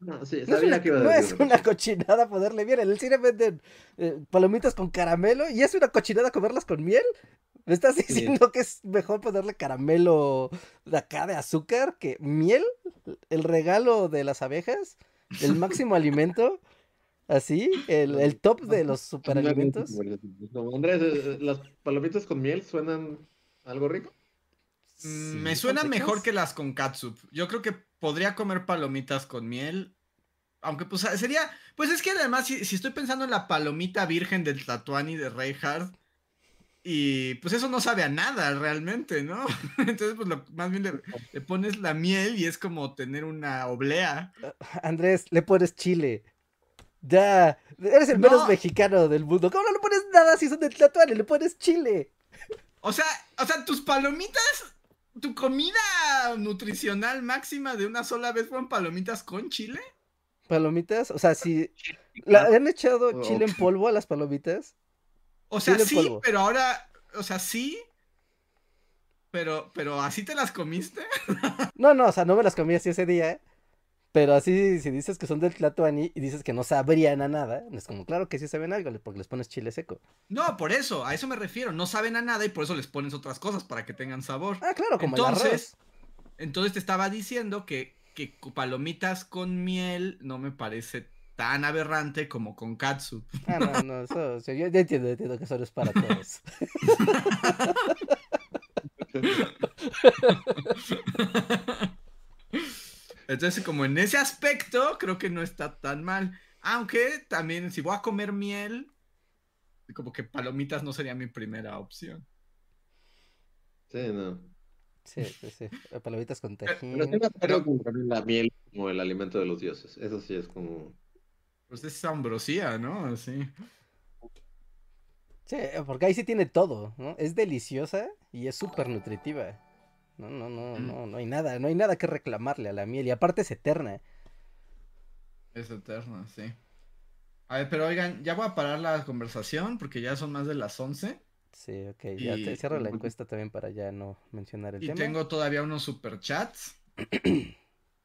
B: No, sí,
C: No es una,
B: que iba a
C: no
B: decir
C: es
B: una
C: una cochinada ponerle miel. En el cine venden eh, palomitas con caramelo y es una cochinada comerlas con miel. ¿Me estás diciendo que es mejor ponerle caramelo de acá de azúcar que miel? El regalo de las abejas, el máximo alimento, así, el, el top de los superalimentos.
B: No, Andrés, ¿las palomitas con miel suenan algo rico?
A: Mm,
C: Sí,
A: Me suena mejor que las con catsup. Yo creo que podría comer palomitas con miel. Aunque pues sería. Pues es que además, si, si estoy pensando en la palomita virgen del Tatuani de Reinhardt. Y pues eso no sabe a nada realmente, ¿no? Entonces, pues lo, más bien le, le pones la miel y es como tener una oblea.
C: Andrés, le pones chile. Ya, eres el menos
A: No.
C: mexicano del mundo. ¿Cómo no le pones nada si son de Tlatuani? Le pones chile.
A: O sea, o sea, tus palomitas, tu comida nutricional máxima de una sola vez fueron palomitas con chile.
C: Palomitas, o sea, si ¿le han echado
B: Oh.
C: chile en polvo a las palomitas?
A: O sea, sí,
C: polvo.
A: pero ahora, o sea, sí. Pero, pero así te las comiste.
C: No, no, o sea, no me las comí así ese día. ¿eh? Pero así, si dices que son del Tlatuani y dices que no sabrían a nada, es como, claro que sí saben algo, porque les pones chile seco.
A: No, por eso, a eso me refiero. No saben a nada y por eso les pones otras cosas para que tengan sabor.
C: Ah, claro, como el
A: Entonces,
C: arroz.
A: entonces te estaba diciendo que, que palomitas con miel no me parece tan aberrante como con katsu.
C: Ah, no, no, eso, o sea, yo entiendo, entiendo que eso no es para todos.
A: Entonces, como en ese aspecto, creo que no está tan mal. Aunque también, si voy a comer miel, como que palomitas no sería mi primera opción.
B: Sí, no.
C: Sí, sí, sí. Palomitas con
B: Pero
C: tajín.
B: acuerdo con poner la miel como el alimento de los dioses. Eso sí es como...
A: Pues es ambrosía, ¿no? Así.
C: Sí, porque ahí sí tiene todo, ¿no? Es deliciosa y es súper nutritiva. No, no, no,
A: Mm.
C: no, no hay nada, no hay nada que reclamarle a la miel. Y aparte es eterna.
A: Es eterno, sí. A ver, pero oigan, ya voy a parar la conversación porque ya son más de las 11
C: Sí, ok, ya te
A: Y-
C: cierro la encuesta también para ya no mencionar el
A: y
C: tema.
A: tengo todavía unos superchats.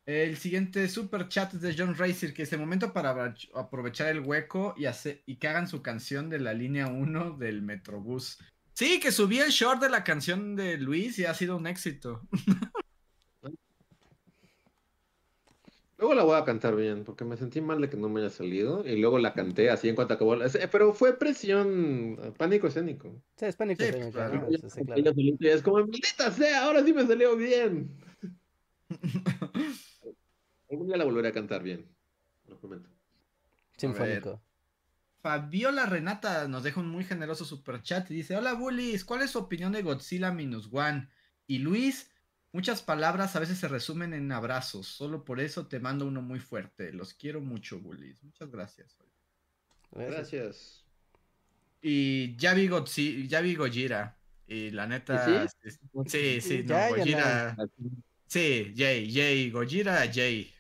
A: El siguiente superchat es de John Racer, que es el momento para aprovechar el hueco y, hacer, y que hagan su canción de la línea 1 del Metrobús. Sí, que subí el short de la canción de Luis y ha sido un éxito.
B: Luego la voy a cantar bien, porque me sentí mal de que no me haya salido. Y luego la canté así en cuanto acabó. la- eh, Pero fue presión, pánico escénico.
C: Sí, es pánico
A: Sí,
C: escénico,
A: claro.
B: Ella-
C: Sí, claro.
B: es como, maldita sea, ahora sí me salió bien. Algún día la volveré a cantar bien. Lo prometo.
C: Sinfónico.
A: Fabiola Renata nos deja un muy generoso superchat y dice: Hola Bullies, ¿cuál es su opinión de Godzilla Minus One? Y Luis, muchas palabras a veces se resumen en abrazos. Solo por eso te mando uno muy fuerte. Los quiero mucho, Bullies. Muchas gracias.
C: Gracias.
B: Gracias.
A: Y ya vi, Godzi- ya vi Gojira. Y la neta.
B: ¿Y
A: es- Sí, sí, no, Gojira. Sí, Jay, Jay, Gojira, Jay.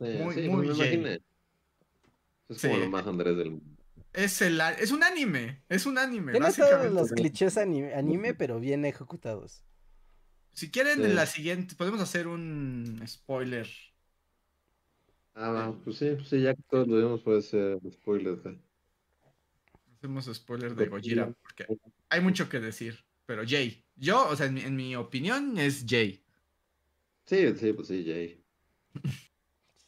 B: Sí,
A: Muy-
B: sí,
A: muy
B: me. Es como
A: Sí.
B: lo más Andrés del mundo.
A: Es, el, es un anime. Es un anime,
C: Tiene todos los clichés anime, anime, pero bien ejecutados.
A: Si quieren,
B: Sí.
A: en la siguiente, podemos hacer un spoiler.
B: Ah, pues sí, pues sí, ya que todos lo vimos puede ser spoiler. ¿eh?
A: Hacemos spoiler de
B: Gojira.
A: Gojira, porque hay mucho que decir. Pero Jay, yo, o sea, en mi, en mi opinión es Jay.
B: Sí, sí, pues sí, Jay.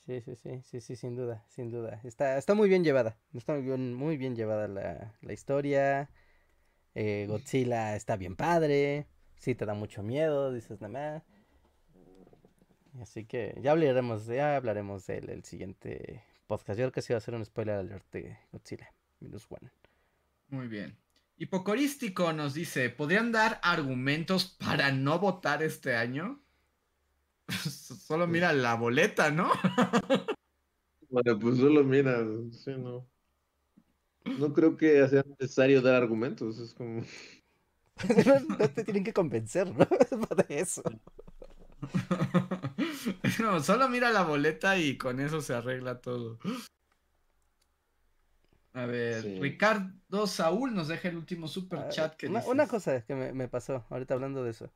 C: Sí, sí, sí, sí, sí, sin duda, sin duda. Está, está muy bien llevada. Está muy bien, muy bien llevada la, la historia. Eh, Godzilla está bien padre. Sí, te da mucho miedo, dices nada más. Así que ya hablaremos, ya hablaremos del el siguiente podcast. Yo creo que sí va a ser un spoiler alert de Godzilla minus one.
A: Muy bien. Hipocorístico nos dice, ¿podrían dar argumentos para no votar este año? Solo mira la boleta, ¿no?
B: Bueno, pues solo mira, sí, no. No creo que sea necesario dar argumentos, es como...
C: no, no te tienen que convencer, ¿no? Es para eso.
A: No, solo mira la boleta y con eso se arregla todo. A ver,
B: Sí.
A: Ricardo Saúl nos deja el último super
C: Ah,
A: chat que
C: una,
A: dices.
C: una cosa que me, me pasó ahorita hablando de eso.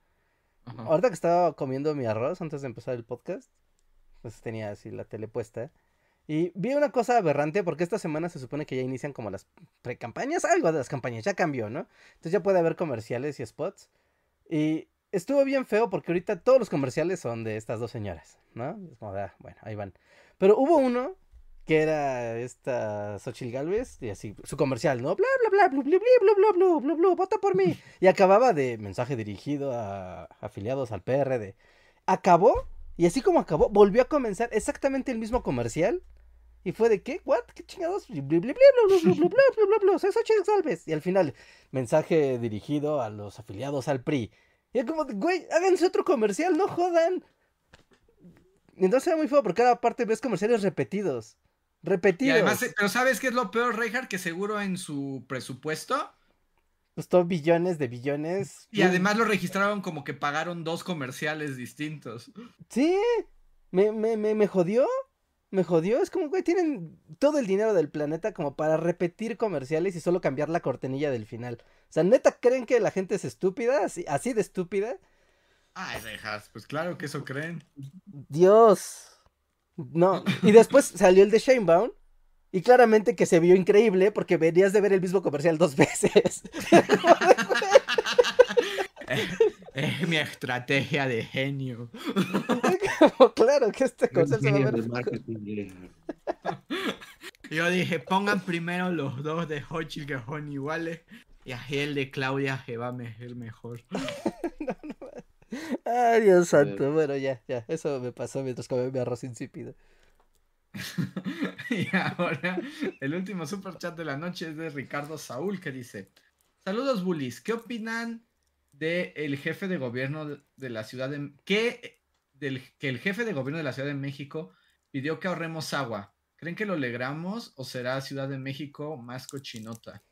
A: Ajá.
C: Ahorita que estaba comiendo mi arroz antes de empezar el podcast, pues tenía así la tele puesta. Y vi una cosa aberrante porque esta semana se supone que ya inician como las precampañas, algo de las campañas, ya cambió, ¿no? Entonces ya puede haber comerciales y spots. Y estuvo bien feo porque ahorita todos los comerciales son de estas dos señoras, ¿no? Es como, ah, bueno, ahí van. Pero hubo uno que era esta Xochitl Galvez y así, su comercial, ¿no? Bla, bla, bla, blu, blu, blu, blu, blu, blu, blu, vota por mí. Y acababa de mensaje dirigido a afiliados al PRD. Acabó, y así como acabó, volvió a comenzar exactamente el mismo comercial. Y fue de qué, what, qué chingados, bli, bli, blu, blu, blu, blu, blu, blu, blu, soy Xochitl Galvez. Y al final, mensaje dirigido a los afiliados al PRI. Y es como, güey, háganse otro comercial, no jodan. Y entonces era muy feo porque cada parte ves comerciales repetidos.
A: Y
C: Repetidos.
A: además, eh, pero ¿sabes qué es lo peor, Reinhardt? Que seguro en su presupuesto.
C: Costó billones de billones.
A: Y además lo registraron como que pagaron dos comerciales distintos.
C: Sí, me, me, me, me jodió. Me jodió. Es como, güey, tienen todo el dinero del planeta como para repetir comerciales y solo cambiar la cortinilla del final. O sea, neta, ¿creen que la gente es estúpida? Así, así de estúpida.
A: Ay, Reinhardt, pues claro que eso creen.
C: Dios. No. Y después salió el de Shamebound. Y claramente que se vio increíble porque venías de ver el mismo comercial dos veces.
A: Eh, eh, mi estrategia de genio.
C: Como, claro que este comercial se va a ver.
B: marketing,
A: Yo dije, pongan primero los dos de Hochil que son iguales. Y así el de Claudia que va a ser mejor.
C: Ay, Dios santo. Bueno, ya, ya. Eso me pasó mientras comía mi arroz insípido.
A: Y ahora, el último super chat de la noche es de Ricardo Saúl que dice: Saludos, bullies. ¿Qué opinan de el jefe de gobierno de- la ciudad de que, del, que el jefe de gobierno de la Ciudad de México pidió que ahorremos agua? ¿Creen que lo logramos o será Ciudad de México más cochinota?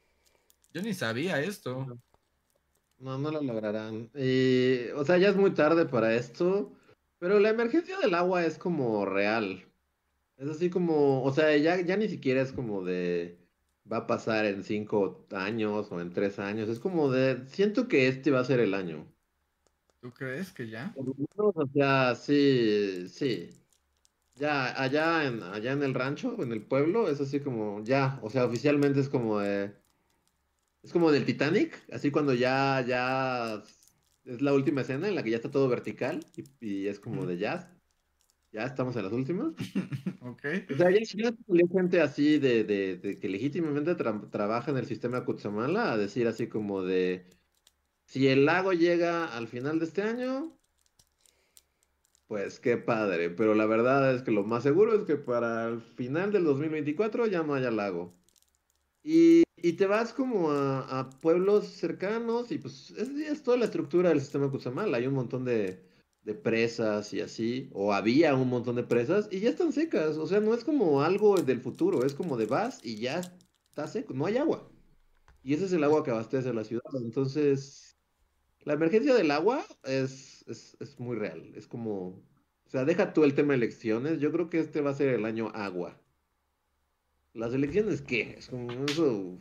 A: Yo ni sabía esto.
B: No, no lo lograrán. Y, o sea, ya es muy tarde para esto, pero la emergencia del agua es como real. Es así como, o sea, ya, ya ni siquiera es como de va a pasar en cinco años o en tres años. Es como de, siento que este va a ser el año.
A: ¿Tú crees que ya?
B: Por lo menos, O sea, sí, sí. Ya, allá en, allá en el rancho, en el pueblo, es así como, ya, o sea, oficialmente es como de, es como del Titanic, así cuando ya, ya, es la última escena en la que ya está todo vertical y, y es como de ya, ya estamos en las últimas.
A: Ok.
B: O sea, ya, ya salió gente así de, de, de que legítimamente tra- trabaja en el sistema Kutsamala a decir así como de, si el lago llega al final de este año, pues qué padre, pero la verdad es que lo más seguro es que para el final del 2024 ya no haya lago. Y, y te vas como a, pueblos cercanos y pues es, toda la estructura del sistema Kutsamala. Hay un montón de, de presas y así, o había un montón de presas y ya están secas. O sea, no es como algo del futuro, es como de vas y ya está seco, no hay agua. Y ese es el agua que abastece la ciudad. Entonces, la emergencia del agua es, es, es muy real. Es como, o sea, deja tú el tema de elecciones. Yo creo que este va a ser el año agua. Las elecciones, ¿qué? Es como, eso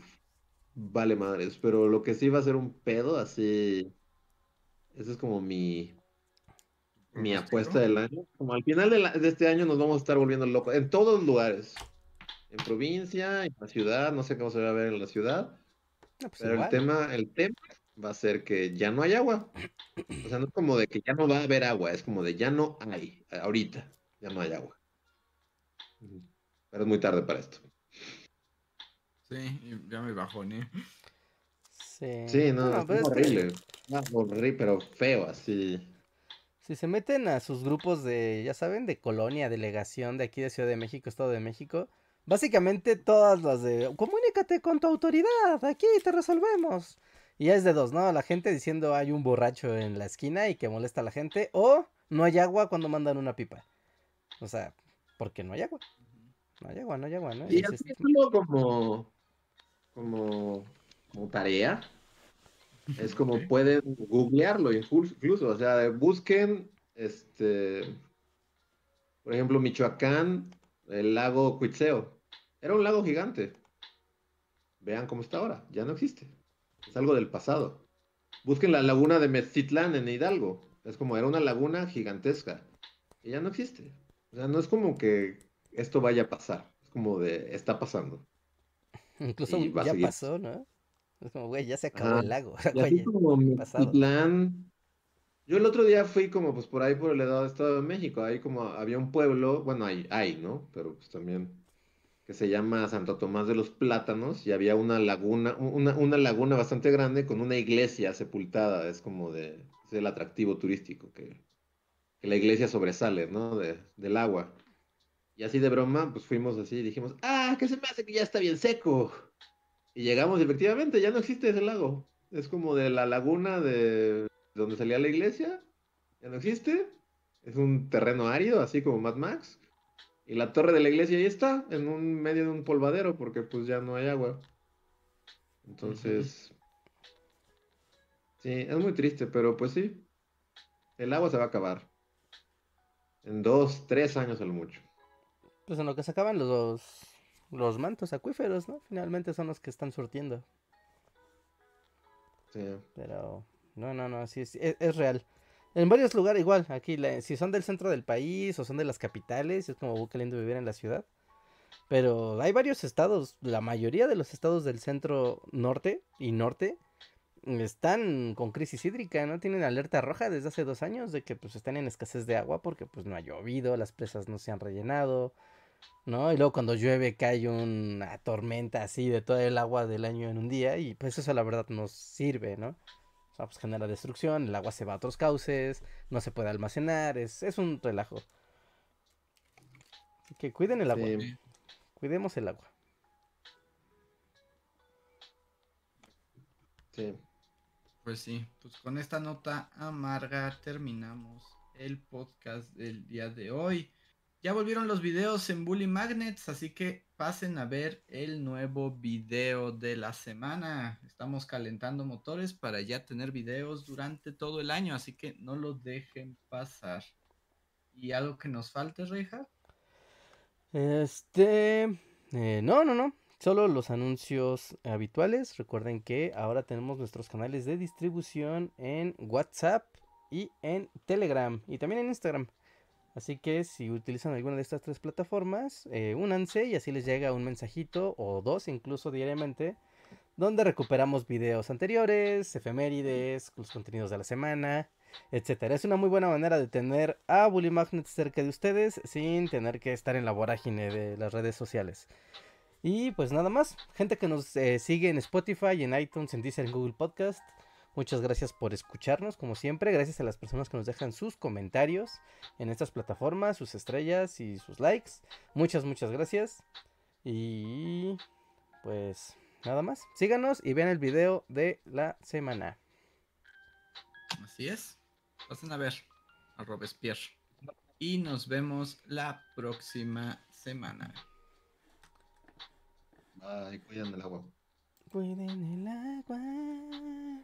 B: vale madres. Pero lo que sí va a ser un pedo, así. Esa es como mi, mi apuesta del año. Como al final de, la- de este año nos vamos a estar volviendo locos. En todos los lugares. En provincia, en la ciudad, no sé cómo se va a ver en la ciudad.
C: No, pues
B: Pero el tema, el tema va a ser que ya no hay agua. O sea, no es como de que ya no va a haber agua, es como de ya no hay, ahorita, ya no hay agua. Pero es muy tarde para esto.
A: Sí, y ya me bajoné.
C: Sí.
B: Sí, no,
C: Bueno,
B: es
C: pero es que
B: horrible. Horrible, pero feo, así.
C: Si se meten a sus grupos de, ya saben, de colonia, delegación de aquí de Ciudad de México, Estado de México, Básicamente todas las de comunícate con tu autoridad, aquí te resolvemos. Y ya es de dos, ¿no? La gente diciendo hay un borracho en la esquina y que molesta a la gente. O no hay agua cuando mandan una pipa. O sea, porque no hay agua. No hay agua, no hay agua, ¿no?
B: Y
C: Dices,
B: así como, como, como tarea. Es como pueden googlearlo inclu- incluso, o sea, busquen, este, por ejemplo, Michoacán, el lago Cuitzeo. Era un lago gigante. Vean cómo está ahora, ya no existe. Es algo del pasado. Busquen la laguna de Meztitlán en Hidalgo. Es como era una laguna gigantesca. Y ya no existe. O sea, no es como que esto vaya a pasar. Es como de, está pasando.
C: Incluso
B: y
C: ya
B: seguir.
C: pasó, ¿no? Es como, güey, ya se acabó el lago.
B: Y así como. Meztitlán. Yo el otro día fui como pues por ahí por el Estado de México. Ahí como había un pueblo, bueno, hay, hay, ¿no? Pero pues también que se llama Santo Tomás de los Plátanos y había una laguna, una, una laguna bastante grande con una iglesia sepultada. Es como de, es el atractivo turístico que, que la iglesia sobresale, ¿no? De, del agua. Y así de broma, pues fuimos así y dijimos, ah, que se me hace que ya está bien seco. Y llegamos efectivamente ya no existe ese lago. Es como de la laguna de donde salía la iglesia. Ya no existe. Es un terreno árido, así como Mad Max. Y la torre de la iglesia ahí está, en un medio de un polvadero, porque pues ya no hay agua. Entonces, sí, es muy triste, pero pues sí, el agua se va a acabar. En dos, tres años a lo mucho.
C: Pues en lo que se acaban los, los mantos acuíferos, ¿no? Finalmente son los que están surtiendo.
B: Sí.
C: Pero no, no, no, sí, es, es, es real. En varios lugares igual, aquí, la- si son del centro del país o son de las capitales, es como qué lindo vivir en la ciudad. Pero hay varios estados, la mayoría de los estados del centro norte y norte están con crisis hídrica, ¿no? Tienen alerta roja desde hace dos años de que pues están en escasez de agua porque pues no ha llovido, las presas no se han rellenado, ¿no? Y luego cuando llueve cae una tormenta así de todo el agua del año en un día y pues eso la verdad nos sirve, ¿no? O sea, pues genera destrucción, el agua se va a otros cauces, no se puede almacenar, es, es un relajo. Así que cuiden el agua,
B: Sí.
C: cuidemos el agua.
B: Sí.
A: Pues sí, pues con esta nota amarga terminamos el podcast del día de hoy. Ya volvieron los videos en Bully Magnets, así que pasen a ver el nuevo video de la semana. Estamos calentando motores para ya tener videos durante todo el año, así que no lo dejen pasar. ¿Y algo que nos falte, Reija?
C: Este, eh, no, no, no. Solo los anuncios habituales. Recuerden que ahora tenemos nuestros canales de distribución en WhatsApp y en Telegram y también en Instagram. Así que si utilizan alguna de estas tres plataformas, eh, únanse y así les llega un mensajito o dos incluso diariamente donde recuperamos videos anteriores, efemérides, los contenidos de la semana, etcétera. Es una muy buena manera de tener a Bully Magnet cerca de ustedes sin tener que estar en la vorágine de las redes sociales. Y pues nada más, gente que nos eh, sigue en Spotify, en iTunes, en Deezer, en Google Podcast. Muchas gracias por escucharnos, como siempre. Gracias a las personas que nos dejan sus comentarios en estas plataformas, sus estrellas y sus likes. Muchas, muchas gracias. Y pues nada más. Síganos y vean el video de la semana.
A: Así es. Pasen a ver a Robespierre. Y nos vemos la próxima semana.
B: Ay, cuidan del agua.
C: Cuiden el agua.